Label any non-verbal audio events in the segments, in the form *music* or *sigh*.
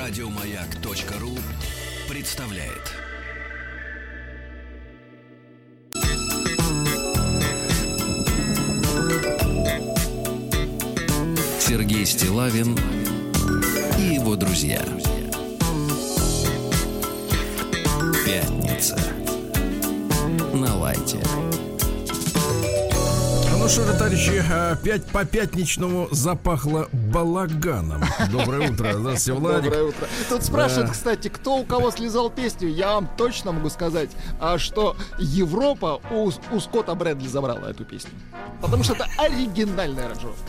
Радиомаяк.ру представляет. Сергей Стилавин и его друзья. Пятница. На лайте. Ну что же, товарищи, опять по пятничному запахло балаганом. Доброе утро. Здравствуйте, Владик. Доброе утро. Тут спрашивают, кстати, кто у кого слезал песню. Я вам точно могу сказать, а что Европа у, у Скотта Брэдли забрала эту песню. Потому что это оригинальная аранжировка.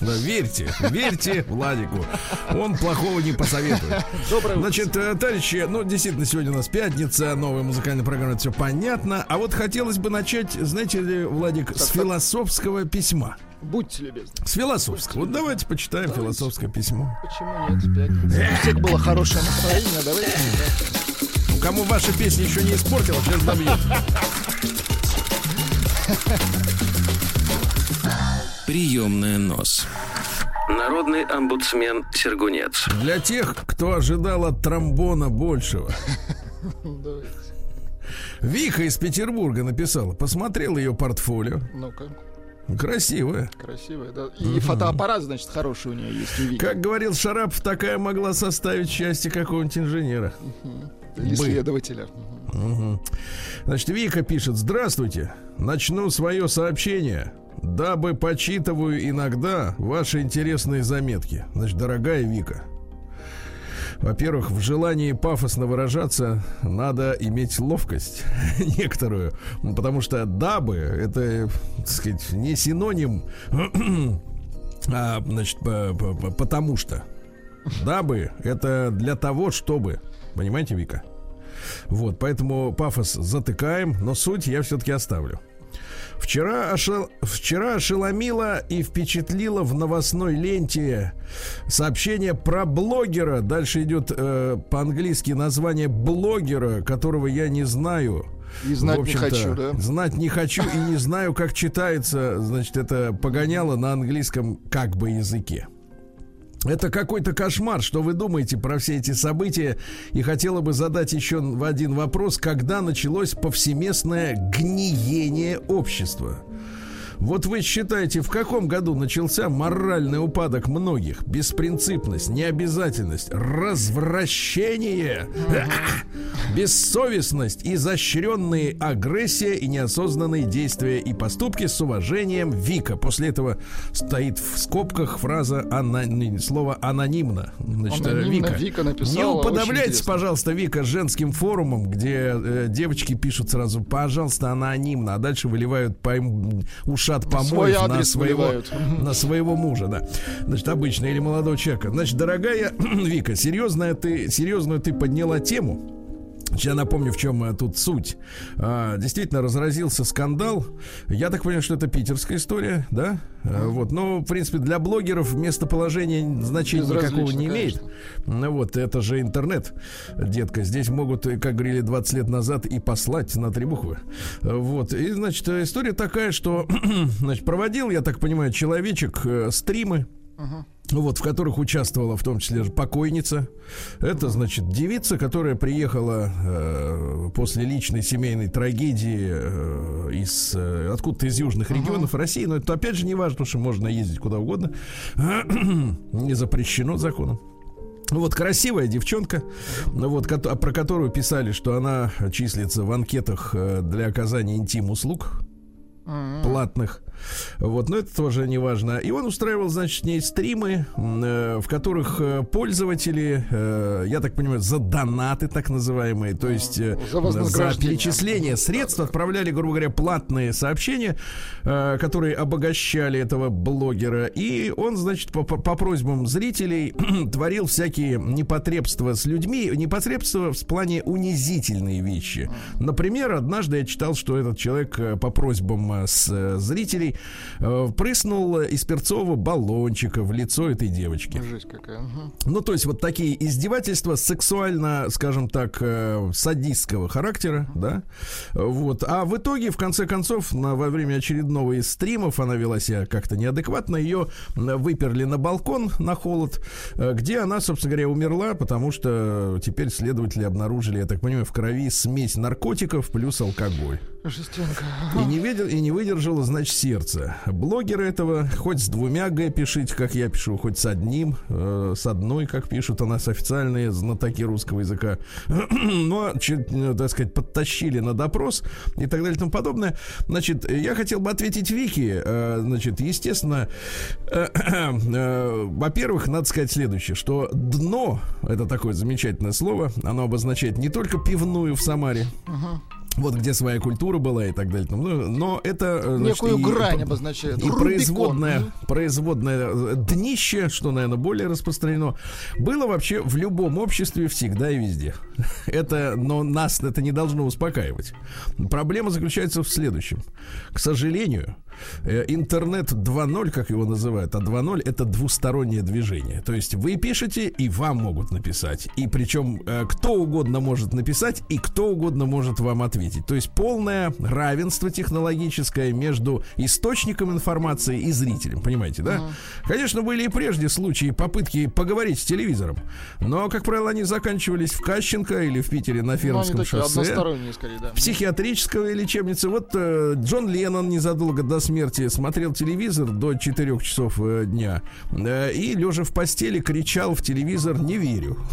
Да, верьте, верьте Владику. Он плохого не посоветует. Доброе утро. Значит, э, товарищи, ну, действительно, сегодня у нас пятница, новая музыкальная программа, все понятно. А вот хотелось бы начать, знаете ли, Владик, с так. философского письма. Будьте любезны. С философского. Вот давайте почитаем Давайте. философское письмо. Почему нет? в Пятницу. У всех было хорошее настроение, давайте. да. Кому ваша песня еще не испортила, сейчас добьет. *laughs* Приемная нос. Народный омбудсмен Сергунец. Для тех, кто ожидал от тромбона большего. Вика из Петербурга написала, посмотрел ее портфолио. Ну-ка, Красивая. красивая, да. И фотоаппарат, значит, хороший у нее есть. у. Как говорил Шарапов, такая могла составить счастье какого-нибудь инженера. Или бы. следователя. Мгм. Значит, Вика пишет, здравствуйте, начну свое сообщение, дабы почитываю иногда ваши интересные заметки. Значит, дорогая Вика, во-первых, в желании пафосно выражаться надо иметь ловкость *laughs* некоторую, Ну, потому что дабы это, так сказать, не синоним, *clears throat* а, значит, по- по- по- потому что. Дабы это для того, чтобы. Понимаете, Вика? Вот, поэтому пафос затыкаем, но суть я все-таки оставлю. Вчера, ошел... Вчера ошеломила и впечатлила в новостной ленте сообщение про блогера. Дальше идет э, по-английски название блогера, которого я не знаю. И знать В не хочу, да? Знать не хочу и не знаю, как читается, значит, это погоняло на английском как бы языке. Это какой-то кошмар, что вы думаете про все эти события. И хотела бы задать еще один вопрос, когда началось повсеместное гниение общества? Вот вы считаете, в каком году начался моральный упадок многих? Беспринципность, необязательность, развращение, бессовестность, изощренные агрессия и неосознанные действия и поступки с уважением Вика. После этого стоит в скобках фраза не, слово анонимно. Значит, э, Анонимно Вика. Вика написала, Не уподобляйтесь, пожалуйста, Вика, женским форумом, где э, девочки пишут сразу, пожалуйста, анонимно, а дальше выливают пойм- ушат помоев Свой на своего, выливают. *laughs* на своего мужа, да. Значит, обычно или молодого человека. Значит, дорогая *clears throat* Вика, серьезная ты, серьезную ты подняла тему. Я напомню, в чем э, тут суть. А, действительно, разразился скандал. Я так понимаю, что это питерская история, да? А, вот. Но, в принципе, для блогеров местоположение значения никакого не имеет. Ну вот, это же интернет, детка. Здесь могут, э, как говорили 20 лет назад, и послать на три буквы. А, Вот. И, значит, история такая, что, *clears throat* значит, проводил, я так понимаю, человечек э, стримы. Вот, в которых участвовала в том числе же покойница. Это, значит, девица, которая приехала э, после личной семейной трагедии э, из э, откуда-то из южных регионов России. Но это опять же не важно, потому что можно ездить куда угодно. *clears throat* не запрещено законом. Вот красивая девчонка, ну вот, про которую писали, что она числится в анкетах э, для оказания интим-услуг платных. Вот, но это тоже не важно. И он устраивал, значит, с ней стримы, э, в которых э, пользователи, э, я так понимаю, за донаты так называемые, то есть За вознаграждение. перечисление средств отправляли, грубо говоря, платные сообщения, которые обогащали этого блогера. И он, значит, по, по- просьбам зрителей *clears throat* творил всякие непотребства с людьми, непотребства в плане унизительные вещи. Например, однажды я читал, что этот человек по просьбам с зрителей который э, прыснул из перцового баллончика в лицо этой девочки. Жесть какая. Угу. Ну, то есть вот такие издевательства сексуально, скажем так, э, садистского характера, да. Вот. А в итоге, в конце концов, на, во время очередного из стримов она вела себя как-то неадекватно. Ее выперли на балкон на холод, э, где она, собственно говоря, умерла, потому что теперь следователи обнаружили, я так понимаю, в крови смесь наркотиков плюс алкоголь. Жестенка. И не, видел, и не выдержало, значит, сердце. Блогеры этого хоть с двумя Г пишите, как я пишу, хоть с одним, э, с одной, как пишут у нас официальные знатоки русского языка. *clears throat* Но, э, так сказать, подтащили на допрос и так далее и тому подобное. Значит, я хотел бы ответить Вики. Э, значит, естественно, э, *clears throat* э, во-первых, надо сказать следующее, что дно, это такое замечательное слово, оно обозначает не только пивную в Самаре, uh-huh вот где своя культура была и так далее. Ну, но это э, значит, некую и, грань обозначает. И производное, производное э, днище, что, наверное, более распространено, было вообще в любом обществе всегда и везде. *laughs* Это, но нас это не должно успокаивать. Проблема заключается в следующем. К сожалению, интернет 2.0, как его называют, а 2.0 это двустороннее движение. То есть вы пишете, и вам могут написать. И причем э, кто угодно может написать, и кто угодно может вам ответить. То есть полное равенство технологическое между источником информации и зрителем. Понимаете, да? Uh-huh. Конечно, были и прежде случаи попытки поговорить с телевизором. Но, как правило, они заканчивались в Кащенко или в Питере на Фермерском ну, шоссе. Скорее, да. Психиатрической лечебнице. Вот э, Джон Леннон незадолго до смерти смотрел телевизор до 4 часов э, дня э, и, лежа в постели, кричал в телевизор «Не верю». *laughs*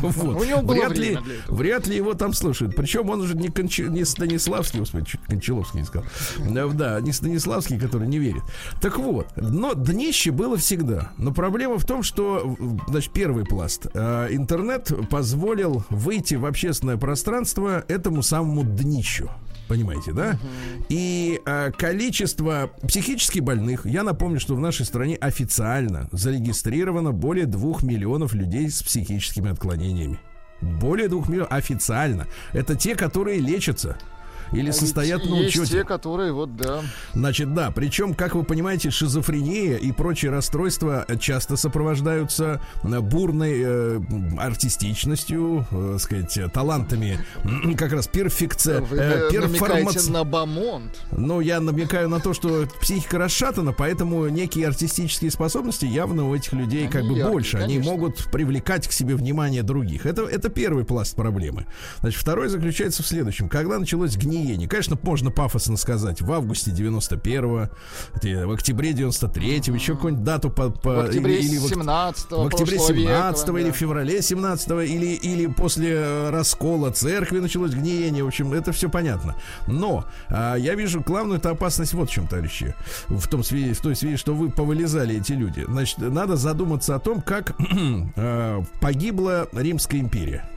Вот. У него было вряд, ли, вряд ли его там слушают. Причем он уже не, Конч... не Станиславский, господи, чуть Кончаловский не сказал. Э, да, не Станиславский, который не верит. Так вот, но днище было всегда. Но проблема в том, что, значит, первый пласт. Интернет позволил выйти в общественное пространство этому самому днищу. Понимаете, да? Угу. И э, количество психически больных, я напомню, что в нашей стране официально зарегистрировано более двух миллионов людей с психическими отклонениями. Более двух миллионов официально. Это те, которые лечатся или состоят на учете. Есть те, которые вот, да. Значит, да, причем, как вы понимаете, шизофрения и прочие расстройства часто сопровождаются э, бурной э, артистичностью, э, сказать, талантами, как раз перфекция. Вы э, перформац... на бомонд. Ну, я намекаю на то, что психика расшатана, поэтому некие артистические способности явно у этих людей Они как бы яркие, больше. Конечно. Они могут привлекать к себе внимание других. Это, это первый пласт проблемы. Значит, второй заключается в следующем. Когда началось гниение гниение. Конечно, можно пафосно сказать в августе 91-го, в октябре 93-го, еще какую-нибудь дату по, по в октябре или, или 17 в октябре 17 или да. в феврале 17 или, или после э, раскола церкви началось гниение. В общем, это все понятно. Но а, я вижу главную опасность вот в чем, товарищи. В том связи, в той связи, что вы повылезали эти люди. Значит, надо задуматься о том, как а, *clears throat* погибла Римская империя.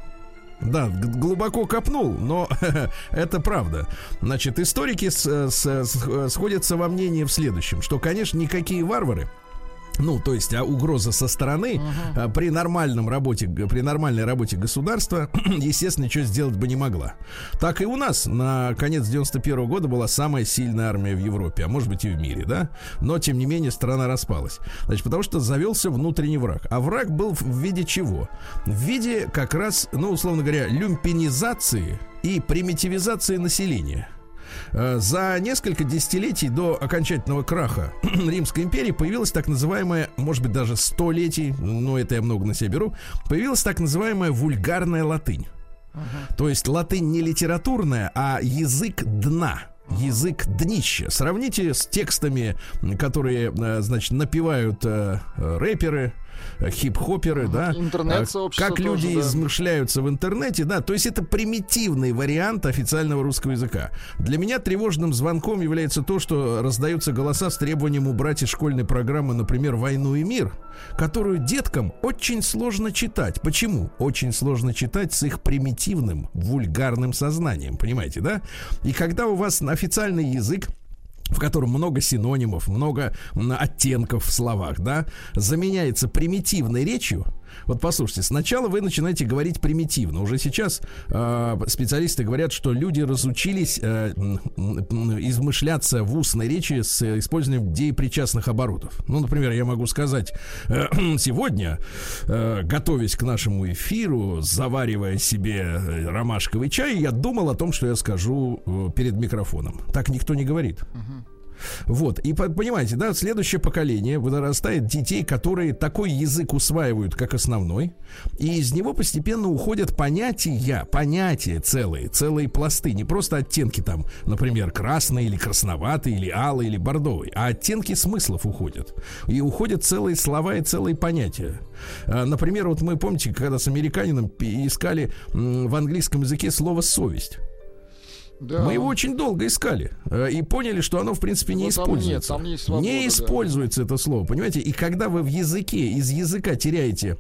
Да, глубоко копнул, но *laughs* это правда. Значит, историки с, с, с, сходятся во мнении в следующем, что, конечно, никакие варвары ну, то есть а угроза со стороны uh-huh. при нормальном работе, при нормальной работе государства, *clears throat* естественно, ничего сделать бы не могла. Так и у нас на конец 91 -го года была самая сильная армия в Европе, а может быть и в мире, да? Но, тем не менее, страна распалась. Значит, потому что завелся внутренний враг. А враг был в виде чего? В виде как раз, ну, условно говоря, люмпинизации и примитивизации населения. Э, за несколько десятилетий до окончательного краха *clears throat* Римской империи появилась так называемая, может быть, даже столетий, но это я много на себя беру, появилась так называемая вульгарная латынь. Uh-huh. То есть латынь не литературная, а язык дна язык днища. Сравните с текстами, которые, э, значит, напевают э, рэперы, хип-хоперы, да, интернет-сообщество как люди тоже, да. измышляются в интернете, да, то есть это примитивный вариант официального русского языка. Для меня тревожным звонком является то, что раздаются голоса с требованием убрать из школьной программы, например, «Войну и мир», которую деткам очень сложно читать. Почему? Очень сложно читать с их примитивным, вульгарным сознанием, понимаете, да? И когда у вас официальный язык в котором много синонимов, много оттенков в словах, да, заменяется примитивной речью, Вот послушайте, сначала вы начинаете говорить примитивно. Уже сейчас э, специалисты говорят, что люди разучились э, измышляться в устной речи с использованием деепричастных оборотов. Ну, например, я могу сказать, э, *clears throat* сегодня, э, готовясь к нашему эфиру, заваривая себе ромашковый чай, я думал о том, что я скажу э, перед микрофоном. Так никто не говорит. Uh-huh. Вот. И понимаете, да, следующее поколение вырастает детей, которые такой язык усваивают как основной, и из него постепенно уходят понятия, понятия целые, целые пласты, не просто оттенки там, например, красный или красноватый, или алый, или бордовый, а оттенки смыслов уходят. И уходят целые слова и целые понятия. А, например, вот мы помните, когда с американином искали в английском языке слово совесть. Да. Мы его очень долго искали э, и поняли, что оно в принципе не Но используется. Там нет, там свобода, не используется да. это слово, понимаете? И когда вы в языке из языка теряете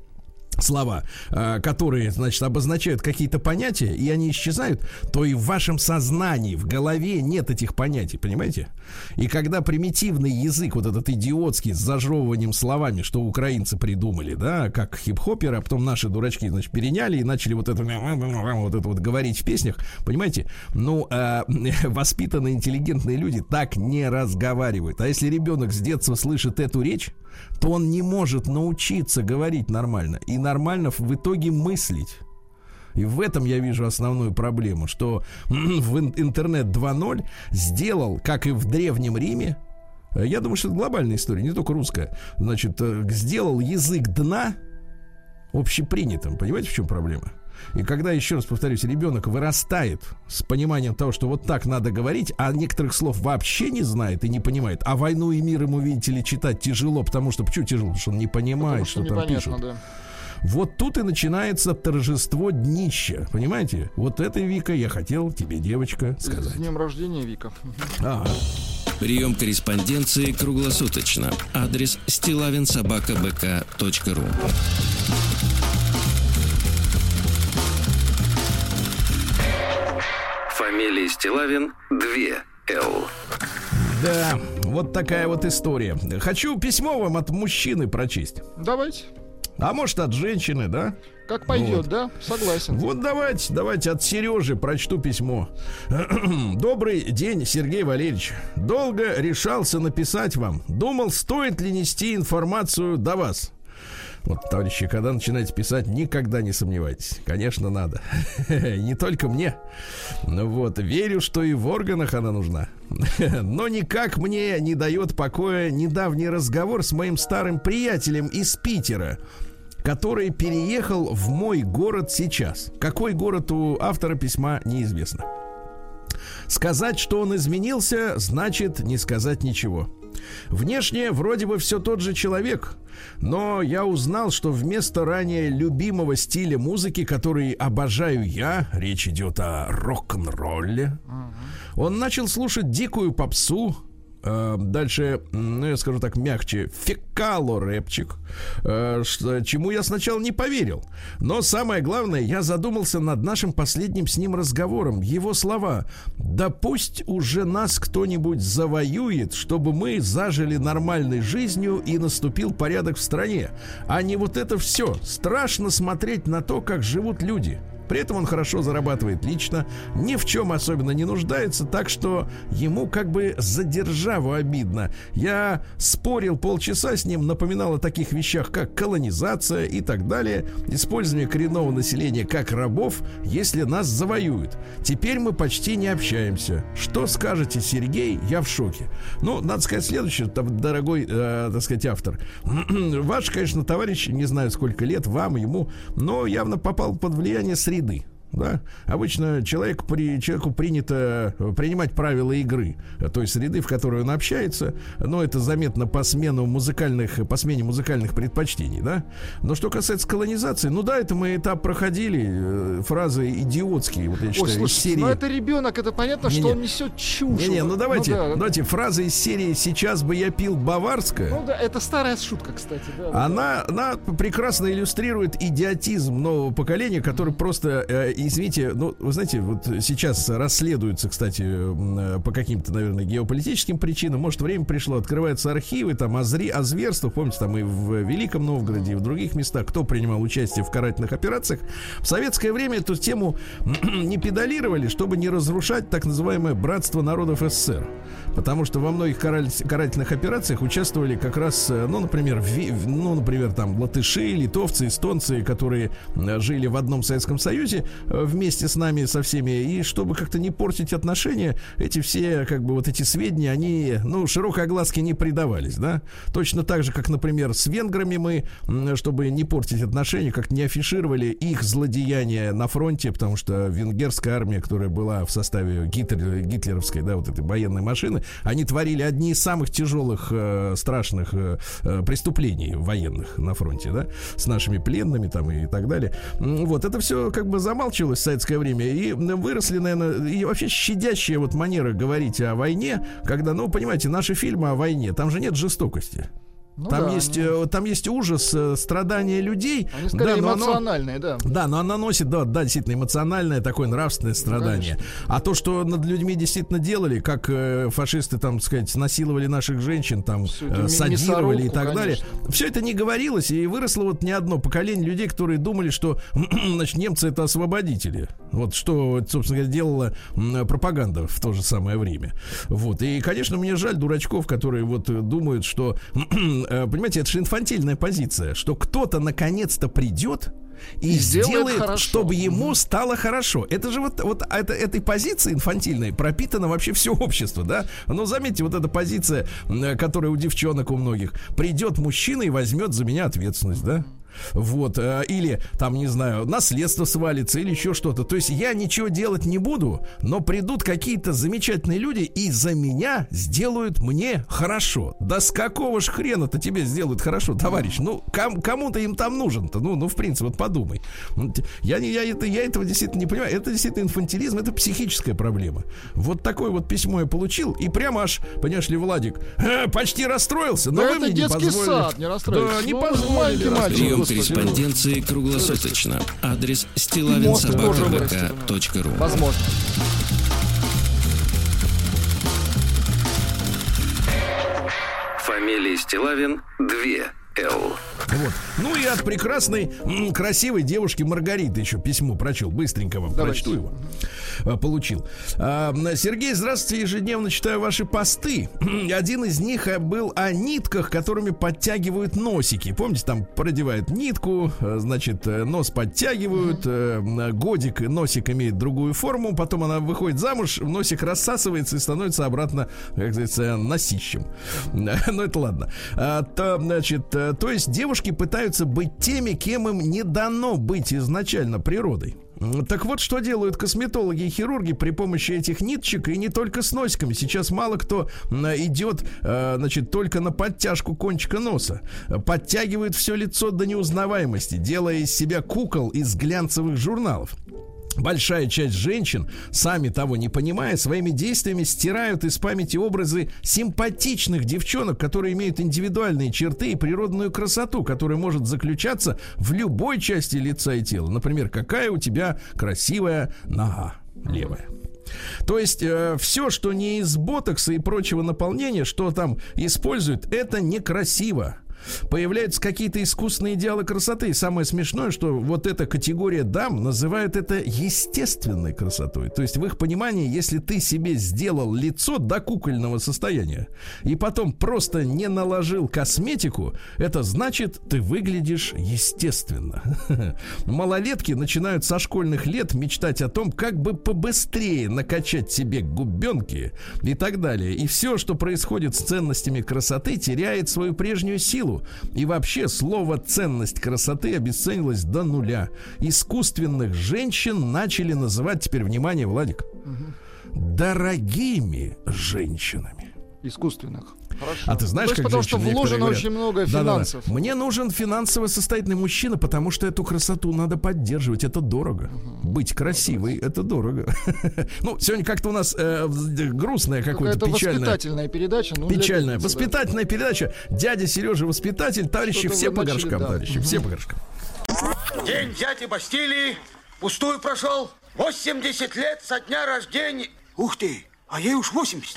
слова, э, которые, значит, обозначают какие-то понятия, и они исчезают, то и в вашем сознании, в голове нет этих понятий, понимаете? И когда примитивный язык, вот этот идиотский, с зажевыванием словами, что украинцы придумали, да, как хип-хоперы, а потом наши дурачки, значит, переняли и начали вот это вот, это вот говорить в песнях, понимаете? Ну, э, *laughs* воспитанные, интеллигентные люди так не разговаривают. А если ребенок с детства слышит эту речь, то он не может научиться говорить нормально и нормально в итоге мыслить. И в этом я вижу основную проблему, что *clears throat* в интернет 2.0 сделал, как и в Древнем Риме, э, я думаю, что это глобальная история, не только русская, значит, э, сделал язык дна общепринятым. Понимаете, в чем проблема? И когда, еще раз повторюсь, ребенок вырастает с пониманием того, что вот так надо говорить, а некоторых слов вообще не знает и не понимает, а войну и мир ему, видите ли, читать тяжело, потому что почему тяжело? Потому что он не понимает, что, что там пишут. Да. Вот тут и начинается торжество днища. Понимаете? Вот это, Вика, я хотел тебе, девочка, сказать. С днем рождения, Вика. Ага. Прием корреспонденции круглосуточно. Адрес стилавинсобакабк.ру Фамилия Стилавин 2 Л. Да, вот такая вот история. Хочу письмо вам от мужчины прочесть. Давайте. А может от женщины, да? Как пойдет, вот. да? Согласен. Вот давайте, давайте от Сережи прочту письмо. *clears throat* Добрый день, Сергей Валерьевич. Долго решался написать вам. Думал, стоит ли нести информацию до вас. Вот, товарищи, когда начинаете писать, никогда не сомневайтесь. Конечно, надо. *laughs* Не только мне. Ну вот, верю, что и в органах она нужна. *laughs* Но никак мне не дает покоя недавний разговор с моим старым приятелем из Питера который переехал в мой город сейчас. Какой город у автора письма неизвестно. Сказать, что он изменился, значит не сказать ничего. Внешне вроде бы все тот же человек, но я узнал, что вместо ранее любимого стиля музыки, который обожаю я, речь идет о рок-н-ролле, он начал слушать дикую попсу, дальше, ну, я скажу так мягче, фекало-рэпчик, э, чему я сначала не поверил. Но самое главное, я задумался над нашим последним с ним разговором. Его слова «Да пусть уже нас кто-нибудь завоюет, чтобы мы зажили нормальной жизнью и наступил порядок в стране, а не вот это все. Страшно смотреть на то, как живут люди». При этом он хорошо зарабатывает лично, ни в чем особенно не нуждается, так что ему как бы за державу обидно. Я спорил полчаса с ним, напоминал о таких вещах, как колонизация и так далее, использование коренного населения как рабов, если нас завоюют. Теперь мы почти не общаемся. Что скажете, Сергей? Я в шоке. Ну, надо сказать следующее, дорогой, э, так сказать, автор. *clears throat* Ваш, конечно, товарищ, не знаю, сколько лет вам, ему, но явно попал под влияние среды среды. Да? Обычно человек, при, человеку принято принимать правила игры той среды, в которой он общается, но это заметно по смену музыкальных, по смене музыкальных предпочтений, да. Но что касается колонизации, ну да, это мы этап проходили, э, фразы идиотские, вот я считаю, Ой, слушай, из серии. Ну это ребенок, это понятно, не, что не. он несет чушь. Не, не, ну давайте, ну, да. давайте фразы из серии "Сейчас бы я пил баварское". Ну да, это старая шутка, кстати. Да, она, да. она прекрасно иллюстрирует идиотизм нового поколения, который просто э, извините, ну, вы знаете, вот сейчас расследуется, кстати, по каким-то, наверное, геополитическим причинам. Может, время пришло, открываются архивы, там, о, зри, о зверствах. Помните, там и в Великом Новгороде, и в других местах, кто принимал участие в карательных операциях. В советское время эту тему *clears throat* не педалировали, чтобы не разрушать так называемое братство народов СССР. Потому что во многих карательных операциях участвовали как раз, э, ну, например, в, ну, например, там латыши, литовцы, эстонцы, которые жили в одном Советском Союзе э, вместе с нами со всеми. И чтобы как-то не портить отношения, эти все, как бы, вот эти сведения, они, ну, широкой огласке не придавались, да. Точно так же, как, например, с венграми мы, чтобы не портить отношения, как не афишировали их злодеяния на фронте, потому что венгерская армия, которая была в составе Гитлер, гитлеровской, да, вот этой военной машины, они творили одни из самых тяжелых, э, страшных э, э, преступлений военных на фронте, да, с нашими пленными там и так далее. Вот, это все как бы замалчивалось в советское время, и выросли, наверное, и вообще щадящая вот манера говорить о войне, когда, ну, понимаете, наши фильмы о войне, там же нет жестокости. Ну, там, да, есть, ну... там есть ужас, э, страдания людей. Они скорее да, эмоциональные, оно, да. Да, но она носит, да, да, действительно, эмоциональное такое нравственное страдание. Ну, а то, что над людьми действительно делали, как э, фашисты, там, сказать, насиловали наших женщин, там, э, садировали и так далее, все это не говорилось, и выросло вот не одно поколение людей, которые думали, что, *clears throat* значит, немцы это освободители. Вот что, собственно говоря, делала пропаганда в то же самое время. Вот. И, конечно, мне жаль дурачков, которые вот думают, что Э, *clears throat* понимаете, это же инфантильная позиция, что кто-то наконец-то придет и, и сделает, хорошо. чтобы ему стало хорошо. Это же вот, вот это, этой позиции инфантильной пропитано вообще все общество, да? Но заметьте, вот эта позиция, которая у девчонок у многих, придет мужчина и возьмет за меня ответственность, да? Вот, э, или там, не знаю, наследство свалится, или еще что-то. То есть я ничего делать не буду, но придут какие-то замечательные люди и за меня сделают мне хорошо. Да с какого ж хрена-то тебе сделают хорошо, товарищ? Ну, ком- кому-то им там нужен-то. Ну, ну, в принципе, вот подумай. Я, не, я, это, я этого действительно не понимаю. Это действительно инфантилизм, это психическая проблема. Вот такое вот письмо я получил, и прямо аж, понимаешь ли, Владик, э, почти расстроился. Но да вы это мне детский не позволили. сад, не расстроился. Да, не ну, позволили. Мальчик, корреспонденции круглосуточно. Адрес стилавинсобакабк.ру Возможно. Фамилия Стилавин 2 Л. Вот. Ну и от прекрасной, красивой девушки Маргариты еще письмо прочел. Быстренько вам Давайте. прочту его. А, получил. А, Сергей, здравствуйте. Ежедневно читаю ваши посты. *clears throat* Один из них э, был о нитках, которыми подтягивают носики. Помните, там продевают нитку, э, значит, э, нос подтягивают, годик, носик имеет другую форму, потом она выходит замуж, носик рассасывается и становится обратно, как говорится, носищем. *laughs* Ну, это ладно. А, то, значит, то есть девушки пытаются быть теми, кем им не дано быть изначально природой. Так вот, что делают косметологи и хирурги при помощи этих ниточек и не только с носиками. Сейчас мало кто идет, э, значит, только на подтяжку кончика носа. Подтягивают все лицо до неузнаваемости, делая из себя кукол из глянцевых журналов большая часть женщин, сами того не понимая, своими действиями стирают из памяти образы симпатичных девчонок, которые имеют индивидуальные черты и природную красоту, которая может заключаться в любой части лица и тела. Например, какая у тебя красивая нога левая. То есть э, все, что не из ботокса и прочего наполнения, что там используют, это некрасиво появляются какие-то искусственные идеалы красоты. И самое смешное, что вот эта категория дам называют это естественной красотой. То есть в их понимании, если ты себе сделал лицо до кукольного состояния и потом просто не наложил косметику, это значит, ты выглядишь естественно. *laughs* Малолетки начинают со школьных лет мечтать о том, как бы побыстрее накачать себе губенки и так далее. И все, что происходит с ценностями красоты, теряет свою прежнюю силу силу. И вообще слово ценность красоты обесценилось до нуля. Искусственных женщин начали называть, теперь внимание, Владик, угу. дорогими женщинами. Искусственных. Хорошо. А ты знаешь, как потому что вложено говорят, очень много финансов. Да, да. Мне нужен финансово состоятельный мужчина, потому что эту красоту надо поддерживать. Это дорого. Угу. Быть красивой это дорого. *laughs* ну, сегодня как-то у нас э, грустная какая-то печальная. воспитательная передача. Ну, печальная. Воспитательная передача. Дядя Сережа воспитатель. Товарищи, все по горшкам, товарищи. Все по горшкам. День дяди Бастилии Пустую прошел. 80 лет со дня рождения. Ух ты, а ей уж 80.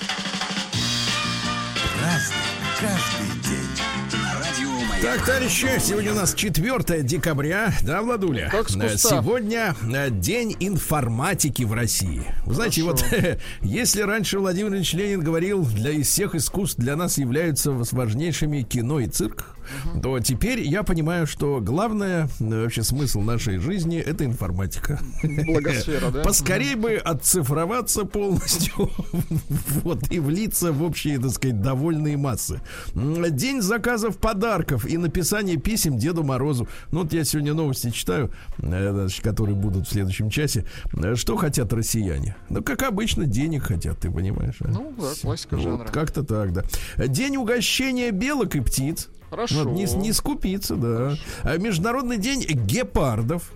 Так, товарищи, сегодня у нас 4 декабря, да, Владуля? Как. Сегодня э, день информатики в России. Вы знаете, вот *laughs* если раньше Владимир Ильич Ленин говорил, для из всех искусств для нас являются важнейшими кино и цирк, то теперь я понимаю, что главное, э, вообще смысл нашей жизни это информатика. Благосфера, да? Поскорей бы отцифроваться полностью *laughs* вот, и влиться в общие, так сказать, довольные массы. День заказов подарков и написания писем Деду Морозу. Ну вот я сегодня новости читаю, э, которые будут в следующем часе. Э, Что хотят россияне? Ну, как обычно, денег хотят, ты понимаешь? а? Ну, да, классика Вот, жанра. как-то так, да. День угощения белок и птиц. Хорошо. Вот, не, не скупиться, да. А Международный день гепардов.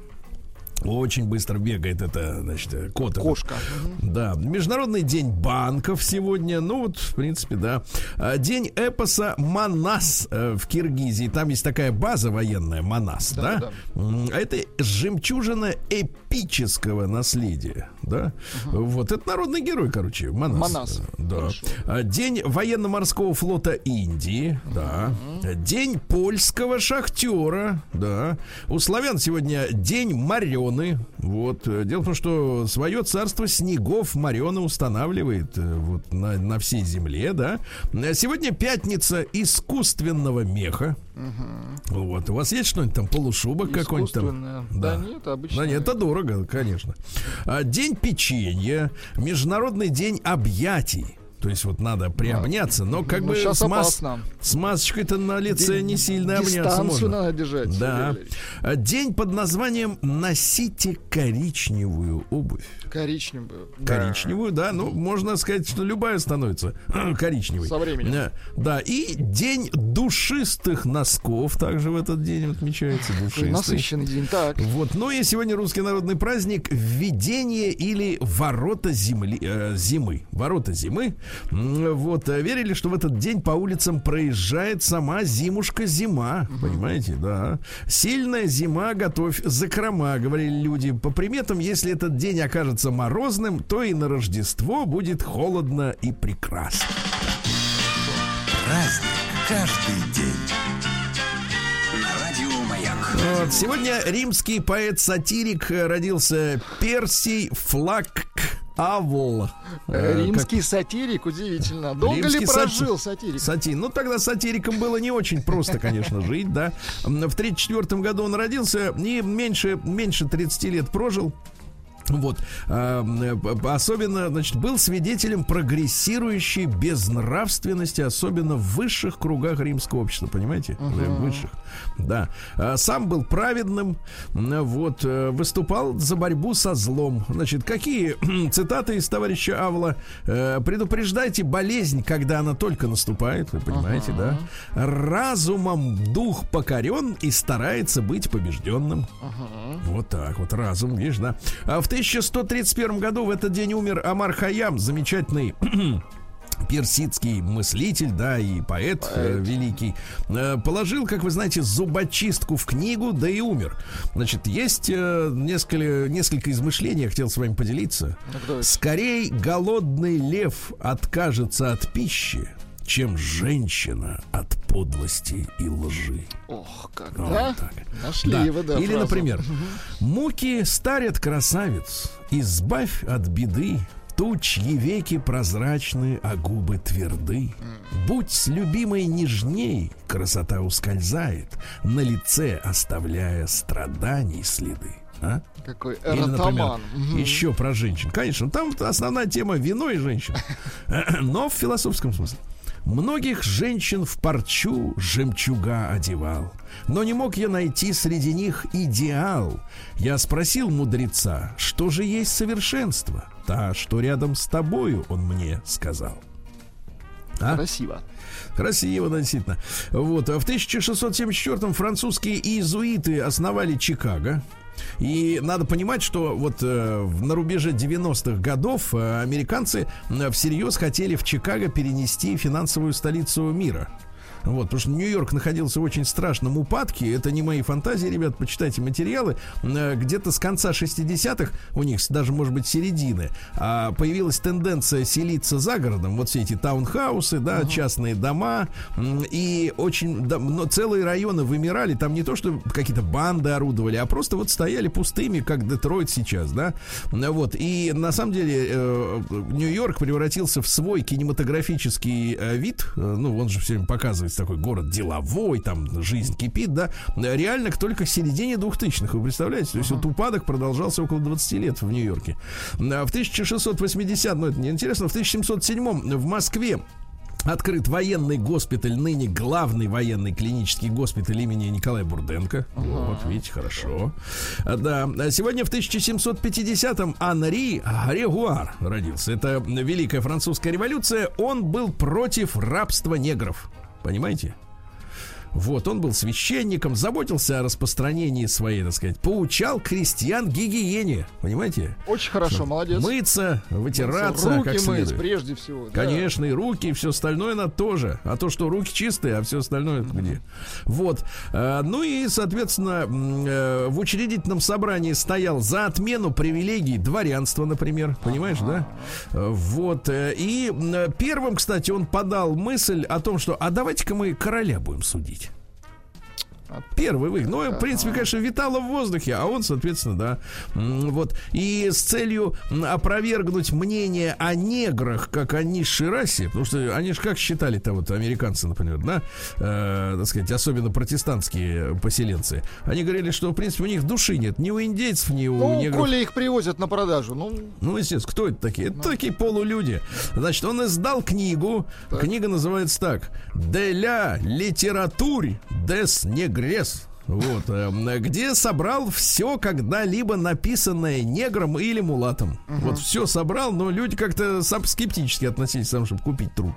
Очень быстро бегает это, значит, э, кот. Кошка. Да, Международный день банков сегодня. Ну вот, в принципе, да. А, День эпоса Манас э, в Киргизии. Там есть такая база военная Манас, да? Да, М, а Это жемчужина эпического наследия, да? Вот это народный герой, короче, Манас. Манас. Да. Хорошо. А, День военно-морского флота Индии, да. День польского шахтера, да. У славян сегодня день Марены. Вот. Э, Дело в том, что свое царство снегов Марена устанавливает э, вот на, на всей земле, да. А Сегодня пятница искусственного меха. Вот. У вас есть что-нибудь там, полушубок какой-нибудь там? Искусственное. Да нет, обычно. Да нет, это дорого, конечно. А, День печенья, Международный день объятий. То есть вот надо приобняться, но как Ну, бы щас с, мас- с масочкой-то на лице Ди- не сильно обняться можно. надо держать. Да. День под названием «Носите коричневую обувь». Коричневую. Коричневую, да. Ну, можно сказать, что любая становится *clears throat* коричневой. Со временем. Да, Да, и день душистых носков также в этот день отмечается. Душистый. Насыщенный день. Так. Вот, ну и сегодня русский народный праздник введение или ворота земли, э, зимы. Ворота зимы. Вот, э, верили, что в этот день по улицам проезжает сама зимушка зима. Понимаете, да. Сильная зима, готовь закрома, говорили люди. По приметам, если этот день окажется морозным, то и на Рождество будет холодно и прекрасно. Праздник каждый день. Вот, сегодня римский поэт-сатирик э, родился Персий Флак Авл. Э, Римский сатирик, удивительно. Долго ли Римский прожил сати- сатирик? Сатир. Ну, тогда сатириком было не очень просто, конечно, *laughs* жить, да. В 1934 году он родился и меньше, меньше 30 лет прожил. Вот. А, м, п- особенно, значит, был свидетелем прогрессирующей безнравственности, особенно в высших кругах римского общества, понимаете? В высших. Да. А, Сам был праведным, вот, э, выступал за борьбу со злом. Значит, какие цитаты из товарища Авла? Э, Предупреждайте болезнь, когда она только наступает, вы понимаете, да? Разумом дух покорен и старается быть побежденным. Вот так вот, разум, видишь, да. А в 1131 году в этот день умер Амар Хаям, замечательный *clears throat* персидский мыслитель, да, и поэт, э, великий, Э, положил, как вы знаете, зубочистку в книгу, да и умер. Значит, есть э, несколько, несколько измышлений, я хотел с вами поделиться. Ну? Скорей голодный лев откажется от пищи, чем женщина от подлости и лжи. Ох, как, Вот да? так. Нашли Да. вы, да, Или, фразу. например, муки старят красавец, избавь от беды, ту, чьи веки прозрачны, а губы тверды. Будь с любимой нежней, красота ускользает, на лице оставляя страданий следы. А? Какой Или, например. Мгм. еще про женщин. Конечно, там основная тема вино и женщин. *laughs* Но в философском смысле. Многих женщин в парчу жемчуга одевал. Но не мог я найти среди них идеал. Я спросил мудреца, что же есть совершенство? Та, что рядом с тобою, он мне сказал. А? Красиво. Красиво, действительно. Вот. А в 1674-м французские иезуиты основали Чикаго. И надо понимать, что вот э, на рубеже 90-х годов э, американцы э, всерьез хотели в Чикаго перенести финансовую столицу мира. Вот, потому что Нью-Йорк находился в очень страшном упадке. Это не мои фантазии, ребят, почитайте материалы. Э, Где-то с конца 60-х, у них даже, может быть, середины, а, появилась тенденция селиться за городом. Вот все эти таунхаусы, да, частные дома. И очень да, но целые районы вымирали. Там не то, что какие-то банды орудовали, а просто вот стояли пустыми, как Детройт сейчас, да. Вот. И на самом деле э, Нью-Йорк превратился в свой кинематографический э, вид. Ну, он же все время показывается такой город деловой, там жизнь кипит, да. Реально только к середине 2000-х, вы представляете? То есть вот упадок продолжался около 20 лет в Нью-Йорке. А В 1680, ну это не интересно, в 1707 в Москве Открыт военный госпиталь, ныне главный военный клинический госпиталь имени Николая Бурденко. Вот, видите, хорошо. А, Да, а сегодня в 1750-м Анри Грегуар родился. Это Великая Французская революция. Он был против рабства негров. Понимаете? Вот, он был священником, заботился о распространении своей, так сказать, поучал крестьян гигиене. Понимаете? Очень хорошо, молодец. Мыться, вытираться, Руки как мыть следует. прежде всего. да. Конечно, и руки, и все остальное надо тоже. А то, что руки чистые, а все остальное где? Вот. Э, Ну и, соответственно, э, в учредительном собрании стоял за отмену привилегий дворянства, например. Понимаешь, да? Э, Вот. И первым, кстати, он подал мысль о том, что а давайте-ка мы короля будем судить. Первый вы. Ну, в принципе, конечно, витало в воздухе, а он, соответственно, да. Вот. И с целью опровергнуть мнение о неграх, как о низшей расе, потому что они же как считали-то вот американцы, например, да, э, так сказать, особенно протестантские поселенцы. Они говорили, что, в принципе, у них души нет ни у индейцев, ни у Ну, негров. коли их привозят на продажу, ну, Ну, естественно, кто это такие? Это такие полулюди. Значит, он издал книгу. Книга называется так. «De la literature des negres». Вот, эм, где собрал все когда-либо написанное негром или мулатом. Вот все собрал, но люди как-то скептически относились к тому, чтобы купить труд.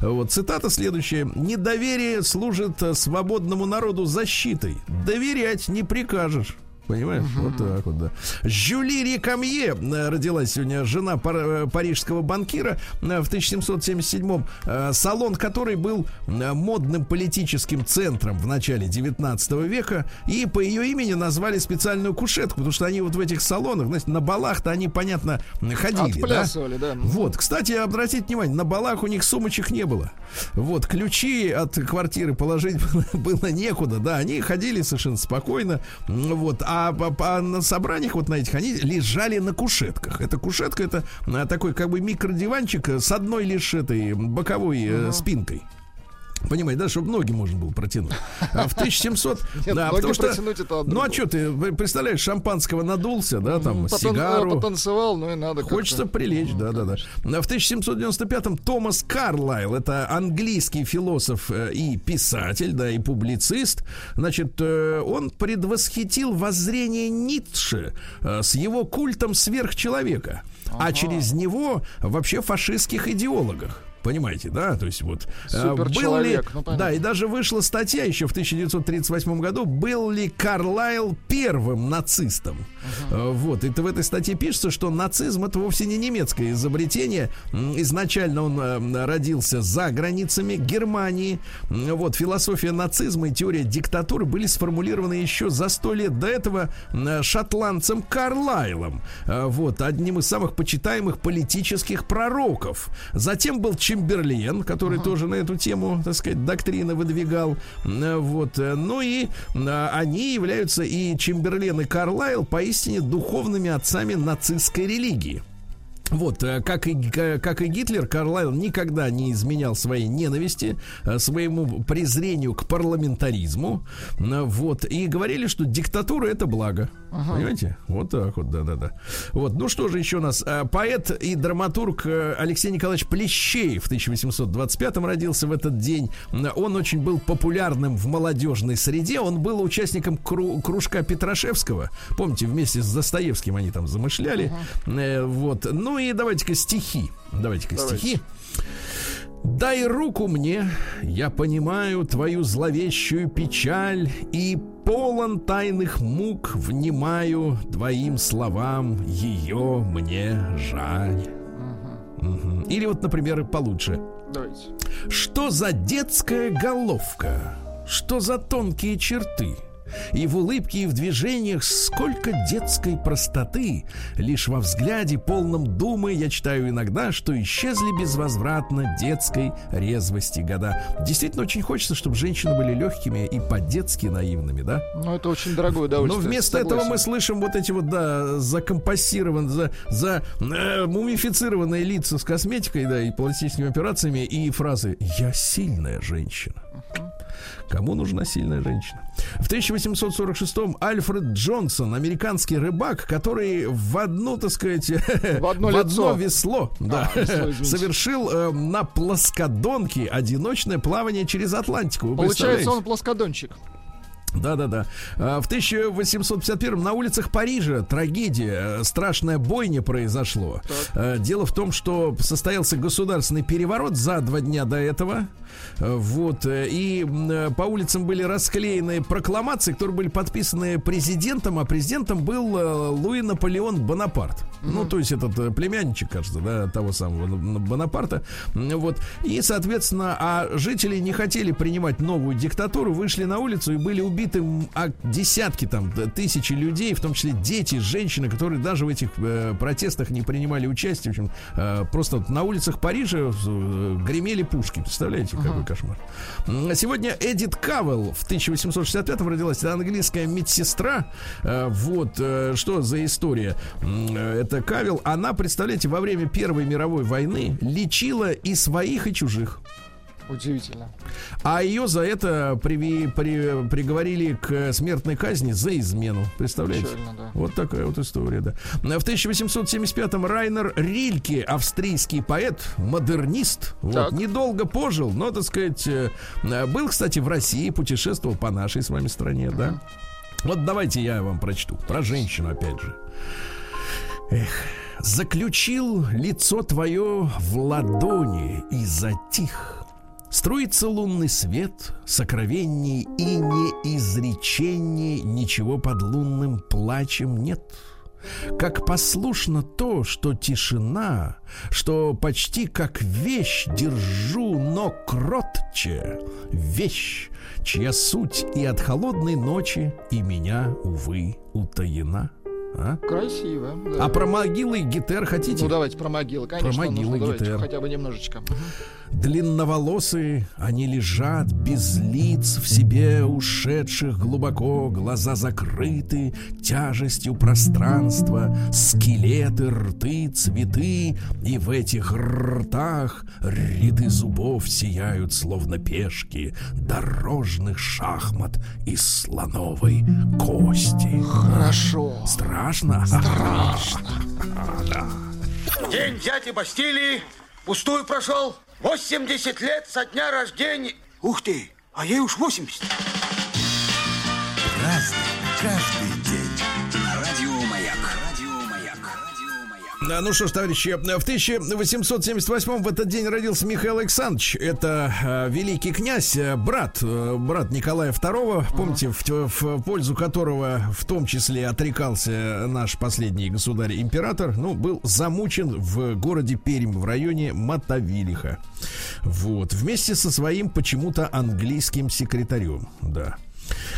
Вот цитата следующая. Недоверие служит э, свободному народу защитой. Доверять не прикажешь. Понимаешь? Вот так вот, да. Жюли Рекамье э, родилась сегодня жена пар- э, парижского банкира э, в 1777 э, салон который был модным политическим центром в начале 19 века. И по ее имени назвали специальную кушетку, потому что они вот в этих салонах, знаете, на балах-то они, понятно, ходили. да? отплясывали, да. Вот, кстати, обратите внимание, на балах у них сумочек не было. Вот, ключи от квартиры положить *laughs* было, некуда, да, они ходили совершенно спокойно. Вот, а, по- по- на собраниях вот на этих они лежали на кушетках. Эта кушетка это а, такой как бы микродиванчик с одной лишь этой боковой э, спинкой. Понимаете, да, чтобы ноги можно было протянуть. *laughs* А в 1700... Нет, да, потому что... Ну, а что ты, представляешь, шампанского надулся, да, там, потан- сигару. потанцевал, ну и надо Хочется прилечь, да, да, да. В 1795-м Томас Карлайл, это английский философ э, и писатель, да, и публицист, значит, э, он предвосхитил воззрение Ницше э, с его культом сверхчеловека, а через него вообще фашистских идеологах. Понимаете, да? То есть вот э, был ли, ну, понятно. да, и даже вышла статья еще в 1938 году, был ли Карлайл первым нацистом. Э, Вот, это в этой статье пишется, что нацизм это вовсе не немецкое изобретение. Изначально он э, родился за границами Германии. Вот, философия нацизма и теория диктатуры были сформулированы еще за сто лет до этого м, шотландцем Карлайлом. Э, Вот, одним из самых почитаемых политических пророков. Затем был Чемберлен, который тоже на эту тему, так сказать, доктрины выдвигал. Вот, э, ну и э, они являются и Чемберлен, и Карлайл поистине духовными отцами нацистской религии. Вот, э, как и, как и Гитлер, Карлайл никогда не изменял своей ненависти, э, своему презрению к парламентаризму. Вот, и говорили, что диктатура это благо. Понимаете? Вот так вот, да-да-да. Вот, ну что же еще у нас? Э, Поэт и драматург Алексей Николаевич Плещеев в 1825 родился в этот день. Он очень был популярным в молодежной среде. Он был участником кру- кружка Петрашевского. Помните, вместе с Достоевским они там замышляли. Э, Вот. Ну и давайте-ка стихи. Давайте-ка стихи. Дай руку мне, я понимаю твою зловещую печаль и полон тайных мук внимаю твоим словам, ее мне жаль. Мгм. Или вот, например, получше. Давайте. Что за детская головка? Что за тонкие черты? И в улыбке, и в движениях сколько детской простоты. Лишь во взгляде, полном думы, я читаю иногда, что исчезли безвозвратно детской резвости года. Действительно, очень хочется, чтобы женщины были легкими и по-детски наивными, да? Ну, это очень дорогое Но удовольствие. вместо согласен. этого мы слышим вот эти вот, да, закомпассированные, за, за э, мумифицированные лица с косметикой, да, и пластическими операциями, и фразы «Я сильная женщина». Кому нужна сильная женщина? В 1846-м Альфред Джонсон, американский рыбак, который в одно, так сказать, *laughs* В одно лицо. весло, да, весло, совершил э, на плоскодонке одиночное плавание через Атлантику. Вы Получается, он плоскодончик. Да-да-да. А, В 1851 на улицах Парижа трагедия, э, страшная бойня произошло. Э, Дело в том, что состоялся государственный переворот за два дня до этого. Э, Вот. И по улицам были расклеены прокламации, которые были подписаны президентом, а президентом был Луи Наполеон Бонапарт. Ну, то есть этот племянничек, кажется, да, того самого Бонапарта. Вот. И, соответственно, а жители не хотели принимать новую диктатуру, вышли на улицу и были убиты м, а, десятки там, тысячи людей, в том числе дети, женщины, которые даже в этих э, протестах не принимали участие. В общем, э, просто вот на улицах Парижа э, гремели пушки. Представляете, какой кошмар. Сегодня Эдит Кавелл в 1865 родилась. Это английская медсестра. Э, Вот э, что за история. Э, Это Кавелл. Она, представляете, во время Первой мировой войны лечила и своих, и чужих. Удивительно. А ее за это приви- при- приговорили к смертной казни за измену. Представляете? Печально, да. Вот такая вот история, да. В 1875-м Райнер Рильке, австрийский поэт, модернист, вот, недолго пожил, но, так сказать, э, был, кстати, в России, путешествовал по нашей с вами стране, да. Вот давайте я вам прочту. Про женщину, опять же. Эх, заключил лицо твое в ладони и затих. Струится лунный свет, сокровенней и неизречений ничего под лунным плачем нет. Как послушно то, что тишина, что почти как вещь держу, но кротче вещь, чья суть и от холодной ночи, и меня, увы, утаена. А, Красиво. да. а про могилы Гитер хотите? Ну давайте про могилы, конечно. могилы нужно. Давайте ГТР. хотя бы немножечко. Длинноволосые, они лежат без лиц в себе ушедших глубоко, глаза закрыты тяжестью пространства, скелеты, рты, цветы, и в этих ртах ряды зубов сияют, словно пешки дорожных шахмат из слоновой кости. Хорошо. Страшно? День дяди Бастилии пустую прошел. 80 лет со дня рождения. Ух ты, а ей уж 80. Ну что ж, товарищи, в 1878 в этот день родился Михаил Александрович. Это э, великий князь, э, брат, э, брат Николая II, помните, в, в пользу которого в том числе отрекался наш последний государь-император, ну, был замучен в городе Пермь в районе Мотовилиха. Вот, вместе со своим почему-то английским секретарем, да.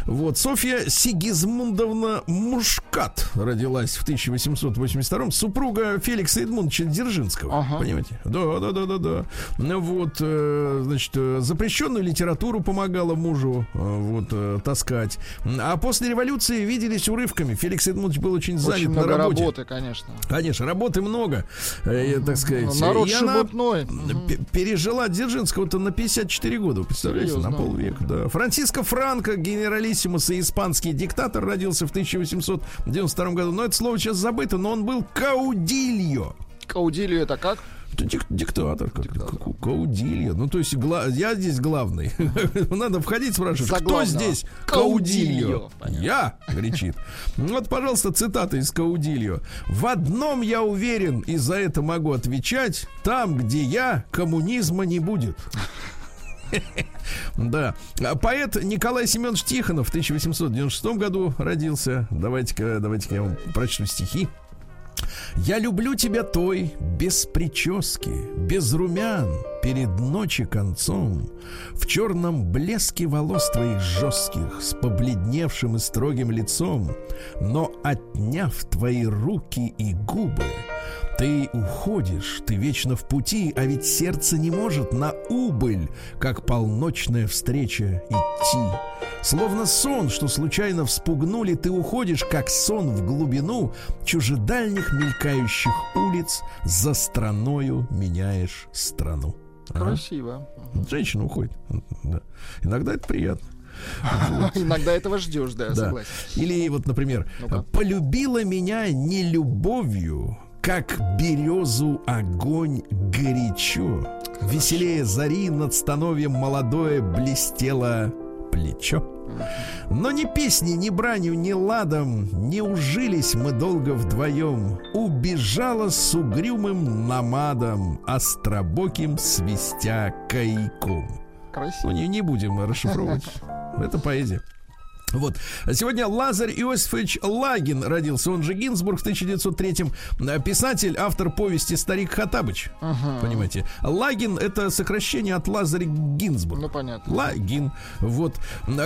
Вот, Софья Сигизмундовна Мушкат родилась в 1882 супруга Феликса Эдмундовича Дзержинского. Ага. Понимаете? Да, да, да, да, да. Ну вот, э, значит, э, запрещенную литературу помогала мужу э, вот таскать. А после революции виделись урывками. Феликс Эдмундович был очень занят Очень на много работе. работы, конечно. Конечно, работы много, э, так сказать. Народ И она шебутной. п- пережила Дзержинского-то на 54 года, представляете, Серьезно? на полвека, да. Франциско Франко, генералиссимус и испанский диктатор, родился в 1892 году. Но это слово сейчас забыто, но он был каудильо. Каудилию это как? Это дик- диктатор, как, как у Каудильо. Ну, то есть, гла- я здесь главный. *laughs* Надо входить, спрашивать, За кто главного. здесь Каудильо. Каудильо? Я, кричит. Вот, пожалуйста, цитата из Каудильо. В одном я уверен, и за это могу отвечать, там, где я, коммунизма не будет. Да. Поэт Николай Семенович Тихонов в 1896 году родился. Давайте-ка, давайте-ка я вам прочту стихи. Я люблю тебя той без прически, без румян, перед ночи концом, В черном блеске волос твоих жестких, С побледневшим и строгим лицом, Но отняв твои руки и губы, ты уходишь, ты вечно в пути, а ведь сердце не может на убыль, как полночная встреча идти. Словно сон, что случайно вспугнули, ты уходишь, как сон в глубину чужедальних мелькающих улиц, за страною меняешь страну. Красиво. Женщина уходит. Да. Иногда это приятно. *laughs* Иногда этого ждешь, да, Да. согласен. Или вот, например, Ну-ка. полюбила меня не любовью, как березу огонь горячо. Веселее зари над становьем молодое блестело плечо. Но ни песни, ни бранью, ни ладом Не ужились мы долго вдвоем Убежала с угрюмым намадом Остробоким свистя кайком Красиво. ну, не, не будем расшифровывать. *laughs* Это поэзия. Вот. Сегодня Лазарь Иосифович Лагин родился, он же Гинзбург в 1903 Писатель, автор повести «Старик Хатабыч». Понимаете? Лагин — это сокращение от Лазарь Гинзбург. Ну, понятно. Лагин. Вот.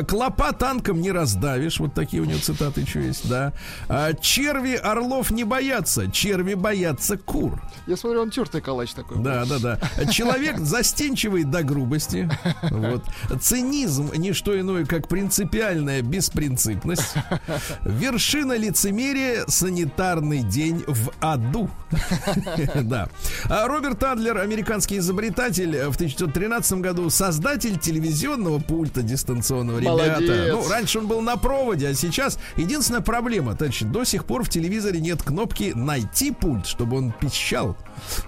Клопа танком не раздавишь. Вот такие у него цитаты еще есть, да. А, Черви орлов не боятся. Черви боятся кур. Я смотрю, он тертый калач такой. Да, да, да. Человек *laughs* застенчивый до грубости. Вот. Цинизм не что иное, как принципиальная беспринципность. *laughs* Вершина лицемерия санитарный день в аду. *laughs* Да. А Роберт Адлер, американский изобретатель, в 1913 году создатель телевизионного пульта дистанционного. Ребята, ну, раньше он был на проводе, а сейчас единственная проблема, товарищи, до сих пор в телевизоре нет кнопки «Найти пульт», чтобы он пищал,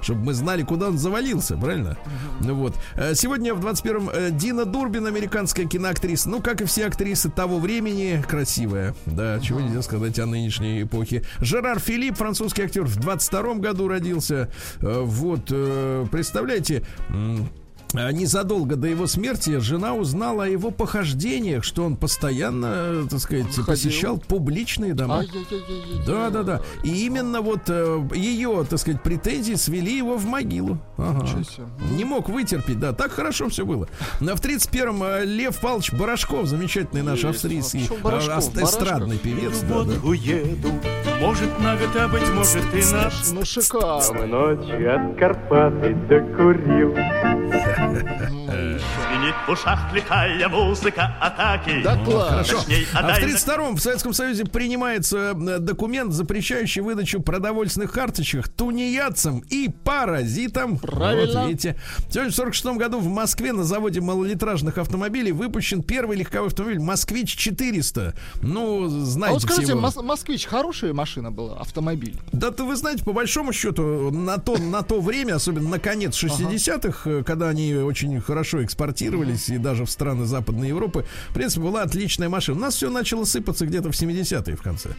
чтобы мы знали, куда он завалился, правильно? Ну вот. Э, Сегодня в 21-м э, Дина Дурбин, американская киноактриса, ну, как и все актрисы того времени, красивая. Да, чего нельзя сказать о нынешней эпохе. Жерар Филипп, французский актер, в 22-м году родился. Э, Вот, представляете, Незадолго до его смерти жена узнала о его похождениях, что он постоянно, э, так сказать, Ходил. посещал публичные дома. Да, да, да. И именно вот э, ее, так сказать, претензии свели его в могилу. Ага. Не мог вытерпеть, да, так хорошо все было. Но в 31-м э, Лев Павлович Барашков, замечательный наш Есть. австрийский э, аст- эстрадный певец. да, Вот да. уеду, может на год, а быть может и на Ну, шикарно. Ночью от Карпаты докурил. Звенит в ушах лихая музыка атаки. Да класс. А в отдай- 32-м в Советском Союзе принимается э, документ, запрещающий выдачу продовольственных карточек тунеядцам и паразитам. Правильно. Вот видите. Сегодня в 46-м году в Москве на заводе малолитражных автомобилей выпущен первый легковой автомобиль «Москвич 400». Ну, А знаете вот скажите, все его. Мос- Москвич хорошая машина была, автомобиль? Да, то вы знаете, по большому счету, на то, на то время, особенно на конец 60-х, э, когда они очень хорошо экспортировались и даже в страны Западной Европы, в принципе, была отличная машина. У нас все начало сыпаться где-то в 70-е в конце.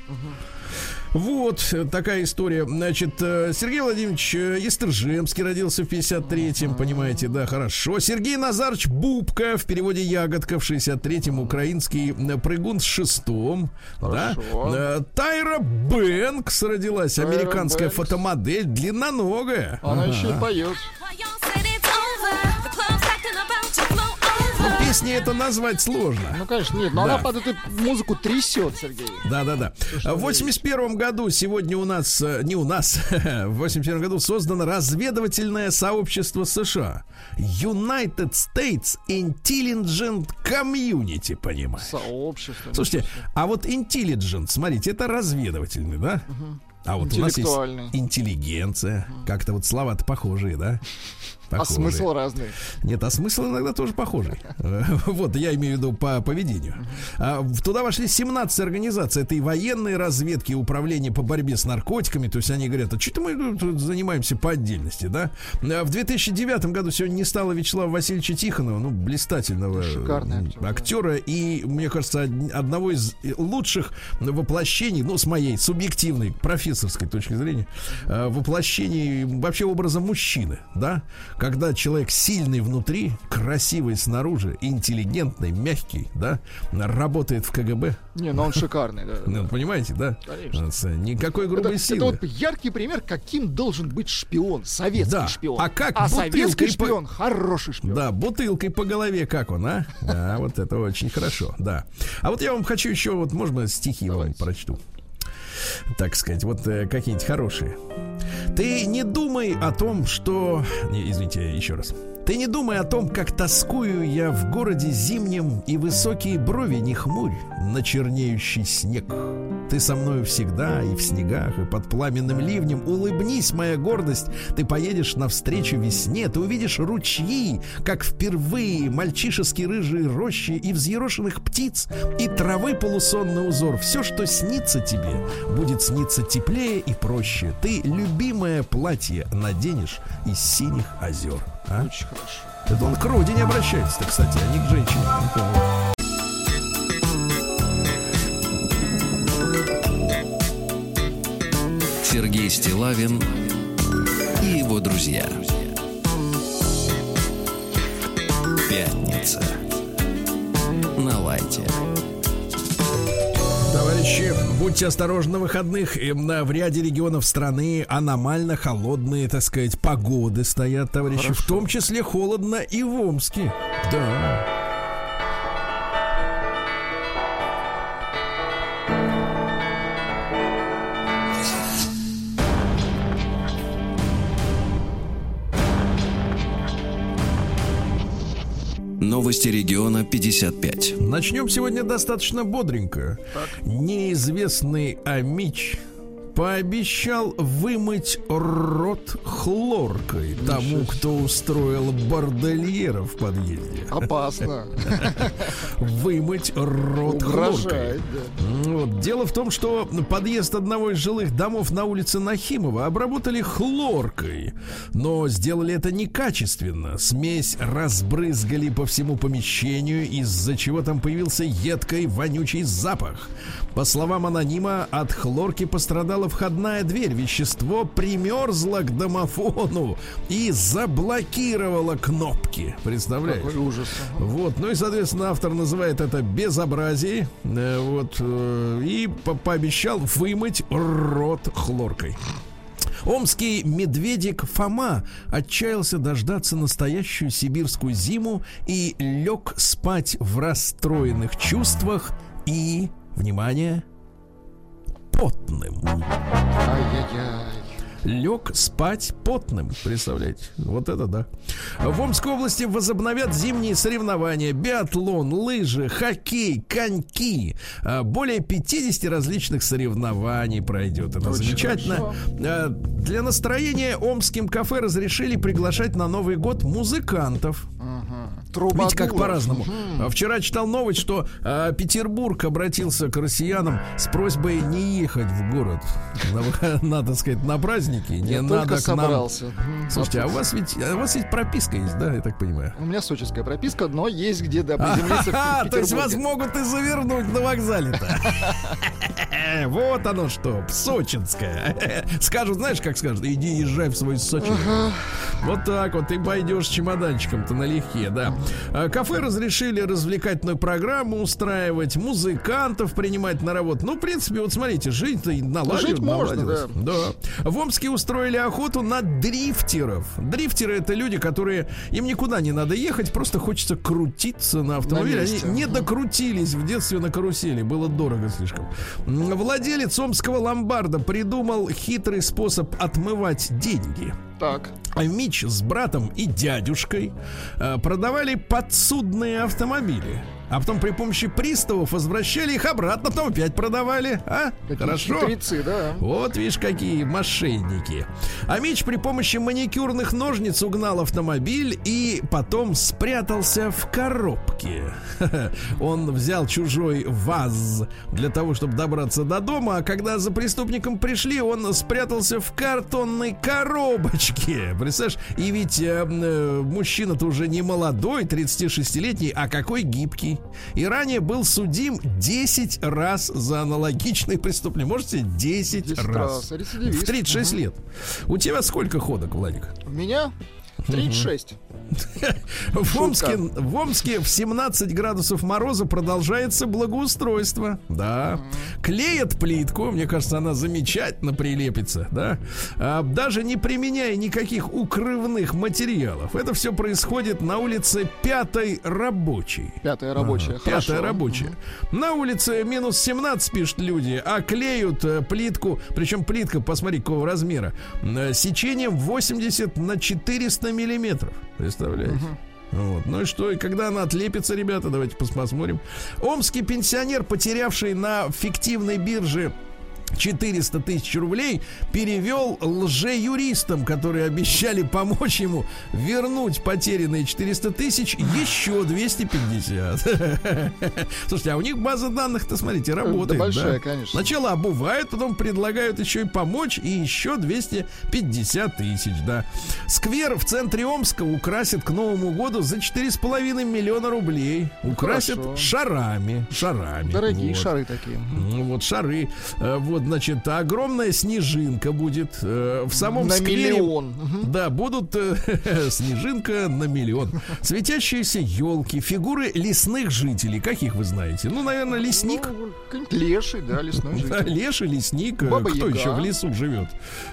Вот э, такая история. Значит, э, Сергей Владимирович э, Истержемский родился в 53-м, понимаете, да, хорошо. Сергей Назарович Бубка, в переводе Ягодка, в 63-м, украинский э, прыгун с шестом. Да? Хорошо. Э, Тайра Бэнкс родилась, Тайра американская Бэнкс. фотомодель, длинноногая. Она еще и поет. Песни это назвать сложно. Ну, конечно, нет, но Да. она под эту музыку трясет, Сергей. Да, да, да. В 81 году сегодня у нас, э, не у нас, *laughs* в 81 году создано разведывательное сообщество США. United States Intelligent Community, понимаешь? Сообщество. Слушайте, а вот intelligent, смотрите, это разведывательный, да? А вот у нас есть интеллигенция. Как-то вот слова-то похожие, да? *laughs* А Похожие. смысл разный. Нет, а смысл иногда тоже похожий. Э, *laughs* Вот, я имею в виду по поведению. А, Туда вошли 17 организаций. Это и военные разведки, и управление по борьбе с наркотиками. То есть они говорят, а что мы тут занимаемся по отдельности, да? А В 2009 году сегодня не стало Вячеслава Васильевича Тихонова, ну, блистательного да. актера и, мне кажется, од- одного из лучших воплощений, ну, с моей субъективной, профессорской точки зрения, э, воплощений вообще образа мужчины, да? Когда человек сильный внутри, красивый снаружи, интеллигентный, мягкий, да, работает в КГБ. Не, ну он шикарный, да. Ну, понимаете, да? Конечно. С- Никакой Это, грубой это силы. вот яркий пример, каким должен быть шпион, советский Да. шпион. А как а советский по- шпион хороший шпион. Да, бутылкой по голове, как он, а? Да, вот это очень хорошо, да. А вот я вам хочу еще, вот, можно стихи вам прочту. Так сказать, вот э, какие-нибудь хорошие. Ты не думай о том, что... Не, извините, еще раз. Ты не думай о том, как тоскую я в городе зимнем И высокие брови не хмурь на чернеющий снег Ты со мною всегда и в снегах, и под пламенным ливнем Улыбнись, моя гордость, ты поедешь навстречу весне Ты увидишь ручьи, как впервые Мальчишеские рыжие рощи и взъерошенных птиц И травы полусонный узор Все, что снится тебе, будет сниться теплее и проще Ты любимое платье наденешь из синих озер а? Очень хорошо. Это он к родине обращается, кстати, а не к женщине. Сергей Стилавин и его друзья. Пятница. На лайте. Товарищи, будьте осторожны на выходных. На- В ряде регионов страны аномально холодные, так сказать, погоды стоят, товарищи. В том числе холодно и в Омске. Да. Новости региона 55. Начнем сегодня достаточно бодренько. Неизвестный Амич пообещал вымыть рот хлоркой тому, кто устроил бордельера в подъезде. Опасно. Вымыть рот хлоркой. Да. Вот. Дело в том, что подъезд одного из жилых домов на улице Нахимова обработали хлоркой, но сделали это некачественно. Смесь разбрызгали по всему помещению, из-за чего там появился едкий вонючий запах. По словам анонима, от хлорки пострадала входная дверь. Вещество примерзло к домофону и заблокировало кнопки. Представляешь? Какой ужас. Вот, ну и, соответственно, автор называет это безобразие, э, вот, э, и по- пообещал вымыть рот хлоркой. Омский медведик Фома отчаялся дождаться настоящую сибирскую зиму и лег спать в расстроенных чувствах и, внимание, потным. Лег спать потным, представляете? Вот это да. В Омской области возобновят зимние соревнования. Биатлон, лыжи, хоккей, коньки. А, Более 50 различных соревнований пройдет. Это Очень замечательно. хорошо. А, Для настроения омским кафе разрешили приглашать на Новый год музыкантов. Видите, как по-разному. А Вчера читал новость, что а, Петербург обратился к россиянам с просьбой не ехать в город на, на, так сказать, на праздники. Не Я надо только к нам. собрался. М, Слушайте, а у вас ведь а у вас ведь прописка есть, да, я так понимаю? У меня сочинская прописка, но есть где да, приземлиться А, то есть вас могут и завернуть на вокзале-то. *laughs* Вот оно что, сочинская. *laughs* Скажут, знаешь, как скажут, иди езжай в свой Сочи. Вот так вот, ты пойдешь чемоданчиком-то налегке, да. А, Кафе разрешили развлекательную программу устраивать, музыкантов принимать на работу. Ну, в принципе, вот смотрите, жить-то наладилось. Жить можно, наладилось. Да. В Омске устроили охоту на дрифтеров. Дрифтеры это люди, которые им никуда не надо ехать, просто хочется крутиться на автомобиле. Они месте. не докрутились в детстве на карусели, было дорого слишком. Владелец омского ломбарда придумал хитрый способ отмывать деньги. Так. А Мич с братом и дядюшкой э, продавали подсудные автомобили. А потом при помощи приставов возвращали их обратно, потом опять продавали. А? Какие Хорошо. хитрецы, да. Вот видишь, какие мошенники. А Мич при помощи маникюрных ножниц угнал автомобиль и потом спрятался в коробке. *laughs* Он взял чужой ВАЗ для того, чтобы добраться до дома, а когда за преступником пришли, он спрятался в картонной коробочке. *laughs* Представляешь? И ведь э, э, мужчина-то уже не молодой, 36-летний, а какой гибкий. И ранее был судим 10 раз за аналогичные преступления. Можете 10, 10 раз. раз. В 36 лет. У тебя сколько ходок, Владик? У меня 36. *laughs* В Омске, в Омске в 17 градусов мороза продолжается благоустройство. Да. Клеят плитку. Мне кажется, она замечательно прилепится. Да. А, даже не применяя никаких укрывных материалов. Это все происходит на улице Пятой Рабочей. Пятая рабочая. Ага, Хорошо. Пятая рабочая. На улице минус 17, пишут люди, а клеют э, плитку, причем плитка, посмотри, какого размера, э, сечением 80 на 400 миллиметров. Представляете? Вот. Ну и что, и когда она отлепится, ребята, давайте пос- посмотрим. Омский пенсионер, потерявший на фиктивной бирже 400 тысяч рублей перевел лже-юристам, которые обещали помочь ему вернуть потерянные 400 тысяч еще 250. *laughs* Слушайте, а у них база данных-то, смотрите, работает. Да большая, да? конечно. Сначала обувают, потом предлагают еще и помочь, и еще 250 тысяч, да. Сквер в центре Омска украсит к Новому году за 4,5 миллиона рублей. Украсят Хорошо. шарами. Шарами. Дорогие Вот. шары такие. Ну, вот шары. Э, Вот, значит, огромная снежинка будет э, в самом На сквере. миллион. Да, будут э, *laughs* снежинка на миллион. Светящиеся елки, фигуры лесных жителей. Каких вы знаете? Ну, наверное, лесник. Ну, леший, да, лесной Да, *laughs* житель. леший, лесник. э, Баба Кто Яга. еще в лесу живет?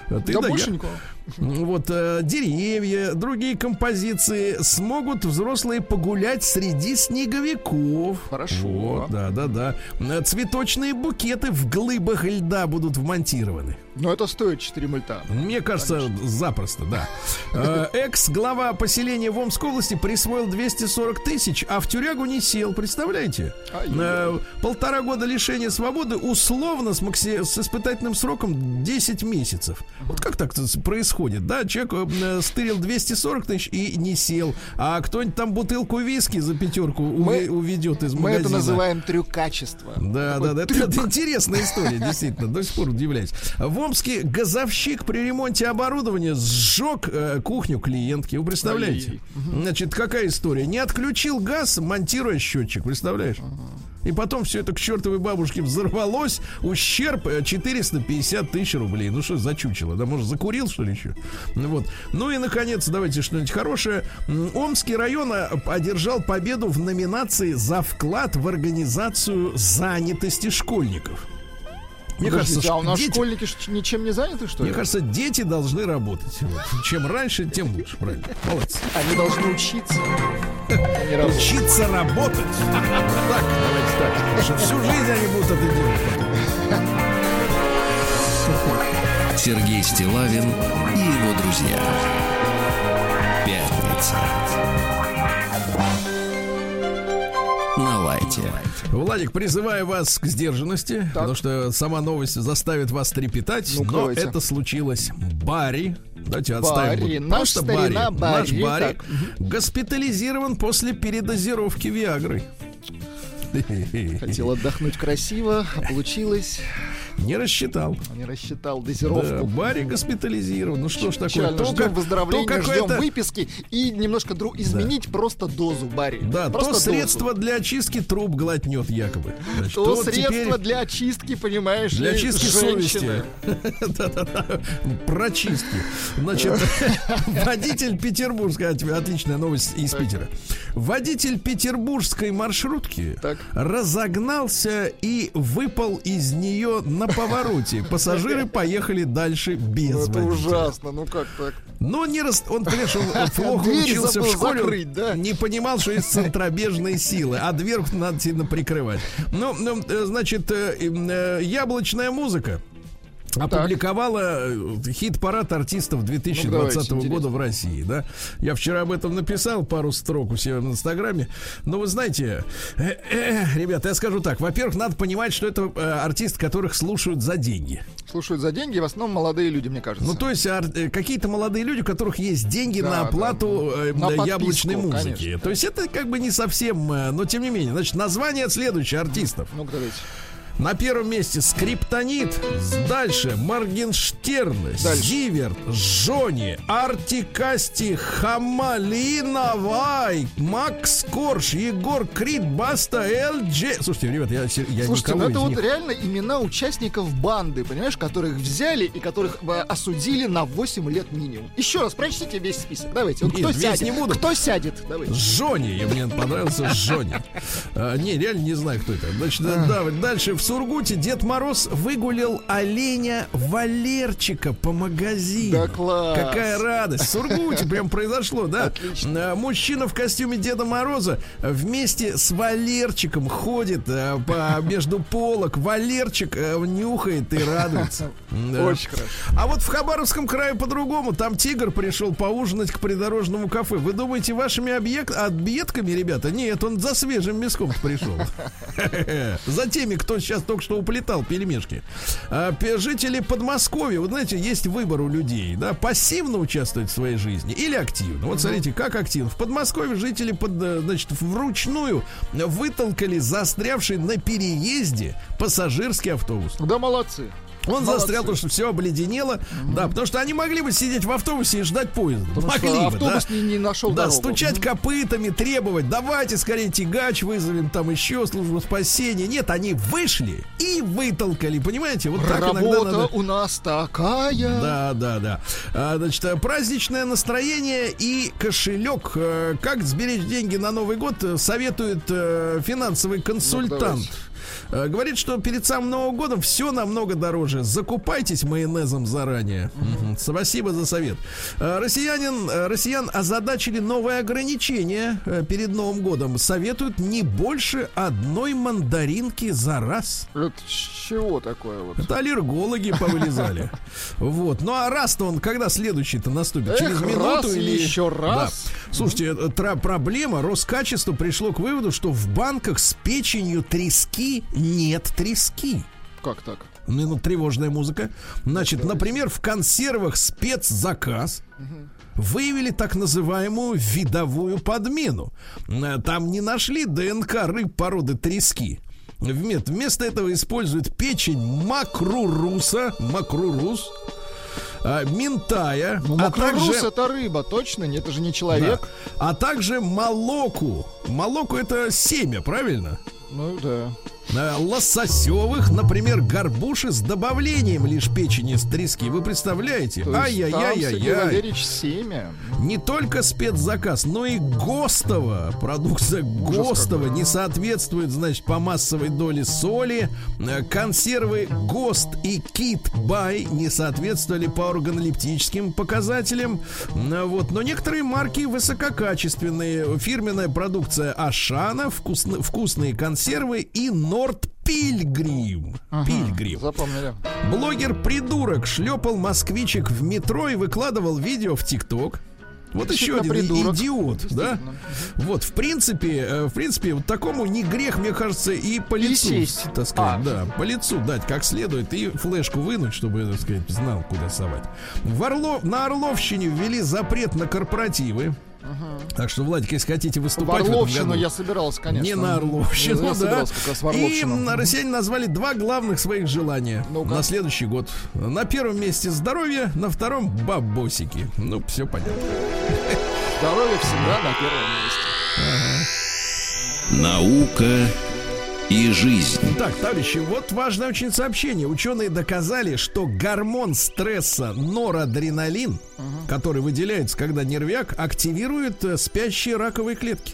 А Ты Да да я. больше никого. Вот э, деревья, другие композиции смогут взрослые погулять среди снеговиков. Хорошо. Вот, да, да, да. Цветочные букеты в глыбах льда будут вмонтированы. Но это стоит 4 мульта. Мне кажется, запросто, да. Э, Экс-глава поселения в Омской области присвоил 240 тысяч, а в тюрягу не сел, представляете? Э, Полтора года лишения свободы условно с, макси- с испытательным сроком 10 месяцев. Вот как так происходит, да? Человек э, стырил 240 тысяч и не сел, а кто-нибудь там бутылку виски за пятерку Мы- уве- уведет из Мы магазина. это называем трюкачество. Да, Такой да, да. Это, трюк. *laughs* интересная история, действительно. До сих пор удивляюсь. Омске газовщик при ремонте оборудования сжег э, кухню клиентки. Вы представляете? Значит, какая история? Не отключил газ, монтируя счетчик. Представляешь? И потом все это к чертовой бабушке взорвалось. Ущерб э, 450 тысяч рублей. Ну что за чучело? Да, может, закурил, что ли, еще? Вот. Ну и, наконец, давайте что-нибудь хорошее. Омский район э, одержал победу в номинации за вклад в организацию занятости школьников. Мне Подождите, кажется, а у нас дети- школьники ничем не заняты, что ли? мне кажется, дети должны работать. Вот. Чем раньше, тем лучше. Правильно. Молодцы. Они должны учиться. Учиться работать. Так, давайте так. Потому что всю жизнь они будут это делать. Сергей Стилавин и его друзья. Пятница. На лайте. Владик, призываю вас к сдержанности, потому что сама новость заставит вас трепетать. Ну-ка, но давайте. это случилось. Барри. Давайте отставим. Барри, наш просто старина Барри. Наш Барри, Барри так. госпитализирован после передозировки Виагры. Хотел отдохнуть красиво, а получилось. Не рассчитал. Не рассчитал Да, дозировку. Барри госпитализирован. Ну что ж такое? Печально. То, Ждем как- выздоровления, то ждем выписки и немножко дру- изменить просто дозу Барри. Да, просто то дозу. средство для очистки труб глотнет якобы. Значит, То вот средство теперь для очистки, понимаешь для ли, очистки женщины. совести. *laughs* Прочистки. Значит, *laughs* водитель петербургской, от- отличная новость из Питера. Водитель петербургской маршрутки разогнался и выпал из нее на повороте. Пассажиры поехали дальше без Ну, это водителя. ужасно, ну как так? Но не рас... он, он *laughs* плохо учился в школе, закрыть, да? не понимал, что есть центробежные силы, а дверь надо сильно прикрывать. Ну, ну, э, значит, э, э, яблочная музыка опубликовала э, хит-парад артистов 2020 Ну, давайте, года в России, да? Я вчера об этом написал пару строк у себя в Инстаграме. Но вы знаете, э, э, ребята, я скажу так. Во-первых, надо понимать, что это э, артисты, которых слушают за деньги. Слушают за деньги, в основном молодые люди, мне кажется. Ну, то есть э, какие-то молодые люди, у которых есть деньги Да, на да. оплату э, На да, яблочной музыки. конечно. То есть это как бы не совсем, э, но тем не менее. Значит, название следующее артистов. Ну-ка, давайте. На первом месте Скриптонит. Дальше Моргенштерн, Зиверт, Жони, Артикасти, Хамалиновай, Макс Корж, Егор Крид, Баста, ЛДЖ. Слушайте, ребят, я, я Слушайте, никого ну это вот них- реально имена участников банды, понимаешь, которых взяли и которых э, осудили на 8 лет минимум. Еще раз прочтите весь список. Давайте. Вот Нет, кто сядет? не буду. Кто сядет? Давайте. Жони, мне понравился Жони. *laughs* А, не, реально не знаю, кто это. Значит, да, дальше в Сургуте Дед Мороз выгулил оленя Валерчика по магазину. Да класс. Какая радость. В Сургуте прям произошло, да? Отлично. А, Мужчина в костюме Деда Мороза вместе с Валерчиком ходит а, по, между полок. Валерчик а, нюхает и радуется. Да. Очень хорошо. А вот в Хабаровском крае по-другому. Там тигр пришел поужинать к придорожному кафе. Вы думаете, вашими объект... объедками, ребята? Нет, он за свежим мяском пришел. *laughs* За теми, кто сейчас только что уплетал пельмешки. А, Жители Подмосковья, вот знаете, есть выбор у людей, да, пассивно участвовать в своей жизни или активно. Вот смотрите, как активно. В Подмосковье жители, под, э, значит, вручную вытолкали застрявший на переезде пассажирский автобус. Да, молодцы. Он Молодцы. застрял, потому что все обледенело. Да, потому что они могли бы сидеть в автобусе и ждать поезда. Потому могли что бы, автобус да. не, не нашел Да, дорогу. стучать копытами, требовать, давайте скорее тягач вызовем, там еще службу спасения. Нет, они вышли и вытолкали, понимаете? Вот так Работа надо. у нас такая. Да, да, да. А, значит, э, праздничное настроение и кошелек. Э, Как сберечь деньги на Новый год, э, советует финансовый консультант. давайте. Э, Говорит, что перед самым Новым годом все намного дороже. Закупайтесь майонезом заранее. Мгм. Спасибо за совет. Э, Россиянин, э, россиян озадачили новые ограничения перед Новым годом. Советуют не больше одной мандаринки за раз. Это чего такое вот? Это аллергологи повылезали. *laughs* Вот. Ну а раз-то он когда следующий-то наступит? Эх, Через минуту раз или еще раз. Да. Слушайте, тра- проблема Роскачество пришло к выводу, что в банках с печенью трески нет трески. Как так? Ну, тревожная музыка. Значит, например, в консервах спецзаказ выявили так называемую видовую подмену. Э, Там не нашли ДНК рыб породы трески. Вме- Вместо этого используют печень макруруса, макрурус, а, минтая, Ну, а также, это рыба, точно? Нет, это же не да, человек. а также молоку. Молоку это семя, правильно? Ну да. Э, лососевых, например, горбуши с добавлением лишь печени с трески. Вы представляете? То есть там, Сергей Ай-яй-яй-яй. Валерьевич, семя. Не только спецзаказ, но и ГОСТова. Продукция ГОСТова не соответствует, значит, по массовой доле соли. Э, Консервы ГОСТ и Кит Бай не соответствовали по органолептическим показателям. Э, Вот. Но некоторые марки высококачественные. Фирменная продукция Ашана, вкусно- вкусные консервы и Норд Пильгрим. Пильгрим. Запомнили. Блогер-придурок шлепал москвичек в метро и выкладывал видео в ТикТок. Вот еще один придурок. идиот, да? Вот, в принципе, э, в принципе, вот такому не грех, мне кажется, и по И лицу, сесть. так сказать, А. да, по лицу дать как следует и флешку вынуть, чтобы, так сказать, знал, куда совать. В Орло- на Орловщине ввели запрет на корпоративы. Так что, Владик, если хотите В выступать в Орловщину году- я собирался, конечно. не на Орловщину, Я да. собирался как раз в И Орловщину. россияне назвали два главных своих желания Ну-ка. на следующий год. На первом месте здоровье, на втором бабосики. Ну, все понятно. Здоровье всегда на первом месте. Наука и жизнь. Так, товарищи, вот важное очень сообщение. Ученые доказали, что гормон стресса норадреналин, который выделяется, когда нервяк, активирует э, спящие раковые клетки.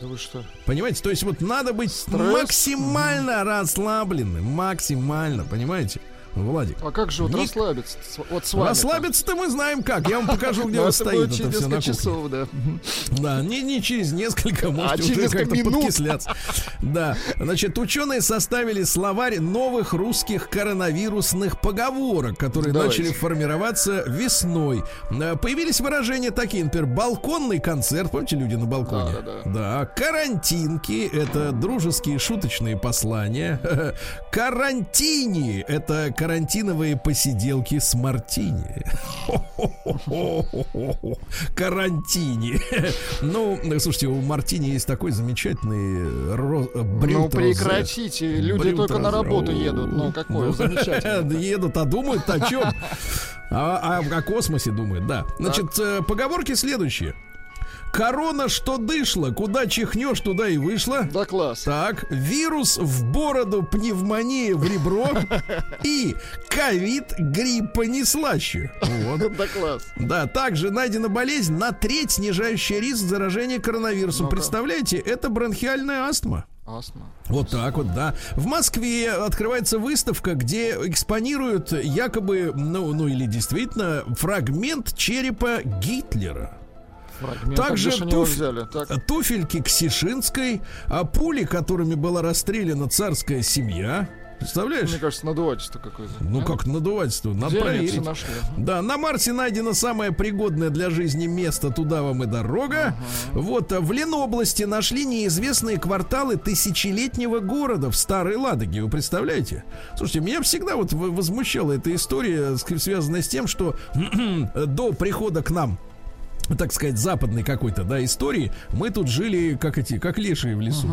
Да вы что? Понимаете? То есть вот надо быть Стресс? максимально расслабленным. Максимально, понимаете? Владик. А как же вот Ник- расслабиться вот с вами? Расслабиться-то мы знаем как. Я вам покажу, *laughs* где Ну, это будет стоите. через несколько часов, да. Да, не, не через несколько, можете через уже как-то подкисляться. Да, значит, ученые составили словарь новых русских коронавирусных поговорок, которые начали формироваться весной. Э, Появились выражения такие, например, балконный концерт, помните, люди на балконе? Да, да, Да, карантинки, это дружеские шуточные послания. *laughs* Карантини, это карантиновые посиделки с мартини. *laughs* Карантини. Ну, слушайте, у мартини есть такой замечательный ро- Ну брют розе. прекратите, люди только на работу едут. Ну какое замечательно. *laughs* Едут, а думают о чем? А, а о космосе думают, да. Значит, э, поговорки следующие. Корона, что дышло, куда чихнешь, туда и вышла. Да класс. Так, вирус в бороду, пневмония в ребро *laughs* и ковид гриппа не слаще. Вот. *laughs* Да класс. Да, также найдена болезнь на треть, снижающая риск заражения коронавирусом. Представляете, это бронхиальная астма. Астма. Вот так вот, да. В Москве открывается выставка, где экспонируют якобы, ну, ну или действительно, фрагмент черепа Гитлера. Фрагмент. Также туф- взяли. Так. Туфельки Ксишинской, а пули, которыми была расстреляна царская семья. Представляешь? Мне кажется, надувательство какое-то. Ну А? как надувательство, надо проверить. Да, на Марсе найдено самое пригодное для жизни место, туда вам и дорога. Вот, а в Ленобласти нашли неизвестные кварталы тысячелетнего города в Старой Ладоге, вы представляете? Слушайте, меня всегда вот возмущала эта история, связанная с тем, что *clears throat* до прихода к нам так сказать, западной какой-то, да, истории, мы тут жили, как эти, как лешие в лесу.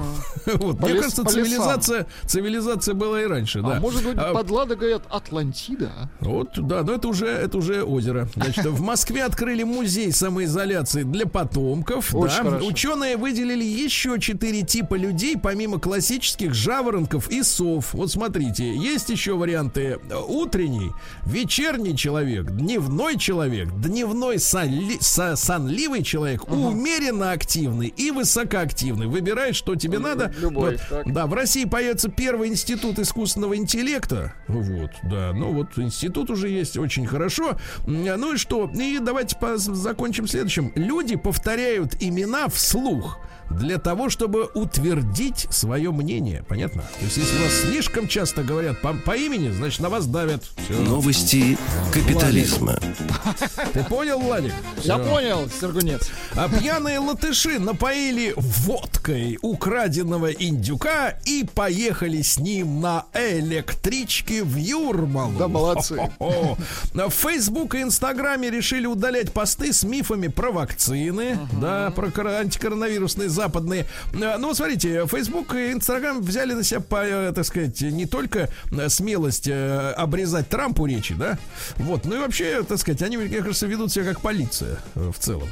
*laughs* Вот, По мне лес- кажется, по лесам. цивилизация, цивилизация была и раньше, да. А может быть, А, под Ладогой Атлантида? а? вот, да, но это уже, это уже озеро. Значит, в Москве открыли музей самоизоляции для потомков. Очень да. хорошо. Ученые выделили еще четыре типа людей, помимо классических жаворонков и сов. Вот смотрите, есть еще варианты. Утренний, вечерний человек, дневной человек, дневной сонли- со- сонливый человек, умеренно активный и высокоактивный. Выбирай, что тебе надо. любой, Вот. так. Да, в России появится первый институт искусственного интеллекта. Вот, да. Ну вот институт уже есть, очень хорошо. Ну и что? И давайте закончим следующим. Люди повторяют имена вслух для того, чтобы утвердить свое мнение. Понятно? То есть, если вас слишком часто говорят по, по имени, значит, на вас давят. Всё. Новости капитализма. *laughs* Ты понял, Владик? Я Всё. понял, Сергунец. А пьяные латыши напоили водкой украденного индюка и поехали с ним на электричке в Юрмалу. Да, молодцы. О, в Facebook и Инстаграме решили удалять посты с мифами про вакцины, да, про кор- антикоронавирусные западные. А, Ну, смотрите, Facebook и Инстаграм взяли на себя, по, э, так сказать, не только э, смелость э, обрезать Трампу речи, да, вот, ну и вообще, так сказать, они, мне кажется, ведут себя как полиция э, в целом.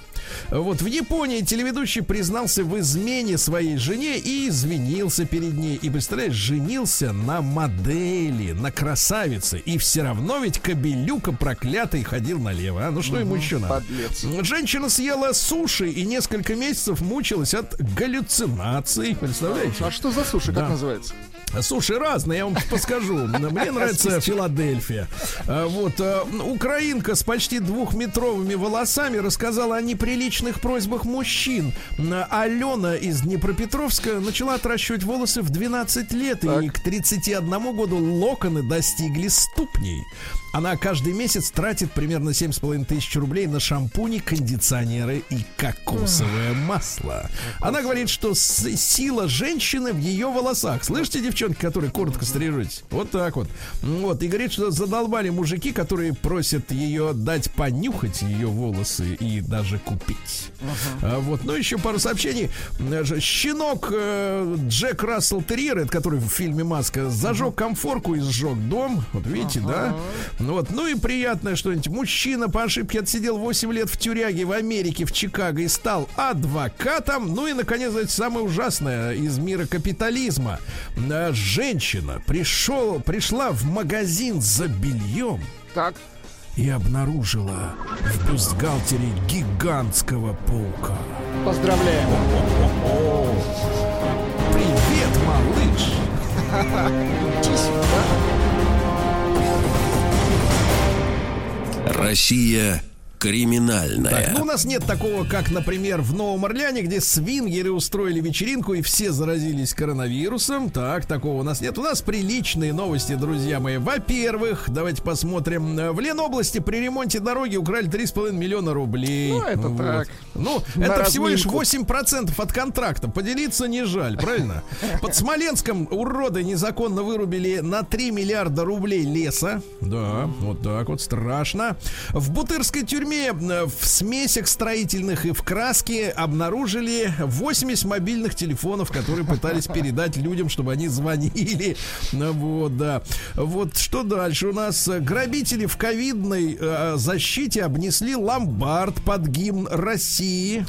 Вот в Японии телеведущий признался в измене своей жене и извинился перед ней. И представляешь, женился на модели, на красавице. И все равно ведь кобелюка проклятый ходил налево. А? Ну что ему еще надо? Подлец. Женщина съела суши и несколько месяцев мучилась от галлюцинаций. Представляете? А что за суши, Да. как называется? Суши разные, я вам *laughs* подскажу. Мне нравится Филадельфия. А, Вот, а, украинка с почти двухметровыми волосами рассказала о неприличных просьбах мужчин. А, Алена из Днепропетровска начала отращивать волосы в 12 лет, и к 31 году локоны достигли ступней. Она каждый месяц тратит примерно 7,5 тысяч рублей на шампуни, кондиционеры и кокосовое масло. Она говорит, что сила женщины в ее волосах. Слышите, девчонки, которые коротко стрижетесь? Вот так вот. Вот. И говорит, что задолбали мужики, которые просят ее дать понюхать ее волосы и даже купить. А, вот. Ну, еще пару сообщений. Щенок э, Джек Рассел Терьер, который в фильме «Маска», зажег комфорку и сжег дом. Вот видите, да? Ну вот, ну и приятное что-нибудь. Мужчина по ошибке отсидел 8 лет в тюряге в Америке, в Чикаго и стал адвокатом. Ну и, наконец, знаете, самое ужасное из мира капитализма. Э, Женщина пришел, пришла в магазин за бельем Так. и обнаружила в бюстгальтере гигантского паука. Поздравляем. Привет, малыш! *laughs* Иди сюда. Россия Криминальная. Так, ну, у нас нет такого, как, например, в Новом Орлеане, где свингеры устроили вечеринку и все заразились коронавирусом. Так, такого у нас нет. У нас приличные новости, друзья мои. Во-первых, давайте посмотрим. В Ленобласти при ремонте дороги украли 3,5 миллиона рублей. Ну, это так. Ну, На это всего лишь разминку. 8% от контракта. Поделиться не жаль, правильно? *laughs* Под Смоленском уроды незаконно вырубили на 3 миллиарда рублей леса. Да, вот так вот, страшно. В Бутырской тюрьме э, в смесях строительных и в краске обнаружили 80 мобильных телефонов, которые пытались *laughs* передать людям, чтобы они звонили. Ну, Вот, да. Вот что дальше у нас? Грабители в ковидной э, защите обнесли ломбард под гимн России.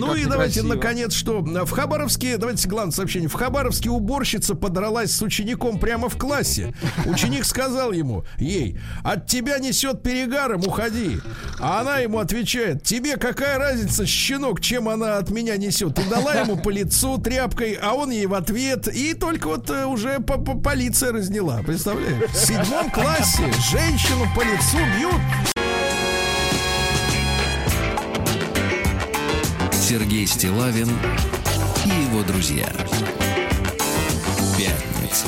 Ну и давайте, наконец, что в Хабаровске, давайте главное сообщение. В Хабаровске уборщица подралась с учеником прямо в классе. Ученик сказал ему, ей, от тебя несет перегаром, уходи. А она ему отвечает, тебе какая разница, щенок, чем она от меня несет? И дала ему по лицу тряпкой, а он ей в ответ. И только вот э, уже по- по- полиция разняла. Представляешь? В седьмом классе женщину по лицу бьют. Сергей Стилавин и его друзья. Пятница.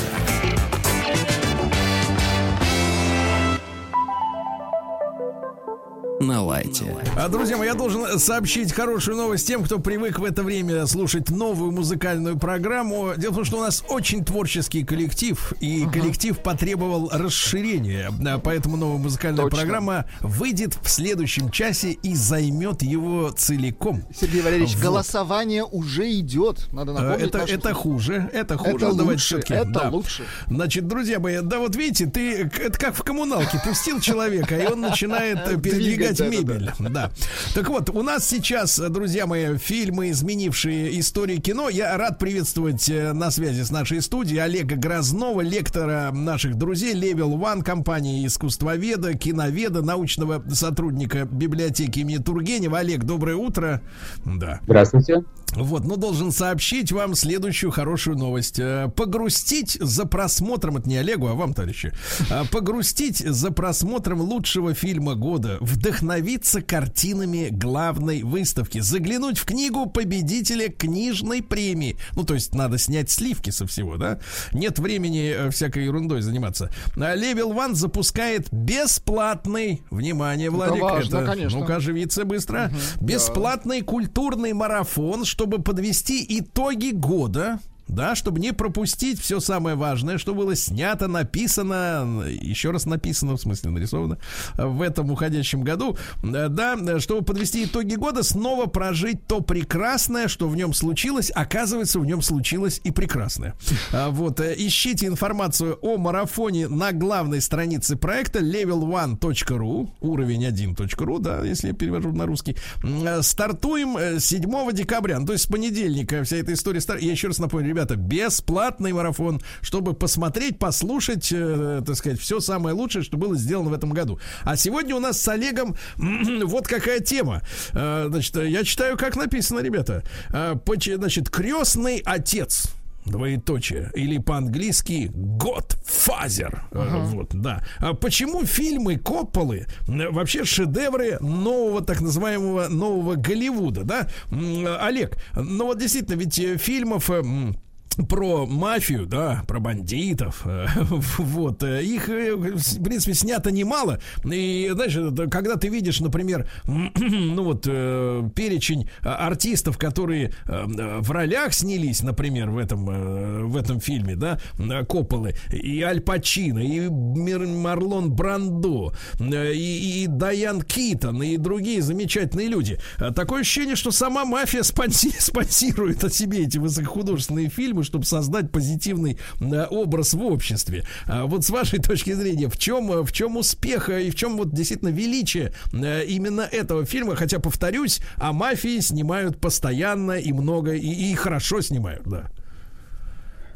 На лайте. А, друзья мои, я должен сообщить хорошую новость тем, кто привык в это время слушать новую музыкальную программу. Дело в том, что у нас очень творческий коллектив, и коллектив потребовал расширения. Поэтому новая музыкальная Точно. программа выйдет в следующем часе и займет его целиком. Сергей Валерьевич, Вот. голосование уже идет. Надо А, напомнить Это, это хуже, это хуже. Это давайте лучше, всё-таки, это да. лучше. Значит, друзья мои, да вот видите, ты это как в коммуналке пустил человека, и он начинает *laughs* передвигать. Мебель. Да. Так вот, у нас сейчас, друзья мои, фильмы, изменившие истории кино. Я рад приветствовать э, на связи с нашей студией Олега Грознова, лектора наших друзей Level One компании искусствоведа, киноведа, научного сотрудника библиотеки имени Тургенева. Олег, доброе утро. Да. Здравствуйте. Вот, ну должен сообщить вам следующую хорошую новость. Э, Погрустить за просмотром, это не Олегу, а вам, товарищи, А, погрустить за просмотром лучшего фильма года, вдохновиться картинами главной выставки, заглянуть в книгу победителя книжной премии. Ну, то есть надо снять сливки со всего, да? Нет времени э, всякой ерундой заниматься. А Level One запускает бесплатный, внимание, Владик, важно, это, конечно. ну-ка, оживиться быстро, бесплатный культурный марафон, чтобы подвести итоги года. Да, чтобы не пропустить все самое важное, что было снято, написано, еще раз написано, в смысле нарисовано, в этом уходящем году. Э, Да, чтобы подвести итоги года, снова прожить то прекрасное, что в нем случилось. Оказывается, в нем случилось и прекрасное. А, Вот, э, ищите информацию о марафоне на главной странице проекта level1.ru, уровень 1.ru, да, если я перевожу на русский. Э, Стартуем э, 7 декабря, ну, то есть с понедельника вся эта история Я еще раз напомню, ребята, бесплатный марафон, чтобы посмотреть, послушать, э, так сказать, все самое лучшее, что было сделано в этом году. А сегодня у нас с Олегом *clears throat* вот какая тема. Э, Значит, я читаю, как написано, ребята. Э, Значит, крестный отец. Двоеточие. Или по-английски Godfather. Э, Вот, да. А почему фильмы Копполы э, вообще шедевры нового, так называемого, нового Голливуда, да? Э, Олег, ну вот действительно, ведь э, фильмов... про мафию, да, про бандитов, э, *laughs* вот, э, их, э, в принципе, снято немало, и, знаешь, когда ты видишь, например, *clears throat* ну вот, перечень э, артистов, которые в ролях снялись, например, в этом, в этом фильме, да, Копполы, и Аль Пачино, и Марлон Брандо, и, и Дайан Китон, и другие замечательные люди. Такое ощущение, что сама мафия спонси- *laughs* спонсирует о себе эти высокохудожественные фильмы, чтобы создать позитивный э, образ в обществе. А Вот с вашей *laughs* точки зрения, в чем, э, в чем успех э, и в чем вот действительно величие именно этого фильма? Хотя, повторюсь, о мафии снимают постоянно и много, и, и хорошо снимают, да.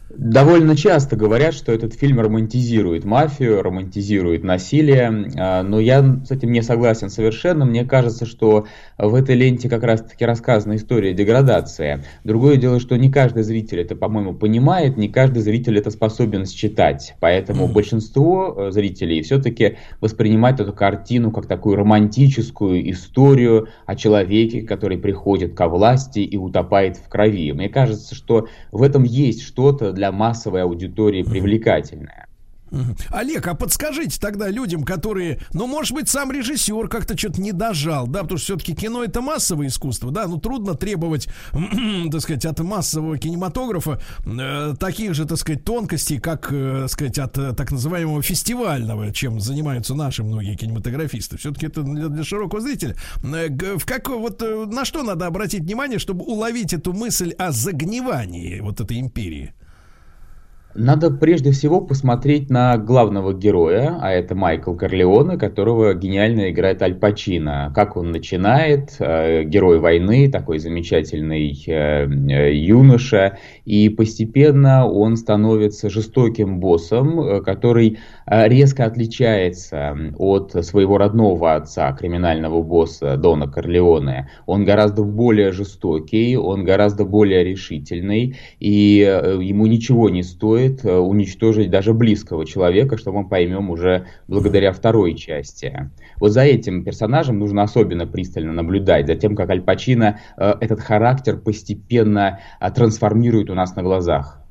Довольно часто говорят, что этот фильм романтизирует мафию, романтизирует насилие, а, но я с этим не согласен совершенно. Мне кажется, что в этой ленте как раз-таки рассказана история деградации. Другое дело, что не каждый зритель это, по-моему, понимает, не каждый зритель это способен считать. Поэтому большинство э, зрителей все-таки воспринимает эту картину как такую романтическую историю о человеке, который приходит ко власти и утопает в крови. Мне кажется, что в этом есть что-то для массовой аудитории привлекательное. Мгм. Олег, а подскажите тогда людям, которые, ну, может быть, сам режиссер как-то что-то не дожал, да, потому что все-таки кино это массовое искусство, да, ну трудно требовать, *clears throat* так сказать, от массового кинематографа э, таких же, так сказать, тонкостей, как, э, так сказать, от э, так называемого фестивального, чем занимаются наши многие кинематографисты. Все-таки это для, для широкого зрителя. Э, в какой вот э, на что надо обратить внимание, чтобы уловить эту мысль о загнивании вот этой империи? Надо прежде всего посмотреть на главного героя, а это Майкл Корлеоне, которого гениально играет Аль Пачино. Как он начинает, э, герой войны, такой замечательный э, э, юноша, и постепенно он становится жестоким боссом, э, который э, резко отличается от своего родного отца, криминального босса Дона Корлеоне. Он гораздо более жестокий, он гораздо более решительный, и ему ничего не стоит э, уничтожить даже близкого человека, что мы поймем уже благодаря второй части. Вот за этим персонажем нужно особенно пристально наблюдать, за тем, как Аль Пачино э, этот характер постепенно э, трансформирует у нас на глазах.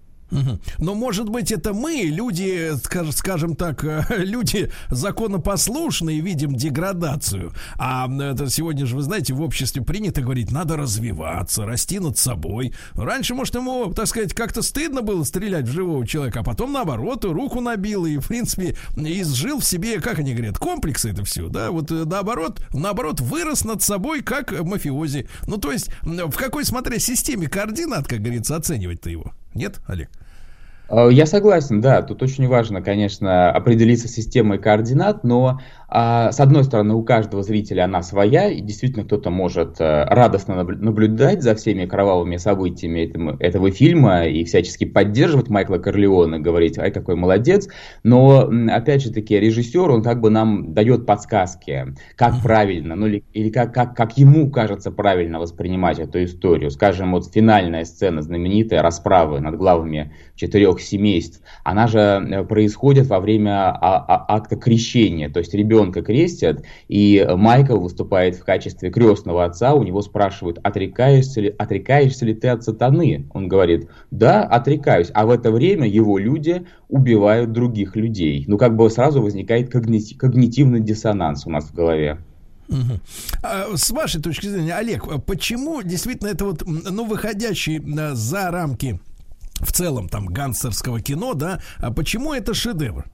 Но может быть это мы, люди, скаж- скажем так, э, *laughs* люди законопослушные, видим деградацию. А это сегодня же, вы знаете, в обществе принято говорить, надо развиваться, расти над собой. Раньше, может, ему, так сказать, как-то стыдно было стрелять в живого человека, а потом, наоборот, руку набил и, в принципе, изжил в себе, как они говорят, комплексы это все, да, вот э, наоборот, наоборот, вырос над собой, как мафиози. Ну, то есть, в какой, смотря, системе координат, как говорится, оценивать-то его? Нет, Олег? Э, Я согласен, да, тут очень важно, конечно, определиться с системой координат, но с одной стороны у каждого зрителя она своя, и действительно кто-то может э, радостно наблю- наблюдать за всеми кровавыми событиями этого фильма и всячески поддерживать Майкла Корлеона, говорить, ай, какой молодец, но, опять же таки, режиссер, он как бы нам дает подсказки, как правильно, ну или, или как, как, как ему кажется правильно воспринимать эту историю. Скажем, вот финальная сцена знаменитая расправы над главами четырех семейств, она же э, происходит во время а- а- акта крещения, то есть ребенка крестят, и Майкл выступает в качестве крестного отца, у него спрашивают, отрекаешься ли, отрекаешься ли ты от сатаны? Он говорит, да, отрекаюсь, а в это время его люди убивают других людей. Ну, как бы сразу возникает когни- когнитивный диссонанс у нас в голове. А, С вашей точки зрения, Олег, почему действительно это вот, ну, выходящий за рамки в целом там гангстерского кино, да, а почему это шедевр?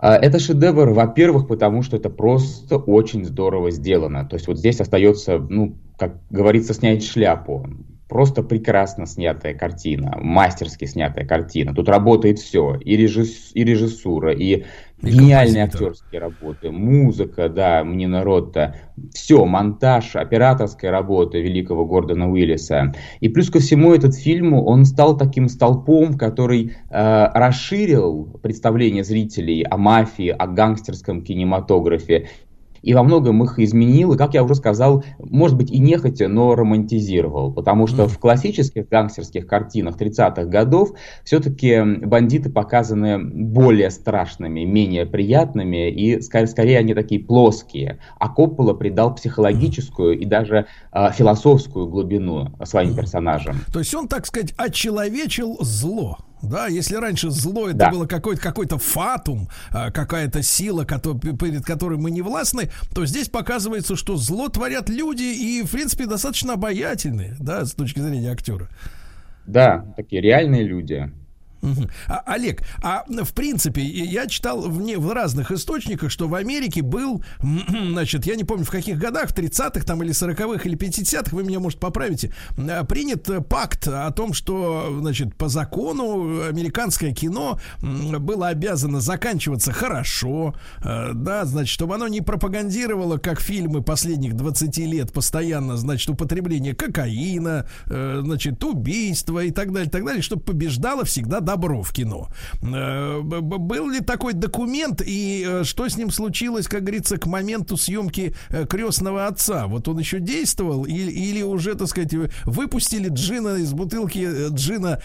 А, Это шедевр, во-первых, потому что это просто очень здорово сделано. То есть вот здесь остается, ну, как говорится, снять шляпу. Просто прекрасно снятая картина, мастерски снятая картина. Тут работает все, и, режисс- и режиссура, и, гениальные актерские работы, музыка, да, Мнина Ротта, все, монтаж, операторская работа великого Гордона Уиллиса. И плюс ко всему этот фильм, он стал таким столпом, который э, расширил представление зрителей о мафии, о гангстерском кинематографе. И во многом их изменил, и, как я уже сказал, может быть и нехотя, но романтизировал. Потому что в классических гангстерских картинах 30-х годов все-таки бандиты показаны более страшными, менее приятными, и скорее, скорее они такие плоские. А Коппола придал психологическую и даже э, философскую глубину своим персонажам. То есть он, так сказать, очеловечил зло. Да, если раньше зло это Да. было какой-то какой-то фатум, а, какая-то сила, перед которой мы не властны, то здесь показывается, что зло творят люди и, в принципе, достаточно обаятельные, да, с точки зрения актера. Да, такие реальные люди. А, Олег, а в принципе, и я читал в, не- в разных источниках, что в Америке был, *clears throat* значит, я не помню в каких годах, в 30-х там или 40-х или 50-х, вы меня, может, поправите, э, принят пакт о том, что, значит, по закону американское кино было обязано заканчиваться хорошо, э, да, значит, чтобы оно не пропагандировало, как фильмы последних 20 лет, постоянно, значит, употребление кокаина, э, значит, убийства и так далее, так далее, чтобы побеждало всегда добро в кино. Э, Был ли такой документ и э, что с ним случилось, как говорится, к моменту съемки э, крестного отца? Вот он еще действовал или, или уже, так сказать, вы- выпустили джина из бутылки джина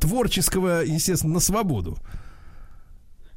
творческого, естественно, на свободу?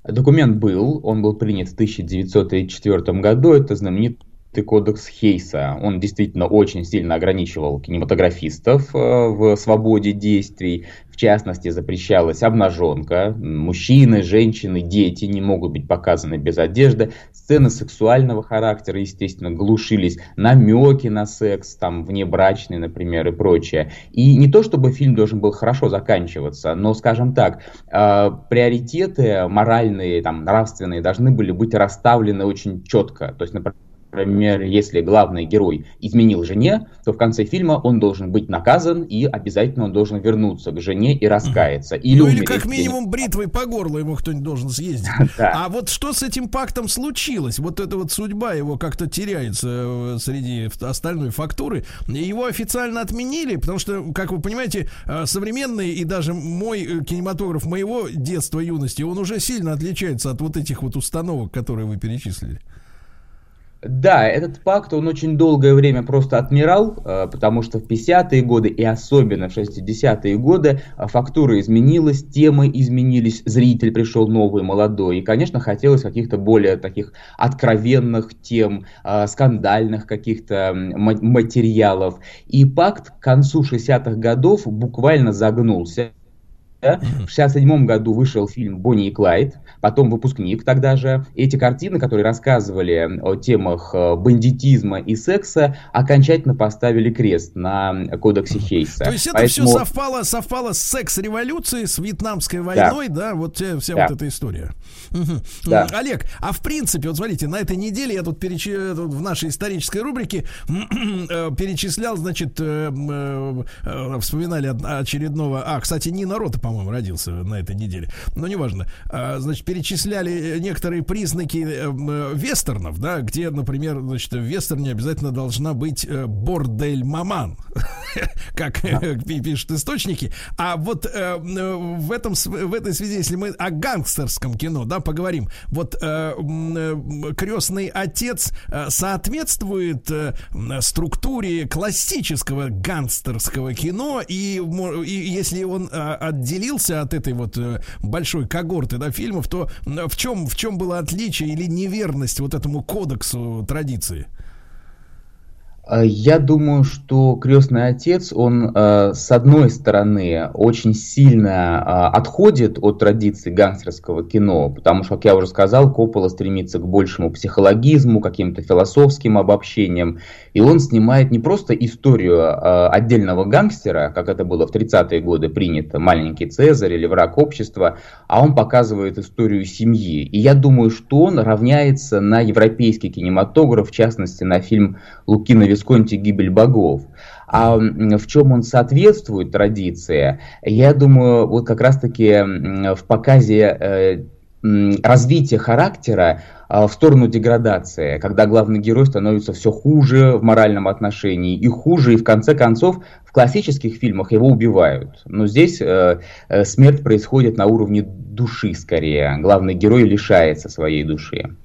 Документ был, он был принят в 1904 году, это знаменитый кодекс Хейса. Он действительно очень сильно ограничивал кинематографистов э, в свободе действий. В частности, запрещалась обнаженка. Мужчины, женщины, дети не могут быть показаны без одежды. Сцены сексуального характера, естественно, глушились. Намеки на секс, там, внебрачный, например, и прочее. И не то, чтобы фильм должен был хорошо заканчиваться, но, скажем так, э, приоритеты моральные, там, нравственные должны были быть расставлены очень четко. То есть, например, Например, если главный герой изменил жене, то в конце фильма он должен быть наказан и обязательно он должен вернуться к жене и раскаяться. Или ну или как минимум бритвой по горлу ему кто-нибудь должен съездить. *laughs* Да. А вот что с этим пактом случилось? Вот эта вот судьба его как-то теряется э, среди остальной фактуры. Его официально отменили, потому что, как вы понимаете, э, современный и даже мой э, кинематограф моего детства, юности, он уже сильно отличается от вот этих вот установок, которые вы перечислили. Да, этот пакт, он очень долгое время просто отмирал, э, потому что в 50-е годы и особенно в 60-е годы э, фактура изменилась, темы изменились, зритель пришел новый, молодой. И, конечно, хотелось каких-то более таких откровенных тем, э, скандальных каких-то материалов. И пакт к концу 60-х годов буквально загнулся. Да? В 67 году вышел фильм «Бонни и Клайд», потом «Выпускник» тогда же. Эти картины, которые рассказывали о темах э, бандитизма и секса, окончательно поставили крест на кодексе Хейса. То есть это Поэтому- все совпало, совпало с секс-революцией, с вьетнамской войной, да, вот э, вся Да. вот эта история. Да. Олег, а в принципе, вот смотрите, на этой неделе я тут переч... э, тут в нашей исторической рубрике *clears throat* э, перечислял, значит, вспоминали очередного... А, кстати, Нина Рота, по-моему, родился на этой неделе. Но неважно. А, Значит, перечисляли э, некоторые признаки э, э, вестернов, да, где, например, значит, в вестерне обязательно должна быть бордель-маман, *laughs* как пи- пишут источники. А вот в, этом, в этой связи, если мы о гангстерском кино, да, поговорим, вот крестный отец соответствует структуре классического гангстерского кино, и, и если он э, отделился от этой вот э, большой когорты да, фильмов, то в чем, в чем было отличие или неверность вот этому кодексу традиции? Э, Я думаю, что крестный отец, он э, с одной стороны очень сильно э, отходит от традиции гангстерского кино, потому что, как я уже сказал, Коппола стремится к большему психологизму, каким-то философским обобщениям, и он снимает не просто историю отдельного гангстера, как это было в 30-е годы принято, маленький Цезарь или враг общества, а он показывает историю семьи. И я думаю, что он равняется на европейский кинематограф, в частности на фильм Лукино Висконти «Гибель богов». А в чем он соответствует традиции, я думаю, вот как раз-таки в показе э, развития характера а, в сторону деградации, когда главный герой становится все хуже в моральном отношении и хуже, и в конце концов в классических фильмах его убивают. Но здесь э, э, смерть происходит на уровне души скорее. Главный герой лишается своей души.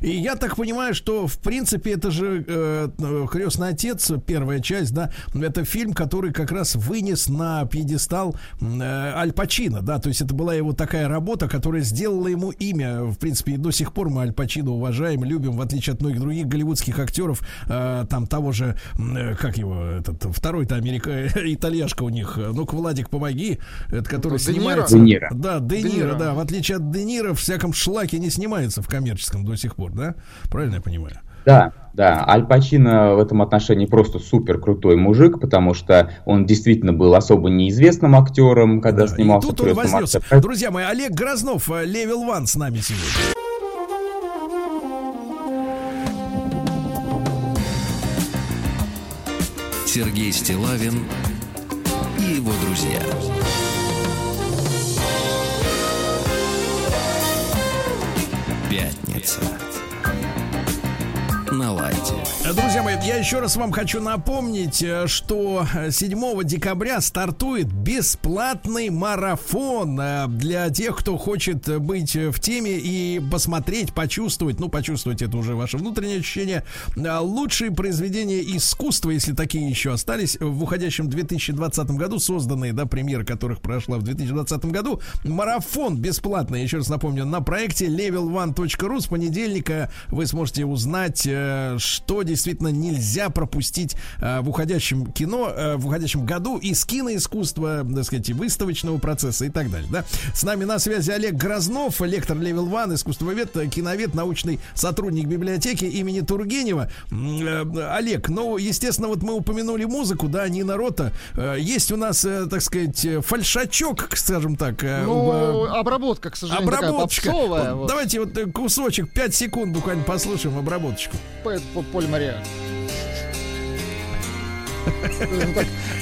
И я так понимаю, что в принципе это же э, э, Крестный отец, первая часть, да, это фильм, который как раз вынес на пьедестал э, Аль Пачино, да, то есть это была его такая работа, которая сделала ему имя. В принципе, и до сих пор мы Аль Пачино уважаем, любим, в отличие от многих других голливудских актеров, э, там того же, э, как его, этот второй-то Америка, *laughs* итальяшка у них, э, ну-ка, Владик, помоги, это который Де Ниро? снимается. Де Ниро. Да, Де Де Ниро, Ниро. да, в отличие от Де Ниро, в всяком шлаке не снимается в коммерческом до сих пор, да? Правильно я понимаю? Да, да, Аль Пачино в этом отношении просто супер крутой мужик, потому что он действительно был особо неизвестным актером, когда Да, снимался и тут в он «Крестном вознесся. отце». Друзья мои, Олег Грознов, э, Левел Ван с нами сегодня. Сергей Стилавин и его друзья. Пятница. На лайте. Друзья мои, я еще раз вам хочу напомнить, э, что э, 7 декабря стартует бесплатный марафон э, для тех, кто хочет э, быть э, в теме и посмотреть, почувствовать, ну, почувствовать это уже ваше внутреннее ощущение, э, лучшие произведения искусства, если такие еще остались, в уходящем 2020 году, созданные, да, премьера которых прошла в 2020 году, марафон бесплатный, еще раз напомню, на проекте level1.ru с понедельника вы сможете узнать, э, что действительно нельзя пропустить э, в уходящем кино, э, в уходящем году из киноискусства, так сказать, и выставочного процесса и так далее, да. С нами на связи Олег Грознов, лектор Level One, искусствовед, э, киновед, научный сотрудник библиотеки имени Тургенева. Э, Олег, ну, естественно, вот мы упомянули музыку, да, Нина Рота. Э, Есть у нас, э, так сказать, э, фальшачок, скажем так. э, Ну, в- обработка, к сожалению, такая Обработочка. попсовая. Вот вот. Давайте вот э, кусочек, 5 секунд буквально послушаем обработочку. Поль Мария.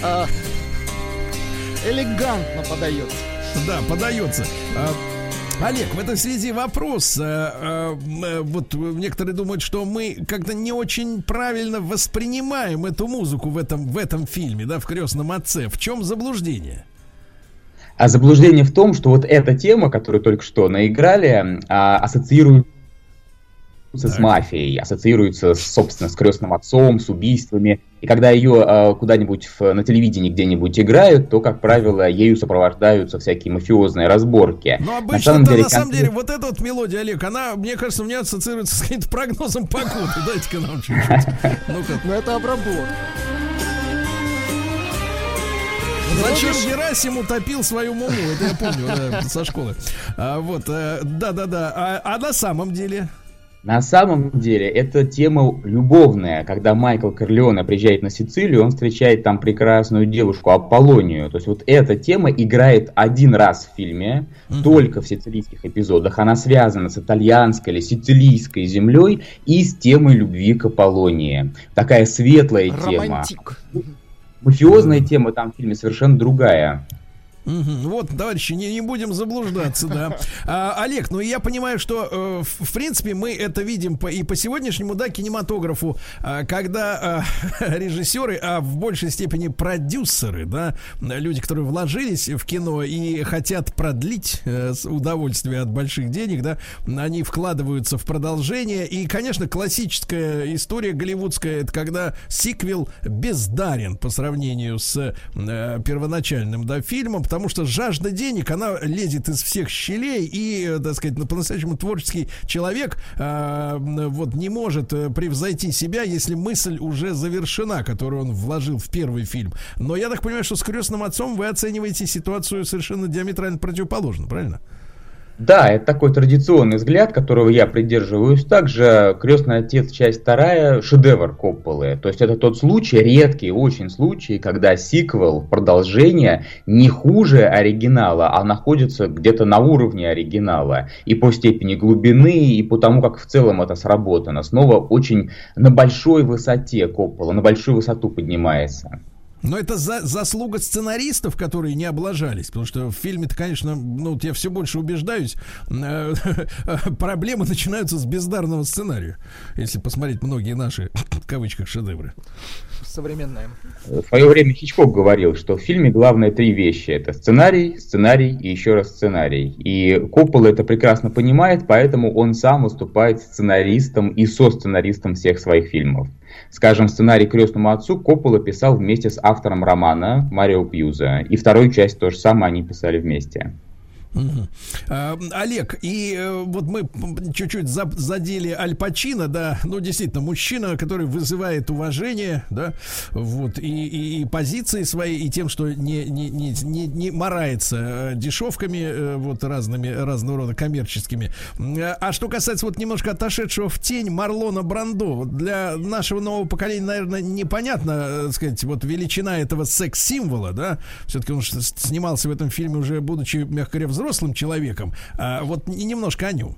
А, Элегантно подается. Да, подается. А, Олег, в этой связи вопрос. э, э, э, Вот некоторые думают, что мы как-то не очень правильно воспринимаем эту музыку в этом, в этом фильме, да, в крестном отце. В чем заблуждение? А заблуждение в том, что вот эта тема, которую только что наиграли, а, ассоциируется с Так. мафией, ассоциируется, собственно, с крестным отцом, с убийствами. И когда ее а, куда-нибудь в- на телевидении где-нибудь играют, то, как правило, ею сопровождаются всякие мафиозные разборки. Ну, На обычно самом на деле, самом конкрет- деле, вот эта вот мелодия, Олег, она, мне кажется, у меня ассоциируется с каким-то прогнозом погоды. *laughs* Дайте-ка нам чуть-чуть. Ну-ка. Но это обработка. Зачем Герасим утопил свою муму? Это я помню да, со школы. А, вот, э, да-да-да. А, а на самом деле? На самом деле, это тема любовная. Когда Майкл Корлеоне приезжает на Сицилию, он встречает там прекрасную девушку Аполлонию. То есть вот эта тема играет один раз в фильме, только в сицилийских эпизодах. Она связана с итальянской или сицилийской землей и с темой любви к Аполлонии. Такая светлая тема. Романтик. Мафиозная тема там в фильме совершенно другая. Вот, товарищи, не, не будем заблуждаться, да. А, Олег, ну я понимаю, что э, в, в принципе мы это видим по, и по сегодняшнему, да, кинематографу, а, когда а, *laughs* режиссеры, а в большей степени продюсеры, да, люди, которые вложились в кино и хотят продлить э, удовольствие от больших денег, да, они вкладываются в продолжение. И, конечно, классическая история голливудская, это когда сиквел бездарен по сравнению с э, первоначальным, да, фильмом, потому что жажда денег, она лезет из всех щелей, и, э, так сказать, ну, по-настоящему творческий человек э, вот не может э, превзойти себя, если мысль уже завершена, которую он вложил в первый фильм. Но я так понимаю, что с крестным отцом вы оцениваете ситуацию совершенно диаметрально противоположно, правильно? Да, это такой традиционный взгляд, которого я придерживаюсь. Также «Крестный отец. Часть вторая» — шедевр Копполы. То есть это тот случай, редкий очень случай, когда сиквел, продолжение не хуже оригинала, а находится где-то на уровне оригинала. И по степени глубины, и по тому, как в целом это сработано. Снова очень на большой высоте Коппола, на большую высоту поднимается. Но это за, заслуга сценаристов, которые не облажались. Потому что в фильме-то, конечно, ну, вот я все больше убеждаюсь, э, *laughs* проблемы начинаются с бездарного сценария. Если посмотреть многие наши, в кавычках, шедевры. Современная. В свое время Хичкок говорил, что в фильме главное три вещи. Это сценарий, сценарий и еще раз сценарий. И Коппола это прекрасно понимает, поэтому он сам выступает сценаристом и со-сценаристом всех своих фильмов. Скажем, сценарий «Крестному отцу» Коппола писал вместе с автором романа Марио Пьюза. И вторую часть то же самое они писали вместе. А, Олег, и э, вот мы чуть-чуть за- задели Аль Пачино, да, ну действительно мужчина, который вызывает уважение, да, вот и, и, и позиции свои, и тем, что не не не не, не марается э, дешевками э, вот разными разного рода коммерческими. А что касается вот немножко отошедшего в тень Марлона Брандо, для нашего нового поколения, наверное, непонятно, так сказать, вот величина этого секс-символа, да, все-таки он снимался в этом фильме уже будучи, мягко говоря, взрослым человеком. А вот немножко о нем.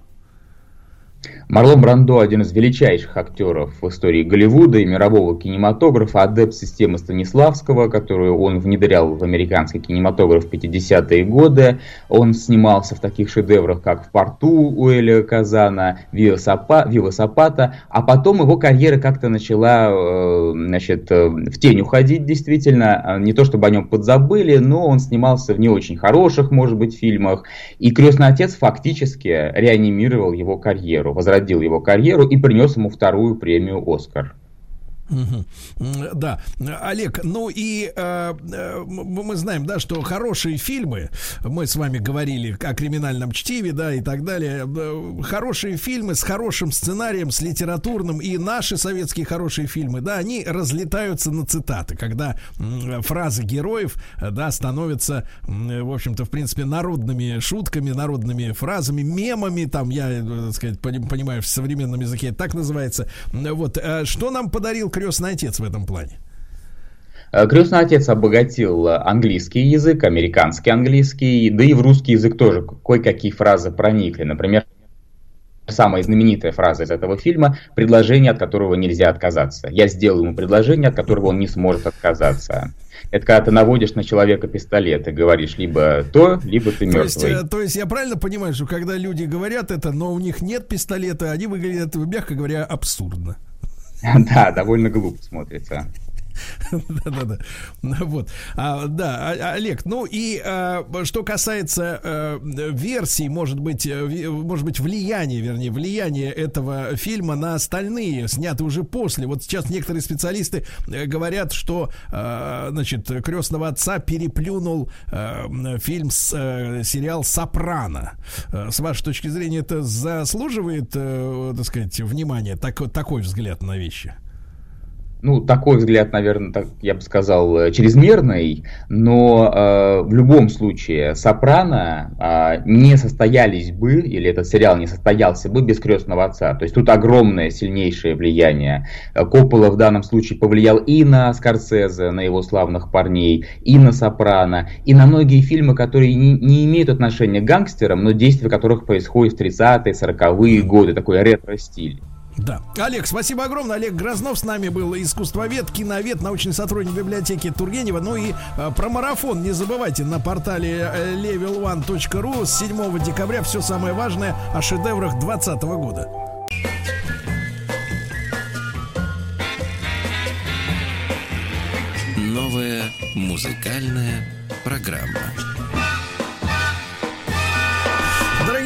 Марлон Брандо один из величайших актеров в истории Голливуда и мирового кинематографа, адепт системы Станиславского, которую он внедрял в американский кинематограф в 50-е годы. Он снимался в таких шедеврах, как «В порту» у Эля Казана, «Виа Сапа- «Вива Сапата», а потом его карьера как-то начала э, значит, э, в тень уходить действительно. А, Не то чтобы о нем подзабыли, но он снимался в не очень хороших, может быть, фильмах. И «Крестный отец» фактически реанимировал его карьеру, возродил его карьеру и принес ему вторую премию «Оскар». Да, Олег, ну и э, э, мы знаем, да, что хорошие фильмы, мы с вами говорили о криминальном чтиве, да, и так далее, э, хорошие фильмы с хорошим сценарием, с литературным, и наши советские хорошие фильмы, да, они разлетаются на цитаты, когда фразы героев, да, становятся, в общем-то, в принципе, народными шутками, народными фразами, мемами, там, я, э, так сказать, пони- понимаю, в современном языке так называется. Вот, что нам подарил крестный отец в этом плане? Э, Крестный отец обогатил э, английский язык, американский английский, да и в русский язык тоже кое-какие фразы проникли. Например, самая знаменитая фраза из этого фильма – предложение, от которого нельзя отказаться. Я сделаю ему предложение, от которого он не сможет отказаться. Это когда ты наводишь на человека пистолет и говоришь либо то, либо ты То есть, мертвый. э, то есть я правильно понимаю, что когда люди говорят это, но у них нет пистолета, они выглядят, мягко говоря, абсурдно. *laughs* Да, довольно глупо смотрится. Да-да-да. Вот. А, да, а- Олег, ну и а, что касается э, версий, может быть, э, может быть, влияния, вернее, влияния этого фильма на остальные, снятые уже после. Вот сейчас некоторые специалисты э, говорят, что, значит, крестного отца переплюнул фильм с сериал Сопрано. С вашей точки зрения, это заслуживает, так сказать, внимания, так- такой взгляд на вещи? Ну, такой взгляд, наверное, так, я бы сказал, э, чрезмерный, но э, в любом случае «Сопрано» э, не состоялись бы, или этот сериал не состоялся бы без «Крестного отца». То есть тут огромное, сильнейшее влияние. Э, Коппола в данном случае повлиял и на Скорсезе, на его славных парней, и на «Сопрано», и на многие фильмы, которые не, не имеют отношения к гангстерам, но действия которых происходят в 30-е, 40-е годы, такой ретро-стиль. Да. Олег, спасибо огромное. Олег Грознов с нами был, искусствовед, киновед, научный сотрудник библиотеки Тургенева. Ну и э, про марафон не забывайте на портале э, level1.ru с 7 декабря все самое важное о шедеврах 2020 года. Новая музыкальная программа.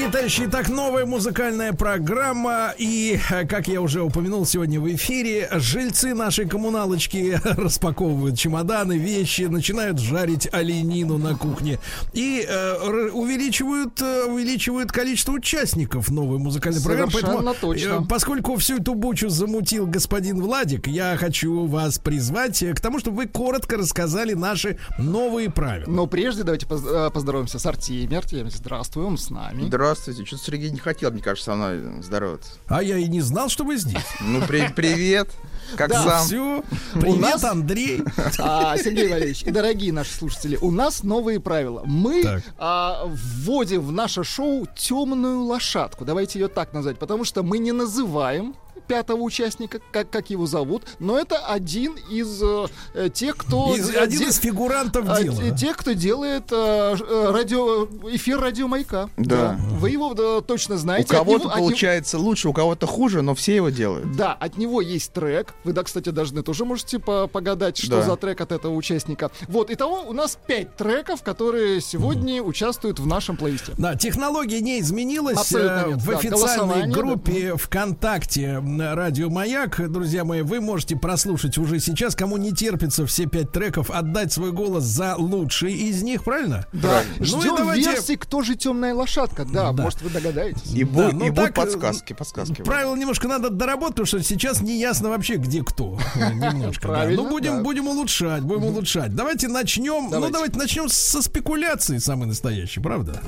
Дорогие товарищи, итак, новая музыкальная программа. И, э, как я уже упомянул сегодня в эфире, жильцы нашей коммуналочки *laughs* распаковывают чемоданы, вещи, начинают жарить оленину на кухне. И э, увеличивают, э, увеличивают количество участников новой музыкальной программы. Совершенно точно. э, поскольку всю эту бучу замутил господин Владик, я хочу вас призвать к тому, чтобы вы коротко рассказали наши новые правила. Но прежде давайте поз- поздороваемся с Артемием. Артемий, здравствуй, он с нами. Здравствуйте. Что-то Сергей не хотел, мне кажется, со мной здороваться. А я и не знал, что вы здесь. Ну, при- привет. Как Да, сам? Все. У Привет, нас- Андрей. А, Сергей Валерьевич и дорогие наши слушатели, у нас новые правила. Мы Так. а, вводим в наше шоу темную лошадку. Давайте ее так назвать, потому что мы не называем пятого участника, как, как его зовут, но это один из э, э, тех, кто... Из- один де- из фигурантов а, дела. те- Тех, кто делает э, э, радио, эфир радио маяка. Да. Вы его да, точно У знаете. От кого-то него- от него- получается лучше, у кого-то хуже, но все его делают. Да, от него есть трек. Вы, да, кстати, должны тоже можете по- погадать, что Да. за трек от этого участника. Вот, итого у нас пять треков, которые сегодня участвуют в нашем плейлисте. Да, технология не изменилась. Абсолютно нет, В да, официальной группе ВКонтакте м, радио Маяк. Друзья мои, вы можете прослушать уже сейчас, кому не терпится все пять треков, отдать свой голос за лучший из них, правильно? Да. Ну и Ждем давайте- версии, кто же темная лошадка. Да, Да. может, вы догадаетесь. И, Да, бу- ну и будут так, подсказки, подсказки. Правила немножко надо доработать, потому что сейчас не ясно вообще, где кто. *laughs* Немножко. да. Правильно, Ну, будем, да. будем улучшать, будем улучшать. Давайте начнем. Ну, Давайте. начнем со спекуляции самой настоящей, правда?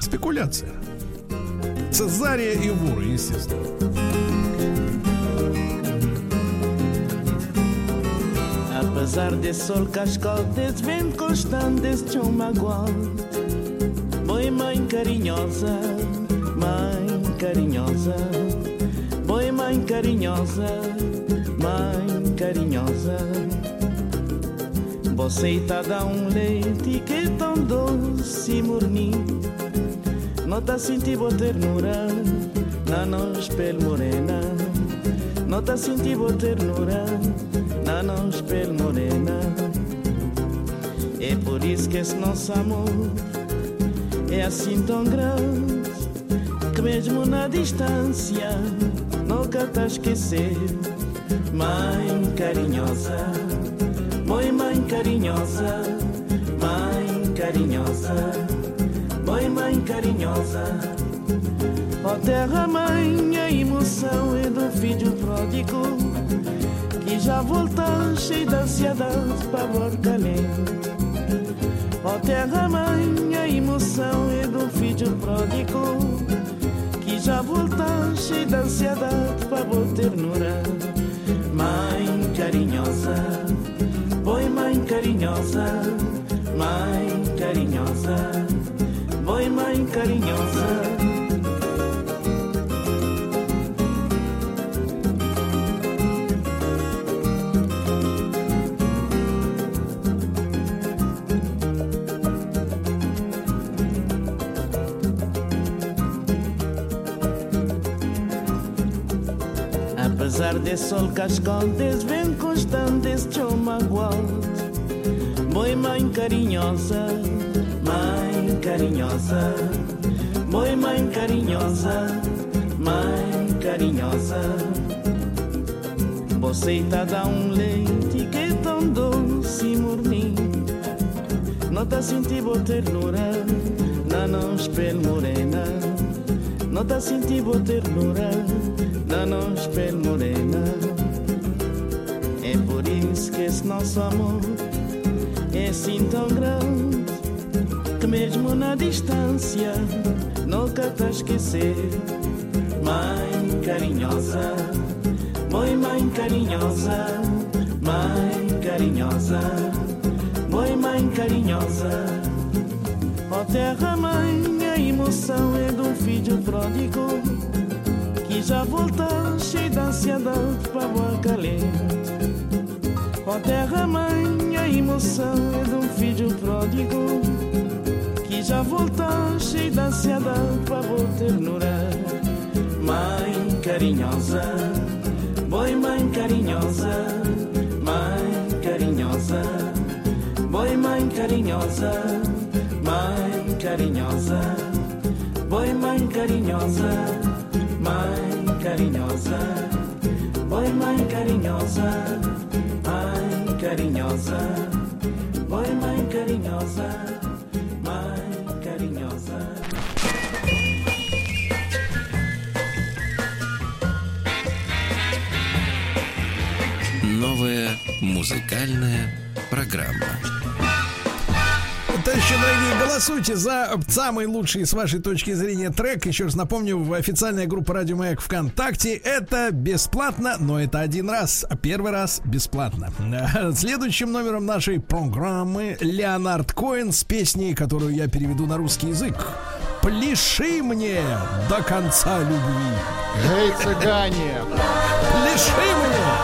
Спекуляция. Цезария и воры, естественно. Apesar desse sol cascal, desse vento constante, desse chão magoado Boi mãe carinhosa, mãe carinhosa. Boi mãe carinhosa, mãe carinhosa. Você tá dá um leite que é tão doce e morninho. Nota sentir boa ternura na nossa pele morena Nota sentir boa ternura na nossa pele morena. É por isso que esse nosso amor é assim tão grande Que mesmo na distância nunca tá esquecer. Mãe carinhosa, mãe mãe carinhosa Mãe carinhosa, mãe mãe carinhosa Ó terra mãe, a emoção é do filho pródigo Que já volta cheio de ansiedade para calente Ó terra mãe, a emoção é do filho pródigo Que já volta cheio de ansiedade para ternura. Mãe carinhosa, boi mãe carinhosa Mãe carinhosa, boi mãe carinhosa Apesar desse sol cascal, desse vento constante, desse chão magoado Boi mãe carinhosa, mãe carinhosa Boi mãe carinhosa, mãe carinhosa Você tá dá um leite que é tão doce e morninho Nota sentir boa ternura na nossa pele morena. Nota sentir boa ternura na nossa nosso amor é assim tão grande Que mesmo na distância nunca tá esquecer. Mãe carinhosa, mãe mãe carinhosa Mãe carinhosa, mãe mãe carinhosa. Ó terra mãe, a emoção é de um filho pródigo Que já volta cheio de ansiedade para o calente Ó terra mãe, a emoção é de um filho pródigo Que já volta cheio de ansiedade para a ternura Mãe carinhosa, boi mãe carinhosa Mãe carinhosa, boi mãe carinhosa Mãe carinhosa, boi mãe carinhosa Mãe carinhosa, boi mãe carinhosa carinhosa, boi mãe carinhosa Mãe carinhosa Новая музыкальная программа. Товарищи дорогие, голосуйте за самый лучший с вашей точки зрения трек. Еще раз напомню, в официальная группа Радио Маяк ВКонтакте. Это бесплатно, но это один раз. Первый раз бесплатно. *laughs* Следующим номером нашей программы Леонард Коэн с песней, которую я переведу на русский язык. Пляши мне до конца любви. Эй, цыгане! Пляши мне!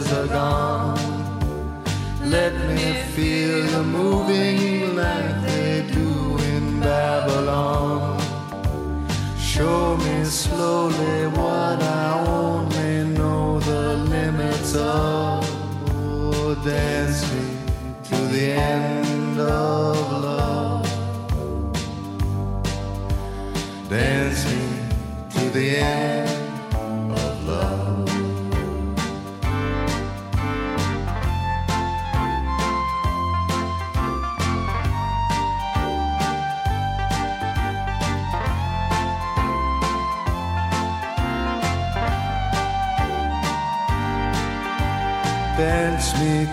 Let me feel you moving like they do in Babylon. Show me slowly what I only know the limits of. Oh, dance me to the end of love. Dance me to the end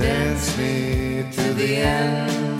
Dance me to the end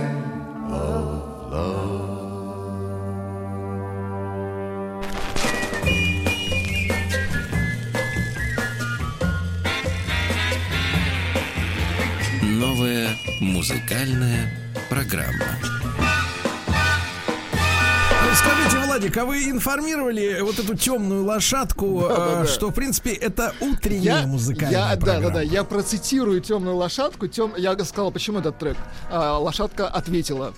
музыкальная программа. Скажите, Владик, а вы информировали вот эту темную лошадку, Да-да-да. э, что, в принципе, это утренняя музыкальная я, да, программа? да, да, я процитирую темную лошадку. Тем, я сказал, почему этот трек. А, лошадка ответила.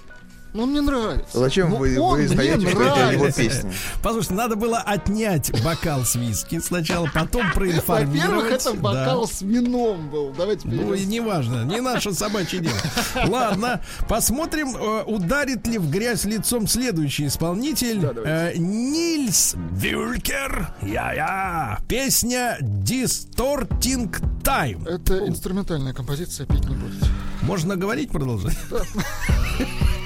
Ну, мне нравится. Зачем Ну, вы, он вы издаете, что это его нравится. песня? Послушайте, надо было отнять бокал с виски сначала, потом проинформировать. Во-первых, это да. бокал с вином был. Давайте Ну, и неважно, не наше собачье дело. Ладно, посмотрим, э, ударит ли в грязь лицом следующий исполнитель. Э, Нильс Вюлькер. Я-я. Песня Distorting Time. Это инструментальная композиция, петь не будете. Можно говорить, продолжать? музыкальная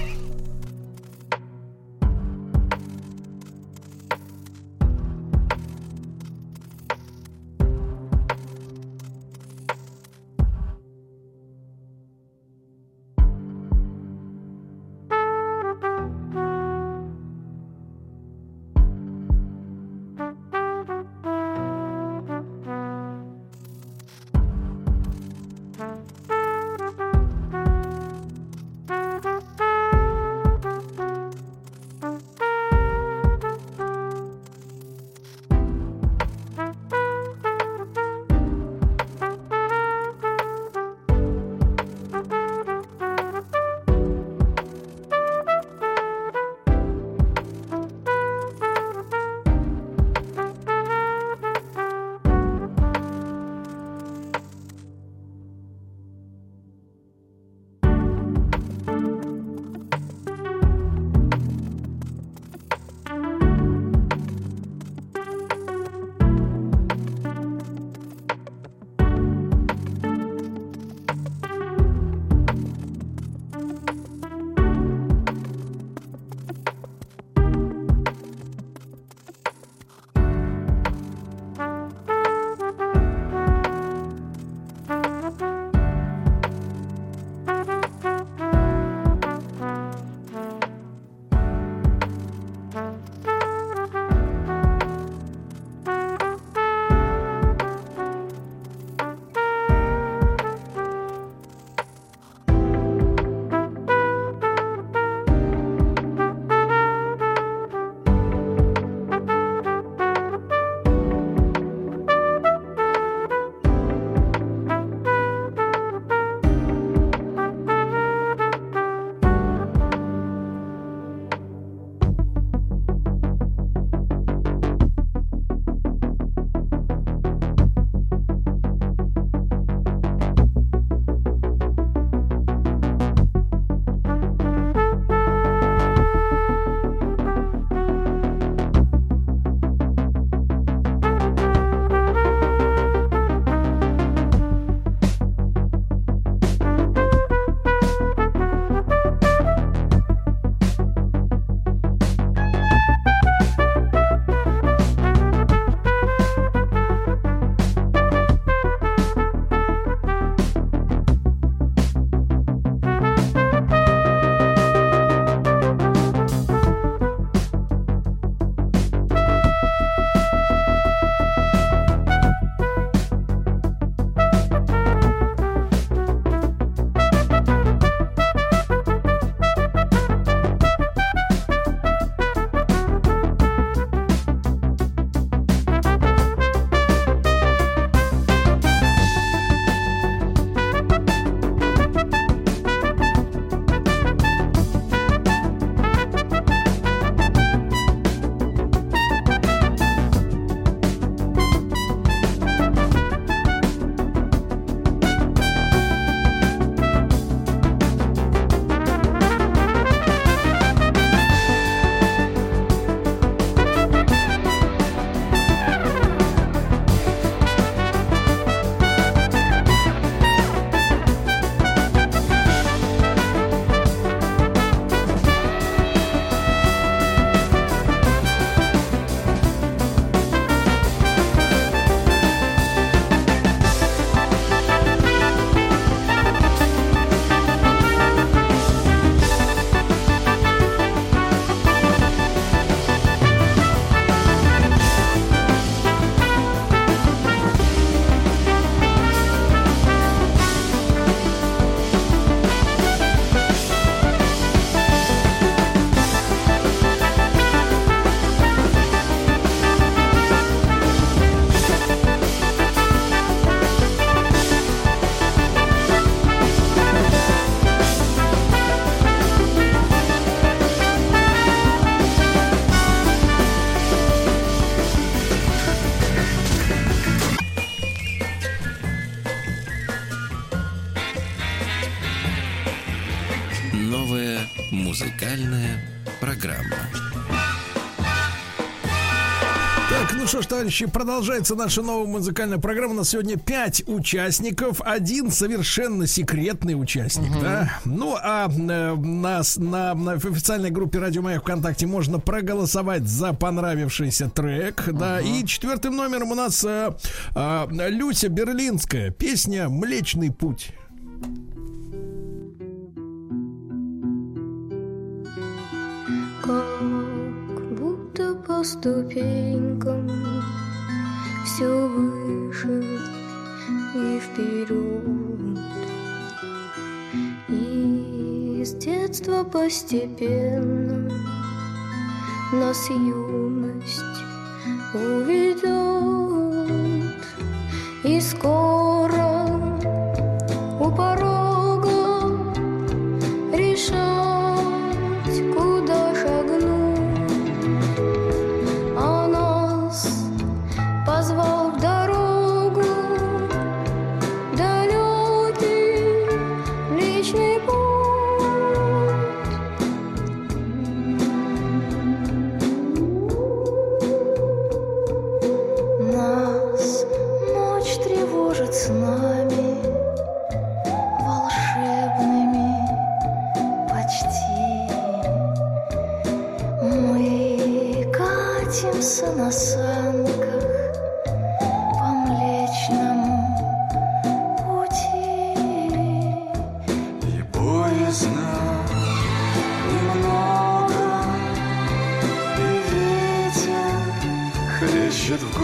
товарищи, продолжается наша новая музыкальная программа. У нас сегодня пять участников, один совершенно секретный участник, да. Ну, а э, нас на, на официальной группе Радио Маяк ВКонтакте можно проголосовать за понравившийся трек, да. И четвертым номером у нас э, э, Люся Берлинская, песня «Млечный путь». Постепенно нас юность je te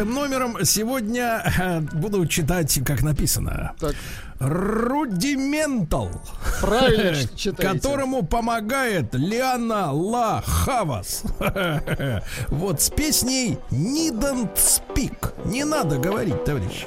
и пятым номером сегодня э, буду читать, как написано. Так. Рудиментал. Правильно *laughs* читаете. Которому помогает Лиана Ла Хавас. *laughs* Вот с песней Needn't Speak. Не надо говорить, товарищи.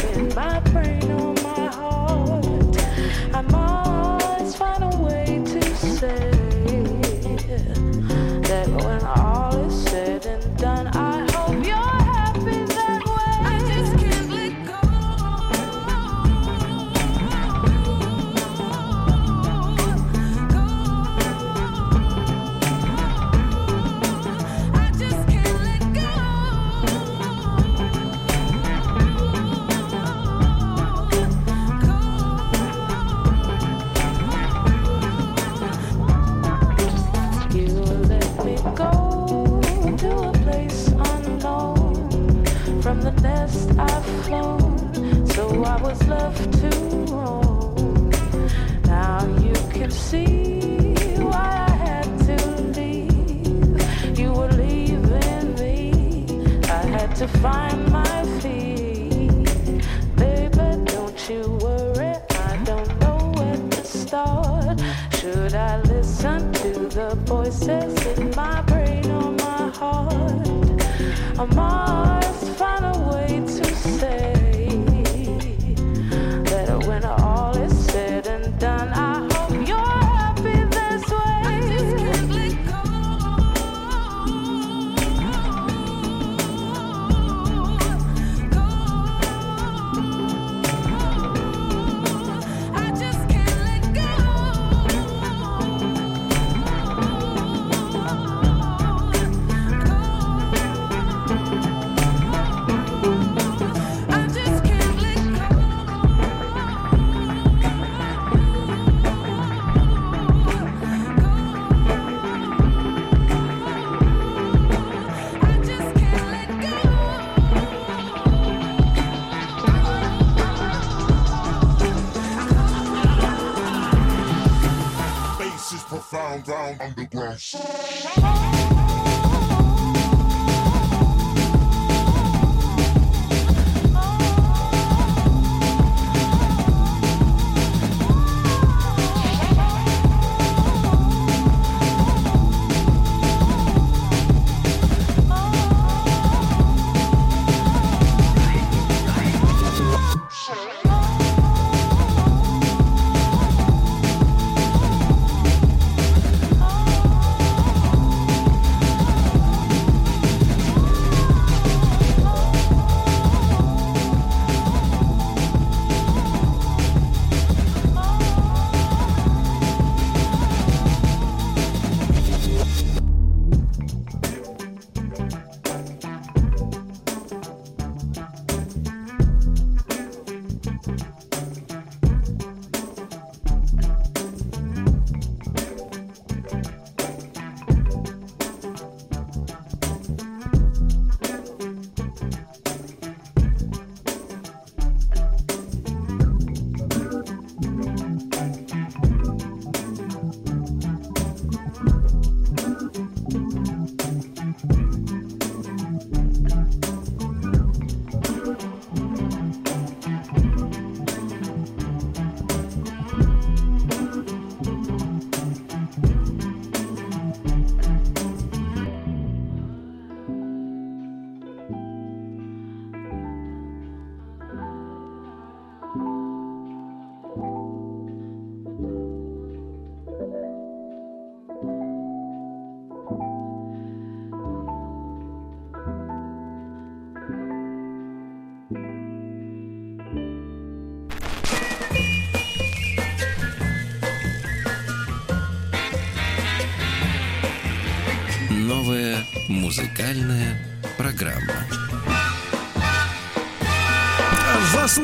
voices in my brain or my heart? I must profound, round underground.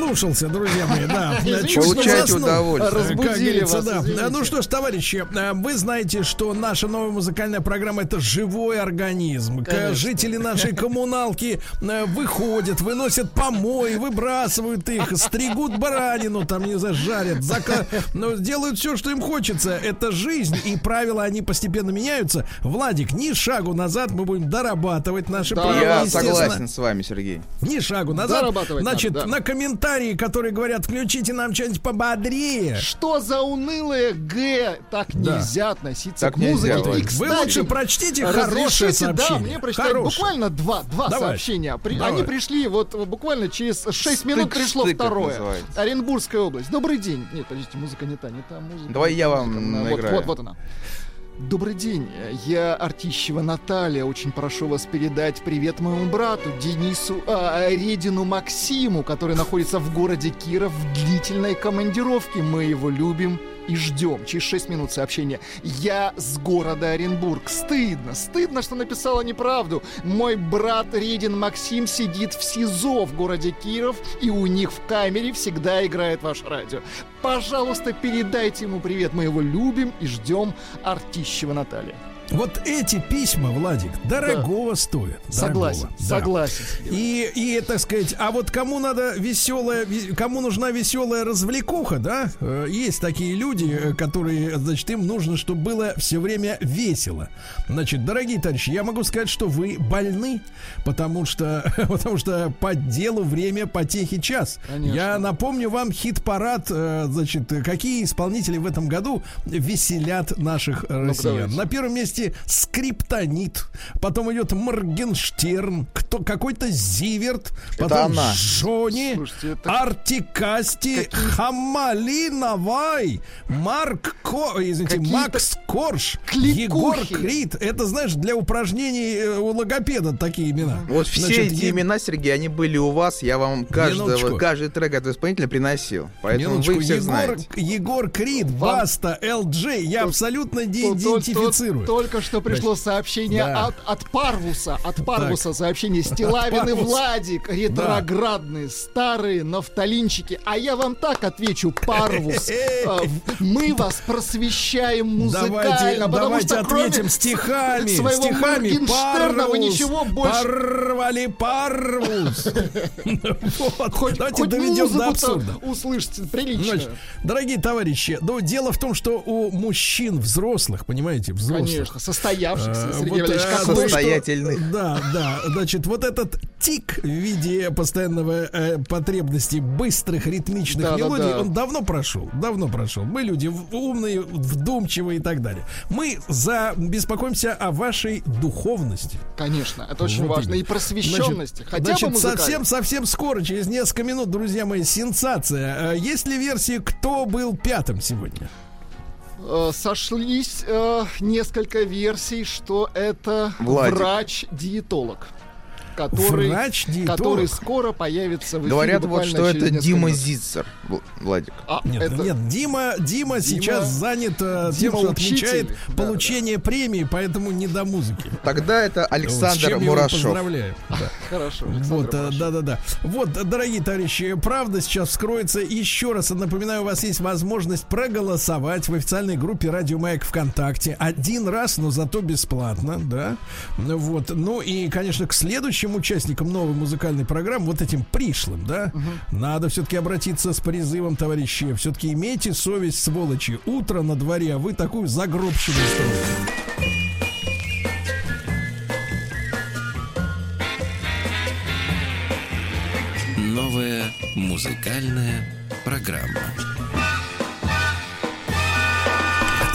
Заслушался, друзья мои, да. *laughs* Заснул, удовольствие. Разбудили вас, да. Ну что ж, товарищи, э, вы знаете, что наша новая музыкальная программа это живой организм. Жители нашей коммуналки э, выходят, выносят помои, выбрасывают их, стригут баранину, там не знаю, жарят, зака... ну, делают все, что им хочется. Это жизнь, и правила они постепенно меняются. Владик, ни шагу назад мы будем дорабатывать наши Да, права. Я согласен с вами, Сергей. Ни шагу назад. Значит, надо, да. на комментарии, которые говорят, включите нам что-нибудь пободрее. Что за унылое Г? Так Да. нельзя относиться Так к музыке. нельзя, И, Владик. Вы кстати, лучше прочтите хорошее разрешите, Да, сообщение. мне прочитать Хорошее. буквально два, два Давай. сообщения. При- Давай. Они пришли вот буквально через 6 минут пришло как второе. называется. Оренбургская область. Добрый день. Нет, подождите, музыка не та, не та музыка. Давай я вам музыка. Вот, наиграю. вот, вот она. Добрый день, я Артищева Наталья. Очень прошу вас передать привет моему брату Денису а, Редину Максиму, который находится в городе Киров в длительной командировке. Мы его любим и ждем. Через 6 минут сообщения. Я с города Оренбург. Стыдно, стыдно, что написала неправду. Мой брат Редин Максим сидит в СИЗО в городе Киров, и у них в камере всегда играет ваше радио. Пожалуйста, передайте ему привет. Мы его любим и ждем. Артищева Наталья. Вот эти письма, Владик, дорогого стоят. Согласен, дорогого, да. согласен. И, и, так сказать, а вот кому надо веселая, ве- кому нужна веселая развлекуха, да? Э, Есть такие люди, э, которые, значит, им нужно, чтобы было все время весело. Значит, дорогие товарищи, я могу сказать, что вы больны, потому что, *laughs* потому что по делу время потехи час. Конечно. Я напомню вам хит-парад, э, значит, какие исполнители в этом году веселят наших э, россиян. давайте. На первом месте Скриптонит, потом идет Моргенштерн, кто какой-то Зиверт, потом она. Жони, Слушайте, это Артикасти, Хамали Навай, Марк Ко, извините, Какие-то Макс Корж, кликухи. Егор Крид. Это, знаешь, для упражнений э, у логопеда такие имена. Вот все Значит, эти Е- имена, Сергей, они были у вас. Я вам каждого, Минуточку. каждый трек этого исполнителя приносил. Поэтому Минуточку, вы всех Егор, знаете. Егор Крид, Баста, ЛД, я абсолютно не Тут- тут- тут идентифицирую. Только что пришло сообщение да. от, от Парвуса. От Парвуса сообщение. Стилавин и Парвус. Владик. Ретроградные, старые нафталинчики. А я вам так отвечу, Парвус. *laughs* э, Мы вас просвещаем музыкально. Давайте, что ответим стихами. своего стихами. Моргенштерна вы Парвус, ничего больше... Порвали парвус. *laughs* Вот, Хоть, Давайте хоть доведем до абсурда. услышите прилично. Значит, дорогие товарищи, ну, дело в том, что у мужчин взрослых, понимаете, взрослых, Конечно, состоявшихся, Э, Сергей вот, Валерьевич, э, как что- Состоятельных. Да, да. Значит, вот этот тик в виде постоянного э, потребности быстрых ритмичных Да, да, мелодий, да. он давно прошел. Давно прошел. Мы люди умные, вдумчивые и так далее. Мы за беспокоимся о вашей духовности. Конечно, это очень Вот важно. И просвещенности. Значит, Хотя значит, бы музыкально. совсем, совсем скоро, через несколько минут, друзья мои, сенсация. Э, Есть ли версии, кто был пятым сегодня? Э, сошлись э, несколько версий, что это врач-диетолог. Который, который скоро появится в эфире Говорят вот, что это Дима минут. Зицер, Вл- Владик. А, Нет, это- нет, Дима, Дима, сейчас занят э, тем, Дима что учитель. отмечает Да, получение премии, поэтому не до музыки. Тогда это Вот, Александр его Мурашов. поздравляю. Да. *laughs* Хорошо, Александр Вот, э, Мурашов. да-да-да. Вот, дорогие товарищи, правда сейчас вскроется. Еще раз напоминаю, у вас есть возможность проголосовать в официальной группе Радио Маяк ВКонтакте. Один раз, но зато бесплатно, да. Ну Вот. Ну и, конечно, к следующим участникам новой музыкальной программы, вот этим пришлым, да, надо все-таки обратиться с призывом, товарищи. Все-таки имейте совесть, сволочи. Утро на дворе, а вы такую загробщину строите. Новая музыкальная программа.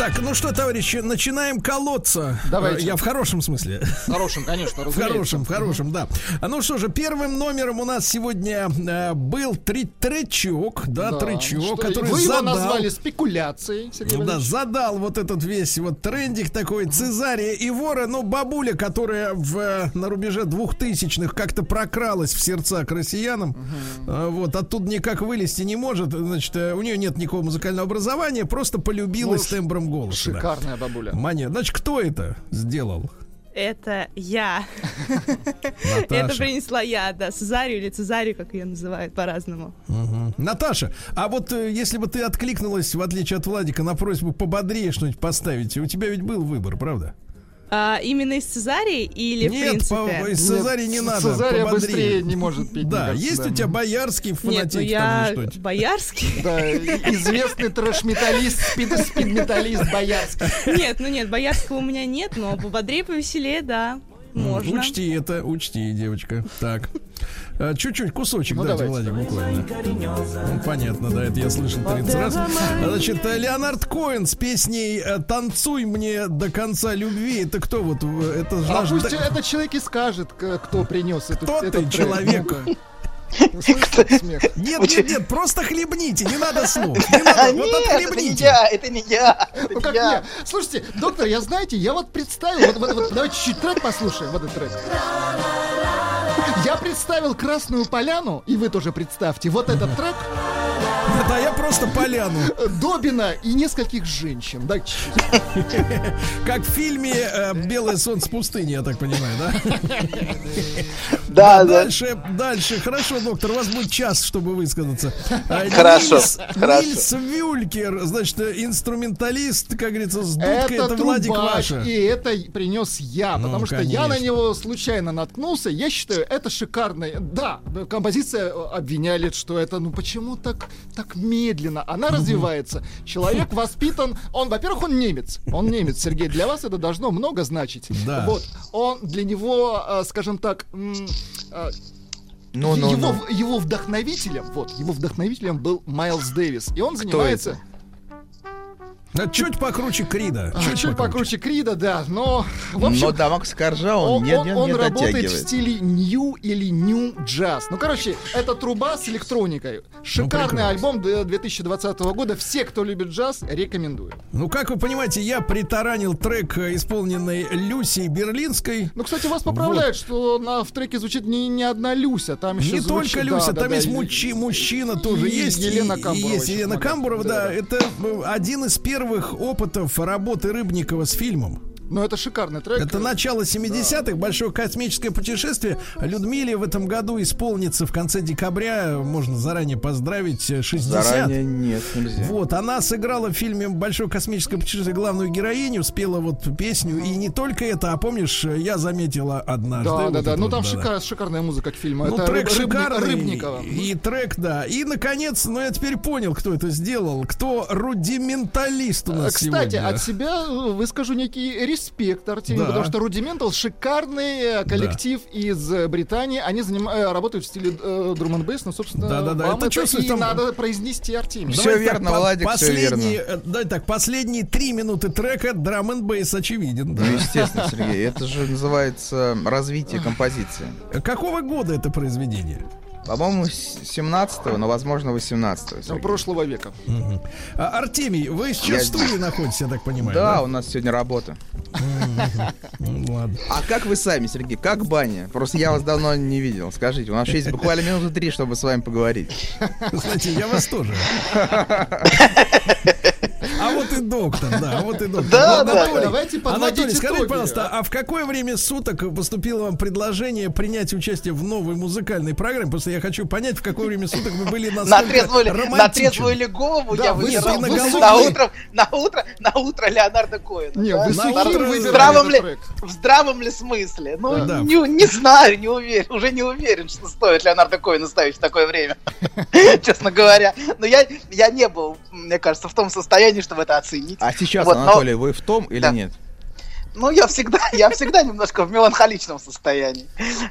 Так, ну что, товарищи, начинаем колоться. Давайте. Э, Я в хорошем смысле. В хорошем, конечно, В разумеется. хорошем, в хорошем, да. А Ну что же, первым номером у нас сегодня э, был три тречок, да, Да, тречок, который Вы его задал. назвали спекуляцией, Сергей Да, Валерьевич. задал вот этот весь вот трендик такой Цезария и вора, ну, бабуля, которая в, э, на рубеже двухтысячных как-то прокралась в сердца к россиянам, А, вот, оттуда никак вылезти не может, значит, у нее нет никакого музыкального образования, просто полюбилась Ну, тембром голоса. да. Шикарная бабуля. Мания. Значит, кто это сделал? Это я. Наташа. Это принесла я, да, Цезарию или Цезарию, как ее называют по-разному. Наташа, а вот э, если бы ты откликнулась, в отличие от Владика, на просьбу пободрее что-нибудь поставить, у тебя ведь был выбор, правда? А, именно из Цезарии или в Нет, принципе? по- из Цезарии не надо. Цезария пободрее. быстрее не может петь. Да, есть да. у тебя боярский Нет, фанатик ну там я боярский. *laughs* Да, известный трэш-металлист, спид- спид-металлист боярский. Нет, ну нет, боярского у меня нет, но пободрее, повеселее, да, можно. Учти это, учти, девочка. Так. А, Чуть-чуть кусочек Ну, дайте, давайте, Владик, буквально. Ну, понятно, да, это я слышал 30 раз. Значит, Леонард Коэн с песней э, «Танцуй мне до конца любви». Это кто вот? э, Это же А наш пусть д- этот человек и скажет, кто принес эту, Кто этот ты, трек. человек? Этот смех? Нет, нет, нет, просто хлебните, не надо слов. Не надо, вот Нет, это не я, это не я. Это Ну не как я. я? Слушайте, доктор, я знаете, я вот представил, вот, вот- вот давайте чуть-чуть трек послушаем, вот этот трек. Я представил Красную Поляну, и вы тоже представьте, вот этот трек, Нет, а я просто поляну. Добина и нескольких женщин. Да. *laughs* Как в фильме э, «Белое солнце пустыни», я так понимаю, да? *laughs* Да, да. Дальше, дальше. Хорошо, доктор, у вас будет час, чтобы высказаться. *laughs* А, Хорошо, Нильс, хорошо. Нильс Вюлькер, значит, э, инструменталист, как говорится, с дудкой, это, Это Владик трубач, ваша. и это принес я, Ну, потому что я на конечно. него случайно наткнулся. Я считаю, это шикарная. Да, композиция обвиняли, что это, ну почему так, так медленно? Она развивается. Человек воспитан, он, во-первых, он немец. Он немец, Сергей. Для вас это должно много значить. Да. Вот, он для него, э, скажем так, м, э, Ну, ну, его, ну. его вдохновителем, вот, его вдохновителем был Майлз Дэвис. И он занимается... это? А чуть покруче Крида. А, Чуть, покруче Крида, да, но в общем, Но до Макса Коржа он, он, не, он- не- он не работает в стиле нью или нью джаз. Ну, короче, это труба с электроникой. Шикарный прекрасно. альбом д- 2020 года. Все, кто любит джаз, рекомендую. Ну, как вы понимаете, я притаранил трек, э, исполненный Люсей Берлинской. Ну, кстати, вас поправляют, что на, в треке звучит не, не одна Люся, там еще Не звучит- только да, Люся, да, там да, есть и- мужчи- мужчина тоже и есть. Елена и- и Камбурова Есть Елена. Камбурова, да. Да, Это э, один из первых опытов работы Рыбникова с фильмом. Ну, это шикарный трек. Это начало 70-х, большое космическое путешествие. Людмиле в этом году исполнится в конце декабря, можно заранее поздравить, э, 60. Заранее нет, нельзя. Вот, она сыграла в фильме «Большое космическое путешествие» главную героиню, спела вот песню. И не только это, а помнишь, я заметила однажды. Да, вот да, да. это Ну, вот, там да-да. шикар- шикарная музыка к фильму. Ну, это трек Рыб- шикарный. Рыбникова. И трек, да. И, наконец, ну, я теперь понял, кто это сделал. Кто рудименталист у нас Кстати, сегодня. от себя э, выскажу некий респект Артемию, Да. потому что Рудиментал шикарный э, коллектив из э, Британии. Они заним- э, работают в стиле э, друм н ну, собственно, Да-да-да, вам это это, чувствуется и там- надо произнести Артемий. Всё Давайте верно, по- Владик, последние, верно. э, Давай так, последние три минуты трека драм н очевиден. да. Ну, естественно, Сергей, это же называется развитие композиции. Какого года это произведение? По-моему, с 17-го, но, возможно, 18-го. Ну, Сергей. прошлого века. Мгм. А, Артемий, вы сейчас Я в студии находитесь, я так понимаю. Да, у нас сегодня работа. Ну, ладно. А как вы сами, Сергей, как баня? Просто я вас давно не видел. Скажите, у нас есть буквально минуты три, чтобы с вами поговорить. Кстати, я вас тоже. *laughs* А вот и доктор, да, вот и доктор. Да, да, Анатолий, давайте Анатолий, скажите, пожалуйста, а в какое время суток поступило вам предложение принять участие в новой музыкальной программе? Просто я хочу понять, в какое время суток вы были На настолько трезвую, ли- на романтичны. трезвую ли голову Да, я вы выбирал на, утро, на утро, на утро Леонардо Коэна. Не, да? вы На сухим утро в здравом, ли, в здравом ли смысле? Ну, Да. не, не *laughs* знаю, не уверен. Уже не уверен, что стоит Леонардо Коэна ставить в такое время. *laughs* Честно говоря. Но я, я не был, мне кажется, в том состоянии, чтобы это оценить. А сейчас, Вот, но- Анатолий, вы в том или Да. нет? Ну, я всегда, *laughs* я всегда немножко в меланхоличном состоянии.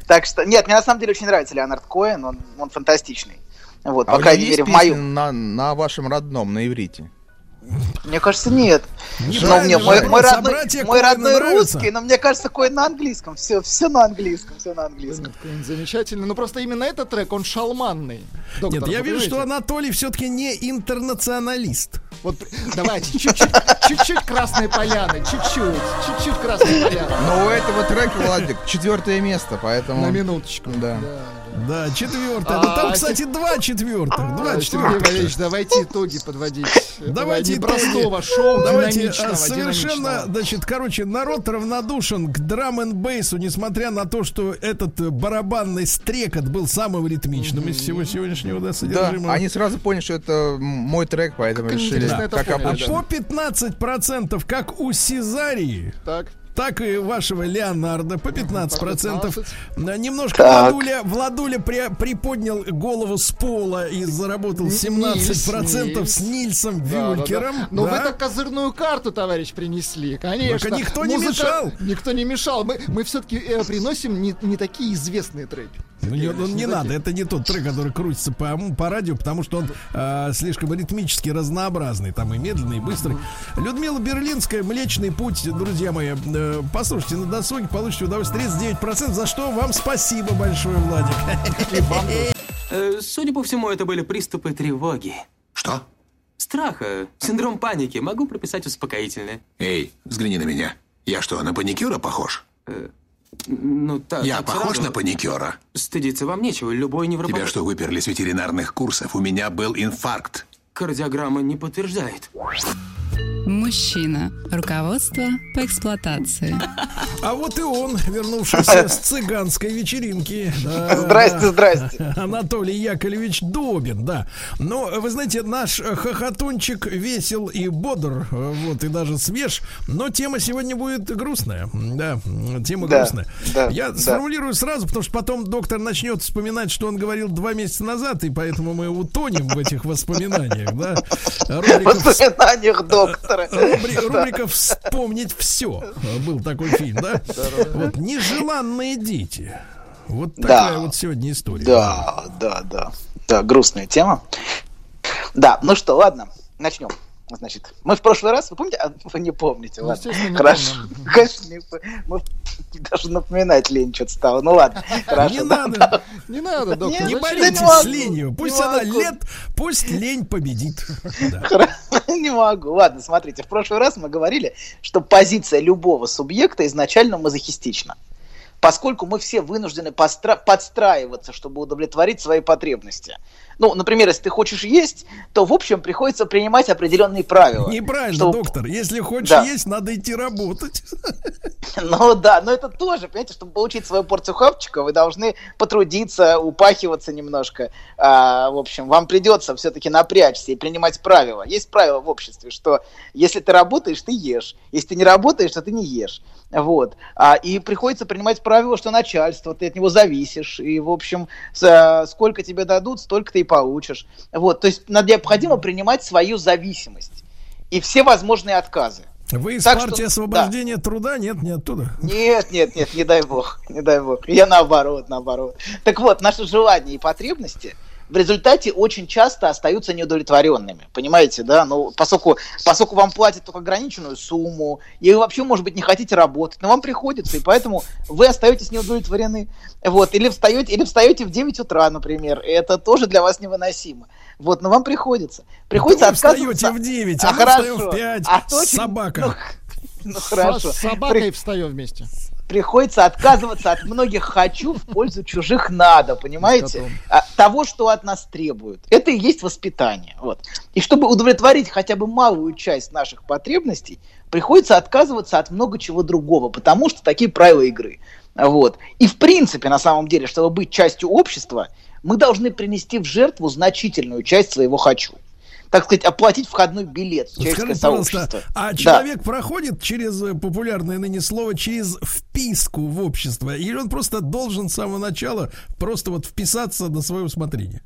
Так что, нет, мне на самом деле очень нравится Леонард Коэн, он, он фантастичный. Вот, А по у него крайней есть мере, в мою. на, на вашем родном, на иврите? Мне кажется, нет. Неправильно Но мне мой, мой родной, мой родной русский, но мне кажется, Коэн на английском. Все, все на английском, все на английском. Замечательно. Ну, просто именно этот трек, он шалманный. Доктор, Нет, я вижу, что? Анатолий все-таки не интернационалист. Вот давайте, *laughs* чуть-чуть, чуть-чуть красной поляны, чуть-чуть, чуть-чуть красной поляны. Но у этого трека, Владик, четвертое место, поэтому... На минуточку. Да. Да, четвертое. А, Ну там, те- кстати, два четвертых. Два Да, Сергей четвертых. Давайте итоги подводить. Давайте непростого итоги. шоу, Давайте а, совершенно, значит, короче, народ равнодушен к драм н бейсу, несмотря на то, что этот барабанный стрекот был самым ритмичным из всего сегодняшнего да, Да, содержимого. они сразу поняли, что это мой трек, поэтому решили, как А по 15% как у Сезарии, Так. Так и вашего Леонардо по 15%. По 15. А, Немножко Так. Владуля, Владуля при- приподнял голову с пола и заработал Нильс, 17% Нильс. с Нильсом Да, да, Вюлькером. да. Но да. вы так козырную карту, товарищ, принесли, конечно. Так никто не мешал. Никто не мешал. Мы, мы все-таки приносим не, не такие известные треки. Ну, не, ну, не надо, это не тот трек, который крутится по, по радио, потому что он а, слишком ритмически разнообразный, там и медленный, и быстрый. Людмила Берлинская, Млечный путь, друзья мои, э, послушайте на досуге, получите удовольствие 39%, за что вам спасибо большое, Владик. Э, Судя по всему, это были приступы тревоги. Что? Страха, синдром паники. Могу прописать успокоительное. Эй, взгляни на меня. Я что, на паникюра похож? Ну, так. Я похож сразу. на паникера? Стыдиться вам нечего, любой невропатолог... Тебя что, выперли с ветеринарных курсов? У меня был инфаркт. Кардиограмма не подтверждает. Мужчина. Руководство по эксплуатации. А вот и он, вернувшийся с цыганской вечеринки. Да, Здрасте, здрасте. Анатолий Яковлевич Добин, да. Но, вы знаете, наш хохотунчик весел и бодр, вот, и даже свеж. Но тема сегодня будет грустная. Да, тема Да, грустная. да, Я да. сформулирую сразу, потому что потом доктор начнет вспоминать, что он говорил два месяца назад, и поэтому мы утонем в этих воспоминаниях, да. Рубрика В воспоминаниях доктора. Рубри- рубрика «Вспомнить все». Был такой фильм, да? Вот «Нежеланные дети». Вот такая вот сегодня история. Да, да, да. Да, грустная тема. Да, ну что, ладно, начнем. Значит, мы в прошлый раз, вы помните, а, вы не помните, Ну, ладно. не Хорошо. помним. Конечно, не мы даже напоминать лень что-то стало. Ну ладно, хорошо. Не надо. Не надо, доктор. Не боритесь с ленью. Пусть она лет, пусть лень победит. *laughs* Не могу. Ладно, смотрите, в прошлый раз мы говорили, что позиция любого субъекта изначально мазохистична. Поскольку мы все вынуждены подстраиваться, чтобы удовлетворить свои потребности. Ну, например, если ты хочешь есть, то, в общем, приходится принимать определенные правила. Неправильно, Что- доктор. Если хочешь Да. есть, надо идти работать. *laughs* Ну да, но это тоже, понимаете, чтобы получить свою порцию хавчика, вы должны потрудиться, упахиваться немножко. А, в общем, вам придется все-таки напрячься и принимать правила. Есть правила в обществе, что если ты работаешь, ты ешь. Если ты не работаешь, то ты не ешь. Вот. А, и приходится принимать правила, что начальство, ты от него зависишь. И, в общем, сколько тебе дадут, столько ты и получишь. Вот. То есть надо- необходимо принимать свою зависимость. И все возможные отказы. Вы из Так что- партии освобождения труда? Нет, не оттуда. Нет, нет, нет, не дай бог, не дай бог. Я наоборот, наоборот. Так вот, наши желания и потребности в результате очень часто остаются неудовлетворенными. Понимаете, да? Ну, поскольку, поскольку вам платят только ограниченную сумму, и вы вообще, может быть, не хотите работать, но вам приходится, и поэтому вы остаетесь неудовлетворены. Вот, или встаете, или встаете в 9 утра, например. И это тоже для вас невыносимо. Вот, но вам приходится. Приходится Вы встаете отказываться. в 9, А, а мы хорошо. в 5. А точно? Собака. Ну, хорошо. С собакой При- встаем вместе. Приходится отказываться от многих хочу в пользу чужих надо, понимаете? А, Того, что от нас требуют. Это и есть воспитание. Вот. И чтобы удовлетворить хотя бы малую часть наших потребностей, приходится отказываться от много чего другого, потому что такие правила игры. Вот. И в принципе, на самом деле, чтобы быть частью общества, мы должны принести в жертву значительную часть своего хочу. Так сказать, оплатить входной билет в человеческое Скажите, сообщество. а Да. человек проходит через э, популярное ныне слово, через вписку в общество, или он просто должен с самого начала просто вот вписаться на свое усмотрение?